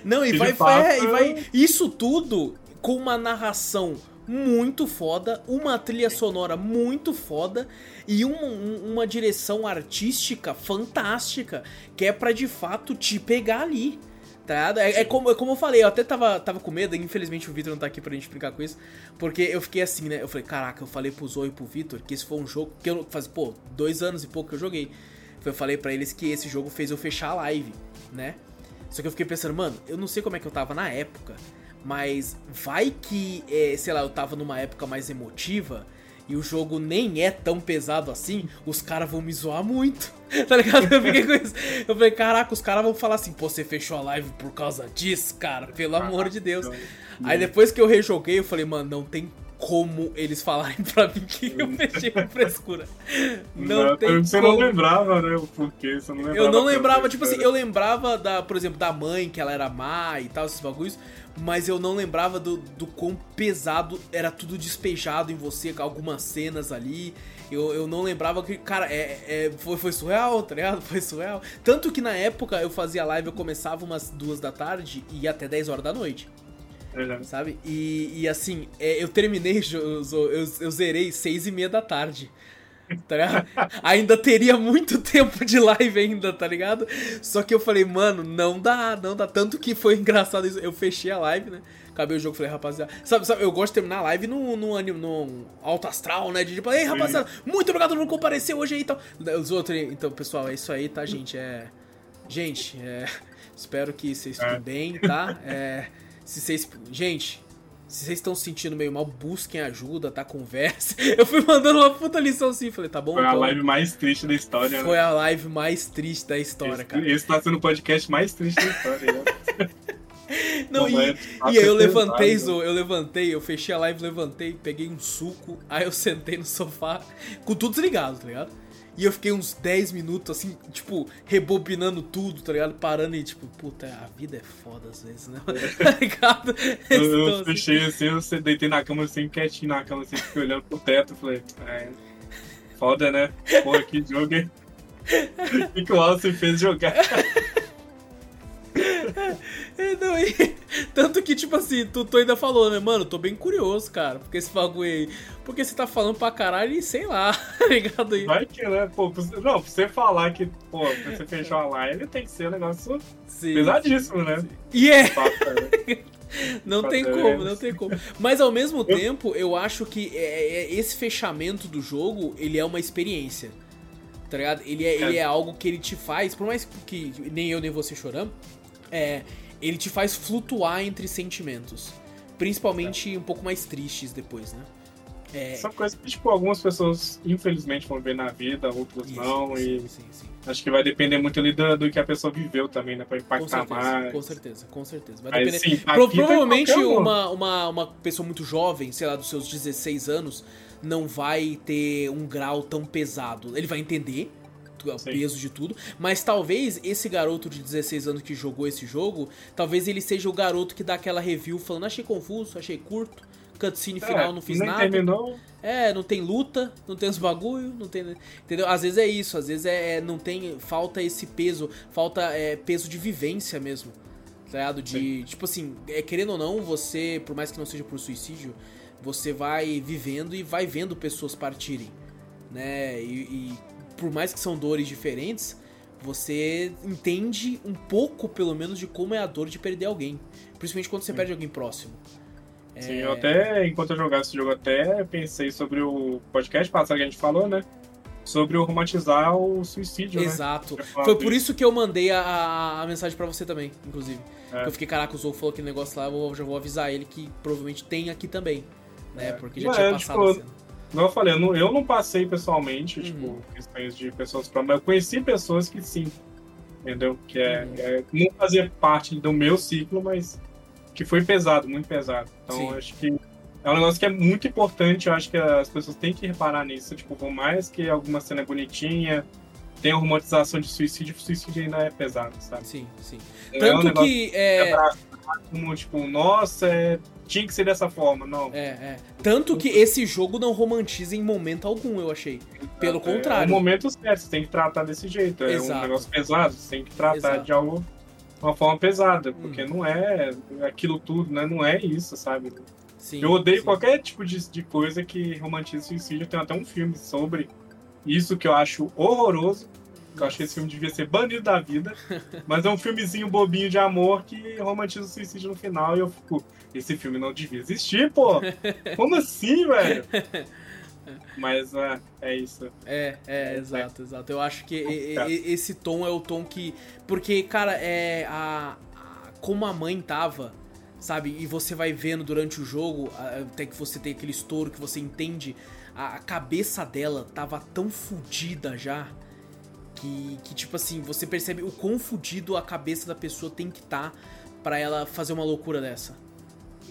Não, e vai, vai, e vai. Isso tudo com uma narração muito foda, uma trilha sonora muito foda e uma, uma direção artística fantástica, que é para de fato te pegar ali. Tá? É, é, como, é como eu falei, eu até tava, tava com medo, infelizmente o Vitor não tá aqui pra gente explicar com isso. Porque eu fiquei assim, né? Eu falei, caraca, eu falei pro Zoe e pro Vitor que esse foi um jogo que eu faz, pô, dois anos e pouco que eu joguei. Eu falei para eles que esse jogo fez eu fechar a live, né? Só que eu fiquei pensando, mano, eu não sei como é que eu tava na época, mas vai que, é, sei lá, eu tava numa época mais emotiva e o jogo nem é tão pesado assim, os caras vão me zoar muito. tá ligado? Eu fiquei com isso. Eu falei, caraca, os caras vão falar assim, pô, você fechou a live por causa disso, cara, pelo amor de Deus. Aí depois que eu rejoguei, eu falei, mano, não tem como eles falarem pra mim que eu fechei com frescura. Não, não tem Você como. não lembrava, né, o porquê, você não lembrava. Eu não lembrava, tipo assim, eu lembrava, da, por exemplo, da mãe, que ela era má e tal, esses bagulhos, mas eu não lembrava do, do quão pesado era tudo despejado em você, algumas cenas ali. Eu, eu não lembrava que, cara, é, é, foi, foi surreal, tá ligado? Foi surreal. Tanto que na época eu fazia live, eu começava umas duas da tarde e ia até 10 horas da noite. Sabe? E, e assim, é, eu terminei, eu, eu, eu zerei seis e meia da tarde. Tá ligado? ainda teria muito tempo de live ainda, tá ligado? Só que eu falei, mano, não dá, não dá. Tanto que foi engraçado isso. Eu fechei a live, né? Acabei o jogo, falei, rapaziada. Sabe, sabe eu gosto de terminar a live no, no, no alto astral, né? De tipo, ei, rapaziada, muito obrigado por comparecer hoje aí e tal. Os outros, então, pessoal, é isso aí, tá, gente? É. Gente, é. Espero que vocês é. bem, tá? É. Se vocês. Gente, Se vocês estão se sentindo meio mal, busquem ajuda, tá? Conversa. Eu fui mandando uma puta lição assim, falei, tá bom? Foi então. a live mais triste da história, Foi né? a live mais triste da história, esse, cara. Esse tá sendo o podcast mais triste da história, né? Não, e, Momento, e aí eu levantei, né? Zo, eu levantei, eu fechei a live, levantei, peguei um suco, aí eu sentei no sofá, com tudo desligado, tá ligado? E eu fiquei uns 10 minutos, assim, tipo, rebobinando tudo, tá ligado? Parando e, tipo, puta, a vida é foda às vezes, né? tá ligado? Eu, eu Então, assim, fechei assim, eu deitei na cama assim, quietinho na cama, assim, fiquei olhando pro teto, falei, é, foda, né? Porra, que jogo, hein? O que, que o Wallace fez jogar? É, não, e- tanto que, tipo assim, tu, tu ainda falou, né, mano, tô bem curioso, cara, porque esse bagulho aí. Porque você tá falando pra caralho e sei lá, tá ligado aí? Vai que, né? Pô, não, pra você falar que, pô, pra você fechar a live tem que ser um negócio Sim, pesadíssimo, né? E é, Fato, né? não tem como, não tem como. Mas ao mesmo tempo, eu acho que é- é- esse fechamento do jogo, ele é uma experiência. Tá ligado? Ele é, ele é algo que ele te faz, por mais que nem eu nem você choramos, é, ele te faz flutuar entre sentimentos. Principalmente um pouco mais tristes depois, né? É, São coisas que, tipo, algumas pessoas, infelizmente, vão ver na vida, outras isso, não, e sim, sim, sim. acho que vai depender muito ali do, do que a pessoa viveu também, né? Pra Com impactar certeza, mais. com certeza, com certeza. Vai Mas, depender. sim, a Pro- vida é provavelmente um. uma, uma, uma pessoa muito jovem, sei lá, dos seus 16 anos, não vai ter um grau tão pesado. Ele vai entender o Sim. peso de tudo, mas talvez esse garoto de 16 anos que jogou esse jogo, talvez ele seja o garoto que dá aquela review falando achei confuso, achei curto, cutscene É, final não fiz nada. terminou. É, não tem luta, não tem os bagulho, não tem. Entendeu? Às vezes é isso, às vezes é, é- não tem. Falta esse peso, falta é, peso de vivência mesmo. Tá ligado? De. Tipo assim, é, querendo ou não, você, por mais que não seja por suicídio, você vai vivendo e vai vendo pessoas partirem. Né? E, e por mais que são dores diferentes, você entende um pouco, pelo menos, de como é a dor de perder alguém. Principalmente quando você Sim. perde alguém próximo. Sim, É. eu até, enquanto eu jogava esse jogo, até pensei sobre o podcast passado que a gente falou, né? Sobre o romantizar o suicídio, né? Exato. Falo Foi por isso. que eu mandei a, a- mensagem pra você também, inclusive. É. Eu fiquei, caraca, o Zou falou aquele negócio lá, eu já vou avisar ele que provavelmente tem aqui também. Né? É. Porque já Não, tinha é, passado tipo, a cena. Como eu falei, eu não, eu não passei pessoalmente, Uhum. tipo, questões de pessoas próximas, mas eu conheci pessoas que sim, entendeu? Que é, Uhum. é- não fazia parte do meu ciclo, mas que foi pesado, muito pesado. Então, acho que é um negócio que é muito importante, eu acho que as pessoas têm que reparar nisso, tipo, por mais que alguma cena é bonitinha, tenha romantização de suicídio, suicídio ainda é pesado, sabe? Sim, sim. Não é um Tanto negócio que. É, como, tipo, nossa, é- tinha que ser dessa forma, não. é, é. Tanto que esse jogo não romantiza em momento algum, eu achei. Pelo É contrário. o momento certo, você tem que tratar desse jeito. É Exato. um negócio pesado, você tem que tratar Exato. de algo de uma forma pesada, porque Hum. não é aquilo tudo, né? Não é isso, sabe? Sim, Eu odeio sim. qualquer tipo de, de coisa que romantiza suicídio. Tem até um filme sobre isso que eu acho horroroso. Eu acho que esse filme devia ser banido da vida. mas é um filmezinho bobinho de amor que romantiza o suicídio no final. E eu fico, esse filme não devia existir, pô! Como assim, velho? Mas é, é isso. É, é, exato, exato. Eu acho que e- esse tom é o tom que. Porque, cara, é. A, a- como a mãe tava, sabe? E você vai vendo durante o jogo, até que você tem aquele estouro que você entende, a, a cabeça dela tava tão fodida já. Que, que, tipo assim, você percebe o quão fudido a cabeça da pessoa tem que estar tá pra ela fazer uma loucura dessa.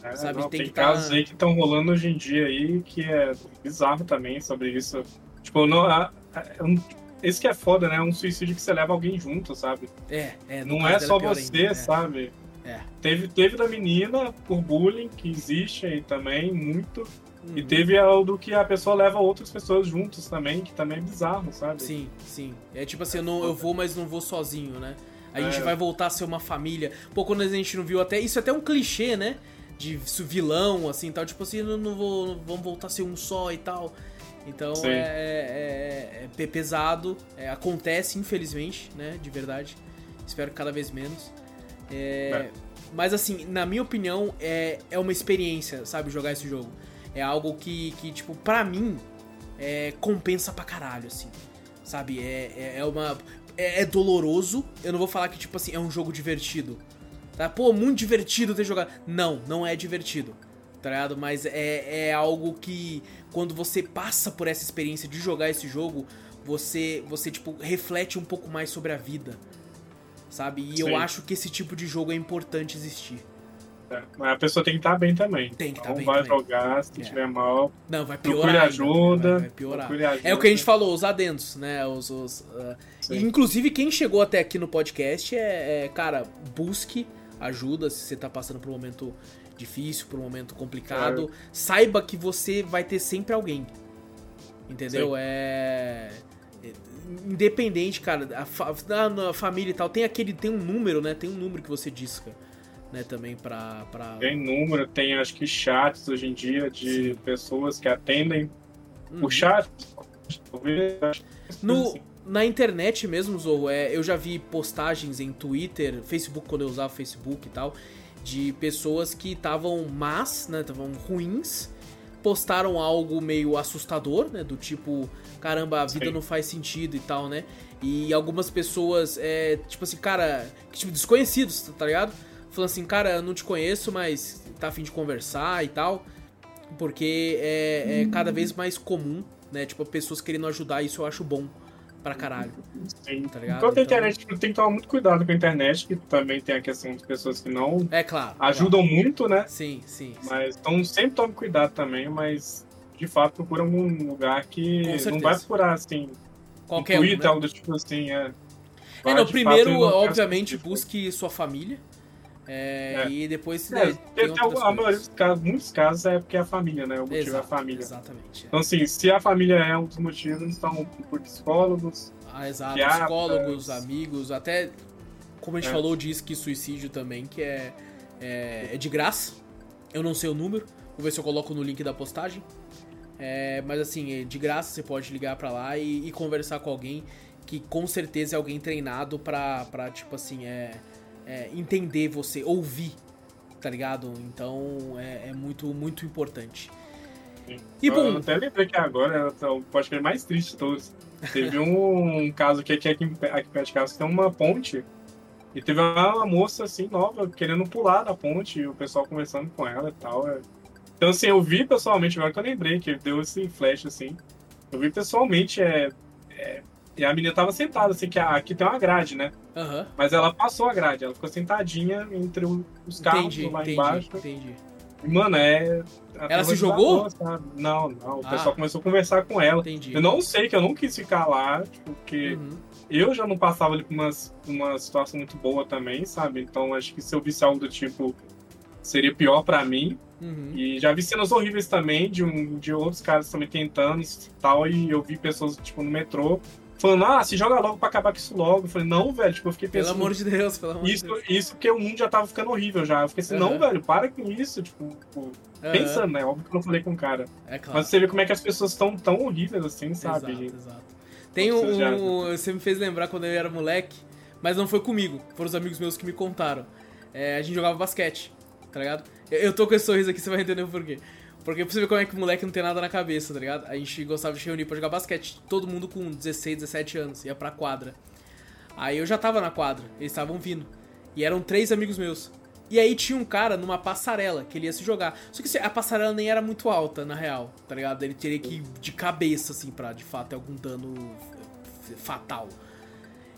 É, Sabe, não, tem tem que tá- casos aí que estão rolando hoje em dia aí que é bizarro também sobre isso. Tipo, não, a- a- é um- esse que é foda, né? É um suicídio que você leva alguém junto, sabe? É, é. Não é só pior você, ainda, é. sabe? É. Teve, teve da menina por bullying, que existe aí também, muito. E Uhum. teve o do que a pessoa leva outras pessoas juntos também, que também é bizarro, sabe? Sim, sim. É tipo assim, eu, não, eu vou, mas não vou sozinho, né? A gente É. vai voltar a ser uma família. Pô, quando a gente não viu até. Isso é até um clichê, né? De vilão, assim tal. Tipo assim, não, não vou. não- vamos voltar a ser um só e tal. Então é, é, é pe- pesado. é, acontece, infelizmente, né? De verdade. Espero que cada vez menos. É, É. Mas assim, na minha opinião, é, é uma experiência, sabe? Jogar esse jogo. É algo que, que tipo, pra mim, é, compensa pra caralho, assim. Sabe? É, é, é uma. É, é doloroso. Eu não vou falar que, tipo assim, é um jogo divertido. Tá? Pô, muito divertido ter jogado. Não, não é divertido. tá ligado? Mas é, é algo que quando você passa por essa experiência de jogar esse jogo, você, você tipo, reflete um pouco mais sobre a vida, sabe? E Sim. eu acho que esse tipo de jogo é importante existir. É, mas a pessoa tem que estar bem também. Tem que estar então, bem vai também. jogar, se é. estiver mal. Não, vai piorar. Procure ajuda. Vai, vai piorar. Ajuda. É o que a gente falou, os adendos, né? Os, os uh... Inclusive, quem chegou até aqui no podcast é, é, cara, busque ajuda se você tá passando por um momento difícil, por um momento complicado. É. Saiba que você vai ter sempre alguém. Entendeu? É, é. Independente, cara, a, fa... a, família e tal, tem aquele. Tem um número, né? Tem um número que você disca né, também pra, pra... Tem número, tem acho que chats hoje em dia de Sim. pessoas que atendem uhum. o chat. No, assim. na internet mesmo, Zorro, é, eu já vi postagens em Twitter, Facebook, quando eu usava Facebook e tal, de pessoas que estavam más, né, estavam ruins, postaram algo meio assustador, né, do tipo, caramba, a vida Sim. não faz sentido e tal, né, e algumas pessoas, é, tipo assim, cara, tipo, desconhecidos, tá ligado? Falando assim, cara, eu não te conheço, mas tá afim de conversar e tal. Porque é, é cada vez mais comum, né? Tipo, pessoas querendo ajudar, isso eu acho bom pra caralho. Sim. Tá ligado? Enquanto a então... internet tem que tomar muito cuidado com a internet, que também tem a questão de pessoas que não é, claro, ajudam claro. muito, né? Sim, sim. Mas então sempre tome cuidado também, mas de fato procura algum lugar que não vai procurar assim. Qualquer Twitter, um, né? algo do tipo assim, é. é, não, primeiro, obviamente, busque sua família. É, é. E depois. É, né, tem, tem muitos casos é porque é a família, né? O motivo Exato, é a família. Exatamente. É. Então, assim, se a família é um dos motivos, então por psicólogos. Ah, exato. Psicólogos, amigos, até. Como a gente é. falou, diz que suicídio também, que é, é, é, de graça. Eu não sei o número. Vou ver se eu coloco no link da postagem. Mas assim, é de graça você pode ligar para lá e, e, conversar com alguém que com certeza é alguém treinado pra, pra tipo assim, é é, entender você, ouvir, tá ligado? Então é, é muito, muito importante. E bom. Eu até lembrei que agora é o podcast mais triste de todos. Teve um caso que aqui, aqui, aqui perto de casa tem uma ponte. E teve uma moça assim nova querendo pular da ponte e o pessoal conversando com ela e tal. É. Então, assim, eu vi pessoalmente, agora que eu lembrei que deu esse flash assim. Eu vi pessoalmente, é, é e a menina tava sentada, assim, que aqui tem uma grade, né? Uhum. Mas ela passou a grade, ela ficou sentadinha entre os carros entendi, lá entendi, embaixo. Entendi. E, mano, é. Ela se jogou? Não, não. O ah. pessoal começou a conversar com ela. Entendi. Eu não sei que eu não quis ficar lá, tipo, porque uhum. eu já não passava ali por uma, uma situação muito boa também, sabe? Então acho que se eu visse algo do tipo, seria pior para mim. Uhum. E já vi cenas horríveis também de, um, de outros caras também tentando e tal. E eu vi pessoas, tipo, no metrô falando, ah, se joga logo pra acabar com isso logo. Eu falei, não, velho, tipo, eu fiquei pensando. Pelo amor de Deus, pelo amor isso, de Deus. Isso porque o mundo já tava ficando horrível já. Eu fiquei assim, uhum. não, velho, para com isso, tipo, tipo uhum. pensando, né? Óbvio que eu não falei com o cara. É claro. Mas você vê como é que as pessoas estão tão horríveis assim, sabe? Exato, exato. Tem um. Você me fez lembrar quando eu era moleque, mas não foi comigo, foram os amigos meus que me contaram. É, a gente jogava basquete, tá ligado? Eu, eu tô com esse sorriso aqui, você vai entender o porquê. Porque você ver como é que o moleque não tem nada na cabeça, tá ligado? A gente gostava de se reunir pra jogar basquete. Todo mundo com 16, 17 anos, ia pra quadra. Aí eu já tava na quadra, eles estavam vindo. E eram três amigos meus. E aí tinha um cara numa passarela que ele ia se jogar. Só que a passarela nem era muito alta, na real, tá ligado? Ele teria que ir de cabeça, assim, pra de fato ter algum dano fatal.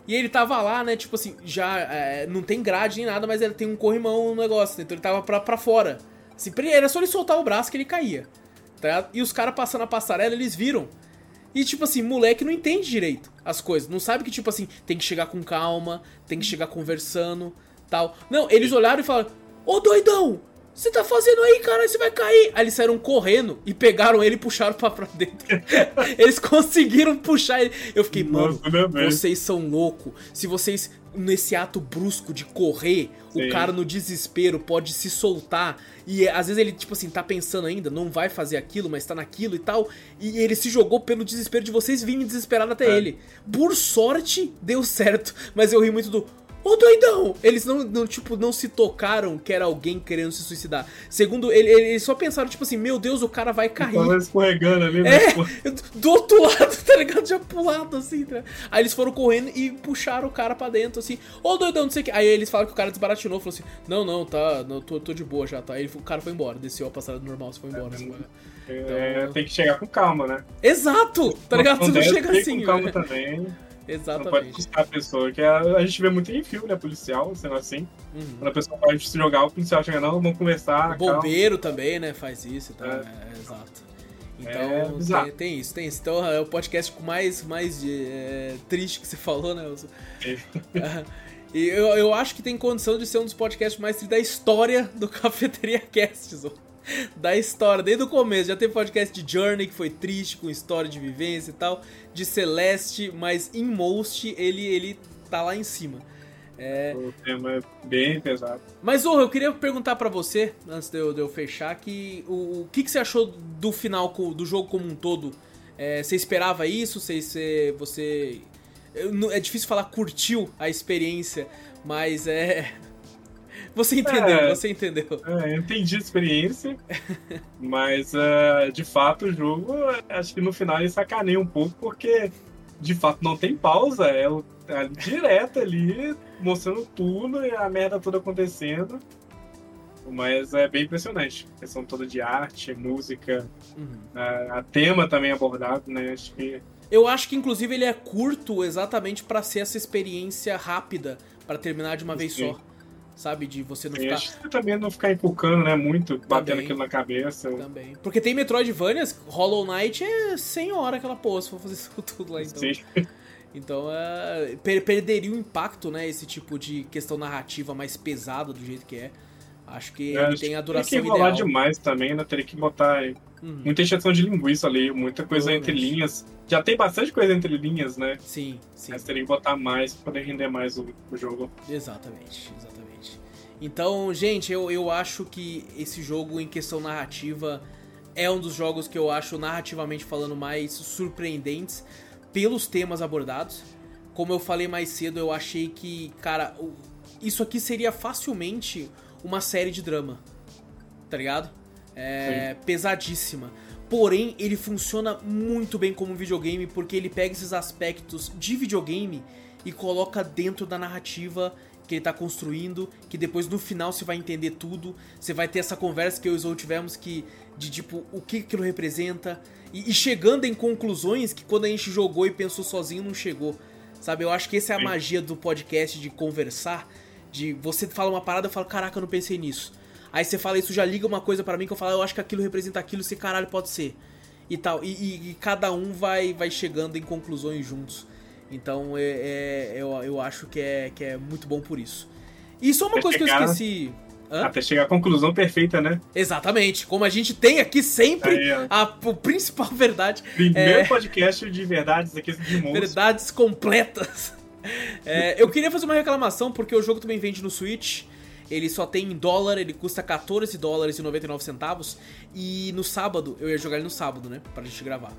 E ele tava lá, né, tipo assim, já é, não tem grade nem nada, mas ele tem um corrimão no negócio, né? então ele tava pra, pra fora. Assim, era só ele soltar o braço que ele caía. Tá? E os caras passando a passarela, eles viram. E tipo assim, moleque não entende direito as coisas. Não sabe que, tipo assim, tem que chegar com calma, tem que chegar conversando, tal. Não, eles olharam e falaram: Ô doidão, você tá fazendo aí, cara? Você vai cair. Aí eles saíram correndo e pegaram ele e puxaram pra, pra dentro. eles conseguiram puxar ele. Eu fiquei, mano, vocês são loucos. Se vocês, nesse ato brusco de correr, Sim. o cara no desespero pode se soltar. E às vezes ele, tipo assim, tá pensando ainda, não vai fazer aquilo, mas tá naquilo e tal. E ele se jogou pelo desespero de vocês virem desesperado até é. ele. Por sorte, deu certo. Mas eu ri muito do. Ô doidão! Eles não, não, tipo, não se tocaram que era alguém querendo se suicidar. Segundo, ele, eles só pensaram, tipo assim, meu Deus, o cara vai cair. Tava escorregando ali, né? É, do outro lado, tá ligado? Já pulado assim, tá? Aí eles foram correndo e puxaram o cara pra dentro, assim, ô doidão, não sei o que. Aí eles falaram que o cara desbaratinou, falou assim, não, não, tá, não, tô, tô de boa já, tá. Aí o cara foi embora, desceu a passada normal, você foi embora. É, assim, é, então... tem que chegar com calma, né? Exato! Tá ligado? Você não chega assim, com calma né? também. Exatamente. Não pode custar a pessoa, que a, a, gente vê muito em filme, né, policial, sendo assim. Uhum. Quando a pessoa pode se jogar, o policial chega, não, vamos conversar. O bombeiro calma. também, né, faz isso e tal. É. É, exato. Então, é, tem, tem, isso, tem isso. Então, é o podcast com mais, mais é, triste que você falou, né? e eu, eu acho que tem condição de ser um dos podcasts mais tristes da história do Cafeteria Cast, da história, desde o começo. Já teve podcast de Journey, que foi triste, com história de vivência e tal, de Celeste, mas em Most ele, ele tá lá em cima. É... O tema é bem pesado. Mas, Zorro, eu queria perguntar para você, antes de eu, de eu fechar, que o, o que, que você achou do final do jogo como um todo? É, você esperava isso? Você, você, você. É difícil falar curtiu a experiência, mas é. Você entendeu, é, você entendeu. É, eu entendi a experiência, mas uh, de fato o jogo, acho que no final ele sacaneia um pouco, porque de fato não tem pausa, é, é direto ali, mostrando tudo e a merda toda acontecendo. Mas é bem impressionante. A questão toda de arte, música, uhum. a, a, tema também abordado, né? Acho que. Eu acho que inclusive ele é curto exatamente para ser essa experiência rápida, para terminar de uma Sim. vez só sabe? De você não ficar. Acho que também não ficar empolcando, né? Muito, também, batendo aquilo na cabeça. Também. Porque tem Metroidvanias, Hollow Knight é 100 horas aquela porra, se for fazer isso tudo lá, então. Sim. Então, é, per perderia o impacto, né? Esse tipo de questão narrativa mais pesada do jeito que é. Acho que é, ele tem a duração Tem que enrolar demais também, né? Teria que botar uhum. muita injeção de linguiça ali, muita coisa entre linhas. Já tem bastante coisa entre linhas, né? Sim, sim. Mas teria que botar mais pra poder render mais o, o jogo. Exatamente, exatamente. Então, gente, eu, eu acho que esse jogo, em questão narrativa, é um dos jogos que eu acho, narrativamente falando, mais surpreendentes pelos temas abordados. Como eu falei mais cedo, eu achei que, cara, isso aqui seria facilmente uma série de drama. Tá ligado? É Sim. pesadíssima. Porém, ele funciona muito bem como videogame porque ele pega esses aspectos de videogame e coloca dentro da narrativa que ele tá construindo, que depois no final você vai entender tudo, você vai ter essa conversa que eu e o Zou tivemos que de tipo o que aquilo representa e, e, chegando em conclusões que quando a gente jogou e pensou sozinho não chegou. Sabe? Eu acho que essa é a magia do podcast de conversar, de você fala uma parada, eu falo, caraca, eu não pensei nisso. Aí você fala isso, já liga uma coisa para mim que eu falo, eu acho que aquilo representa aquilo, se caralho pode ser. E tal. E, e, e cada um vai vai chegando em conclusões juntos. Então é, é, eu, eu acho que é, que é muito bom por isso. E só uma Até coisa chegar, que eu esqueci. Hã? Até chegar à conclusão perfeita, né? Exatamente. Como a gente tem aqui sempre Aí, a, a principal verdade. Primeiro é... podcast de verdades aqui de monstros. Verdades completas. É, eu queria fazer uma reclamação porque o jogo também vende no Switch. Ele só tem em dólar, ele custa 14 dólares e 99 centavos. E no sábado, eu ia jogar ele no sábado, né? Pra gente gravar.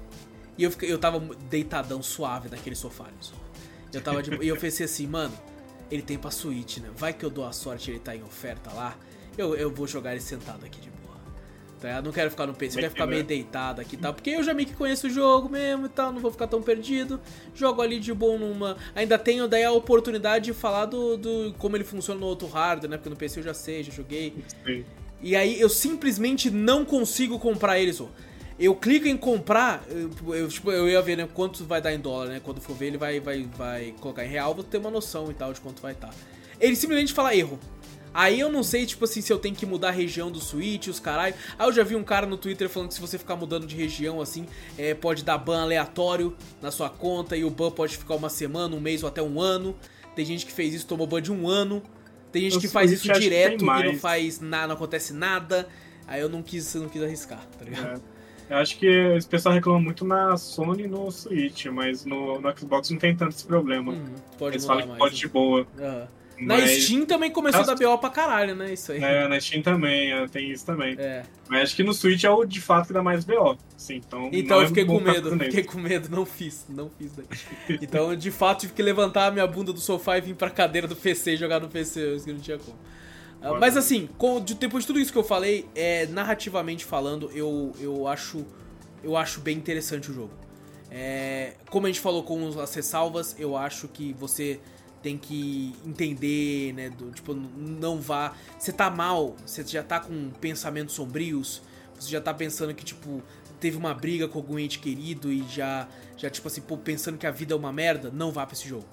E eu, fiquei, eu tava deitadão, suave naquele sofá. Eu tava de, E eu pensei assim, mano, ele tem pra Switch, né? Vai que eu dou a sorte ele tá em oferta lá. Eu, eu vou jogar ele sentado aqui de boa. Tá? Eu não quero ficar no PC, eu quero ficar meio deitado aqui e tal. Porque eu já meio que conheço o jogo mesmo e tal, não vou ficar tão perdido. Jogo ali de boa numa. Ainda tenho daí a oportunidade de falar do, do como ele funciona no outro hardware, né? Porque no PC eu já sei, já joguei. Sim. E aí eu simplesmente não consigo comprar eles, ó eu clico em comprar, eu, eu, tipo, eu ia ver né, quanto vai dar em dólar, né? Quando for ver, ele vai, vai, vai colocar em real, vou ter uma noção e tal de quanto vai estar. Tá. Ele simplesmente fala erro. Aí eu não sei, tipo assim, se eu tenho que mudar a região do Switch, os caralho. Aí eu já vi um cara no Twitter falando que se você ficar mudando de região, assim, é, pode dar ban aleatório na sua conta e o ban pode ficar uma semana, um mês ou até um ano. Tem gente que fez isso, tomou ban de um ano. Tem gente que faz isso direto e não faz nada, não acontece nada. Aí eu não quis, não quis arriscar, tá ligado? É. Eu acho que esse pessoal reclama muito na Sony e no Switch, mas no, no Xbox não tem tanto esse problema. Hum, Eles falam que pode né? de boa. Uhum. Na Steam também começou a dar BO pra caralho, né? Isso aí. É, na Steam também, é, tem isso também. É. Mas acho que no Switch é o de fato que dá mais BO. Assim, então então eu é fiquei com medo, fiquei com medo, não fiz, não fiz daí. então, de fato, tive que levantar a minha bunda do sofá e vir pra cadeira do PC e jogar no PC, isso que não tinha como. Uh, mas assim, com, depois de tudo isso que eu falei, é, narrativamente falando, eu, eu acho eu acho bem interessante o jogo. É, como a gente falou com as ressalvas, eu acho que você tem que entender, né? Do, tipo, não vá. Você tá mal, você já tá com pensamentos sombrios, você já tá pensando que, tipo, teve uma briga com algum ente querido e já, já tipo assim, pô, pensando que a vida é uma merda, não vá pra esse jogo.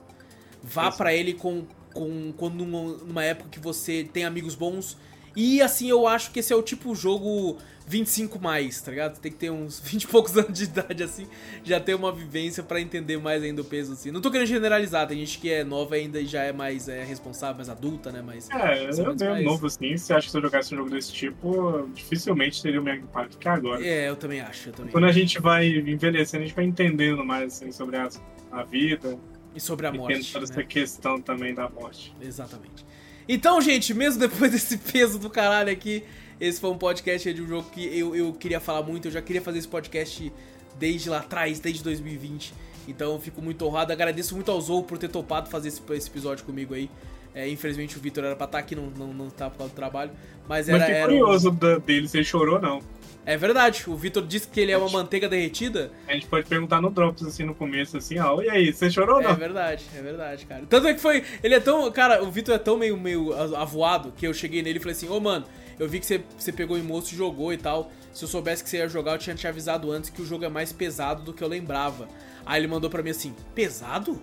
Vá para ele com, com quando numa época que você tem amigos bons. E assim, eu acho que esse é o tipo jogo 25 mais, tá ligado? Tem que ter uns 20 e poucos anos de idade, assim, já ter uma vivência para entender mais ainda o peso, assim. Não tô querendo generalizar, tem gente que é nova ainda e já é mais é, responsável, mais adulta, né? Mas, é, eu mesmo mais... novo, assim, se acha que se eu jogasse um jogo desse tipo, dificilmente teria o mesmo impacto que agora. É, eu também acho, eu também Quando a gente vai envelhecendo, a gente vai entendendo mais, assim, sobre a, a vida. E sobre a morte. E toda né? essa questão também da morte. Exatamente. Então, gente, mesmo depois desse peso do caralho aqui, esse foi um podcast de um jogo que eu, eu queria falar muito. Eu já queria fazer esse podcast desde lá atrás, desde 2020. Então eu fico muito honrado. Agradeço muito ao Zou por ter topado fazer esse, esse episódio comigo aí. É, infelizmente o Vitor era pra estar tá aqui, não, não, não tá por causa do trabalho. Mas era. Mas que curioso um... dele se ele chorou não. É verdade, o Vitor disse que ele é uma manteiga derretida. A gente pode perguntar no Drops, assim, no começo, assim, ó, e aí, você chorou ou não? É verdade, é verdade, cara. Tanto é que foi. Ele é tão. Cara, o Vitor é tão meio, meio avoado que eu cheguei nele e falei assim, ô oh, mano, eu vi que você, você pegou em moço e jogou e tal. Se eu soubesse que você ia jogar, eu tinha te avisado antes que o jogo é mais pesado do que eu lembrava. Aí ele mandou pra mim assim: Pesado?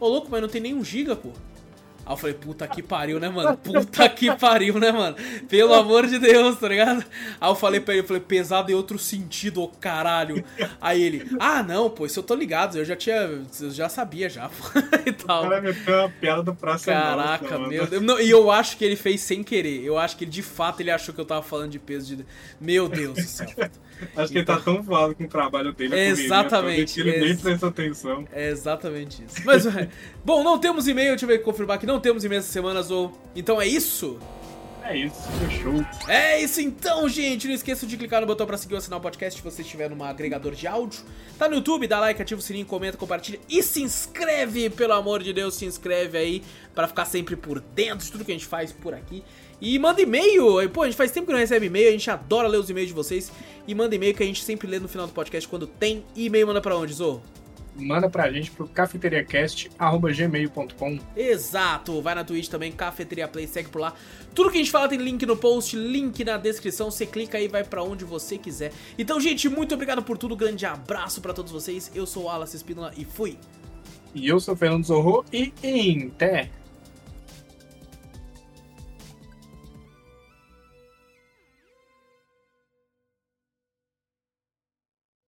Ô louco, mas não tem nem um giga, pô. Aí eu falei, puta que pariu, né, mano? Puta que pariu, né, mano? Pelo amor de Deus, tá ligado? Aí eu falei pra ele, eu falei, pesado em outro sentido, ô caralho. Aí ele, ah, não, pô, isso eu tô ligado, eu já tinha. Eu já sabia já, pô. e tal. O cara meteu uma piada do praça Caraca, nossa, meu Deus. Não, e eu acho que ele fez sem querer. Eu acho que ele, de fato, ele achou que eu tava falando de peso de. Meu Deus do céu. Acho que ele tá tão voado com o trabalho dele. Exatamente. Ele nem presta atenção. É exatamente isso. Mas, bom, não temos e-mail, deixa eu ver confirmar que não temos e-mail essa semana, ou Então é isso? É isso, fechou. É isso então, gente. Não esqueça de clicar no botão pra seguir ou assinar o podcast se você estiver num agregador de áudio. Tá no YouTube, dá like, ativa o sininho, comenta, compartilha e se inscreve, pelo amor de Deus, se inscreve aí para ficar sempre por dentro de tudo que a gente faz por aqui. E manda e-mail. Pô, a gente faz tempo que não recebe e-mail, a gente adora ler os e-mails de vocês. E manda e-mail que a gente sempre lê no final do podcast quando tem e-mail. Manda pra onde, Zo? Manda pra gente pro cafeteriacast.gmail.com Exato, vai na Twitch também, Cafeteria Play, segue por lá. Tudo que a gente fala tem link no post, link na descrição, você clica aí e vai para onde você quiser. Então, gente, muito obrigado por tudo, grande abraço para todos vocês. Eu sou o Alas Espínola e fui. E eu sou o Fernando Zorro e em té.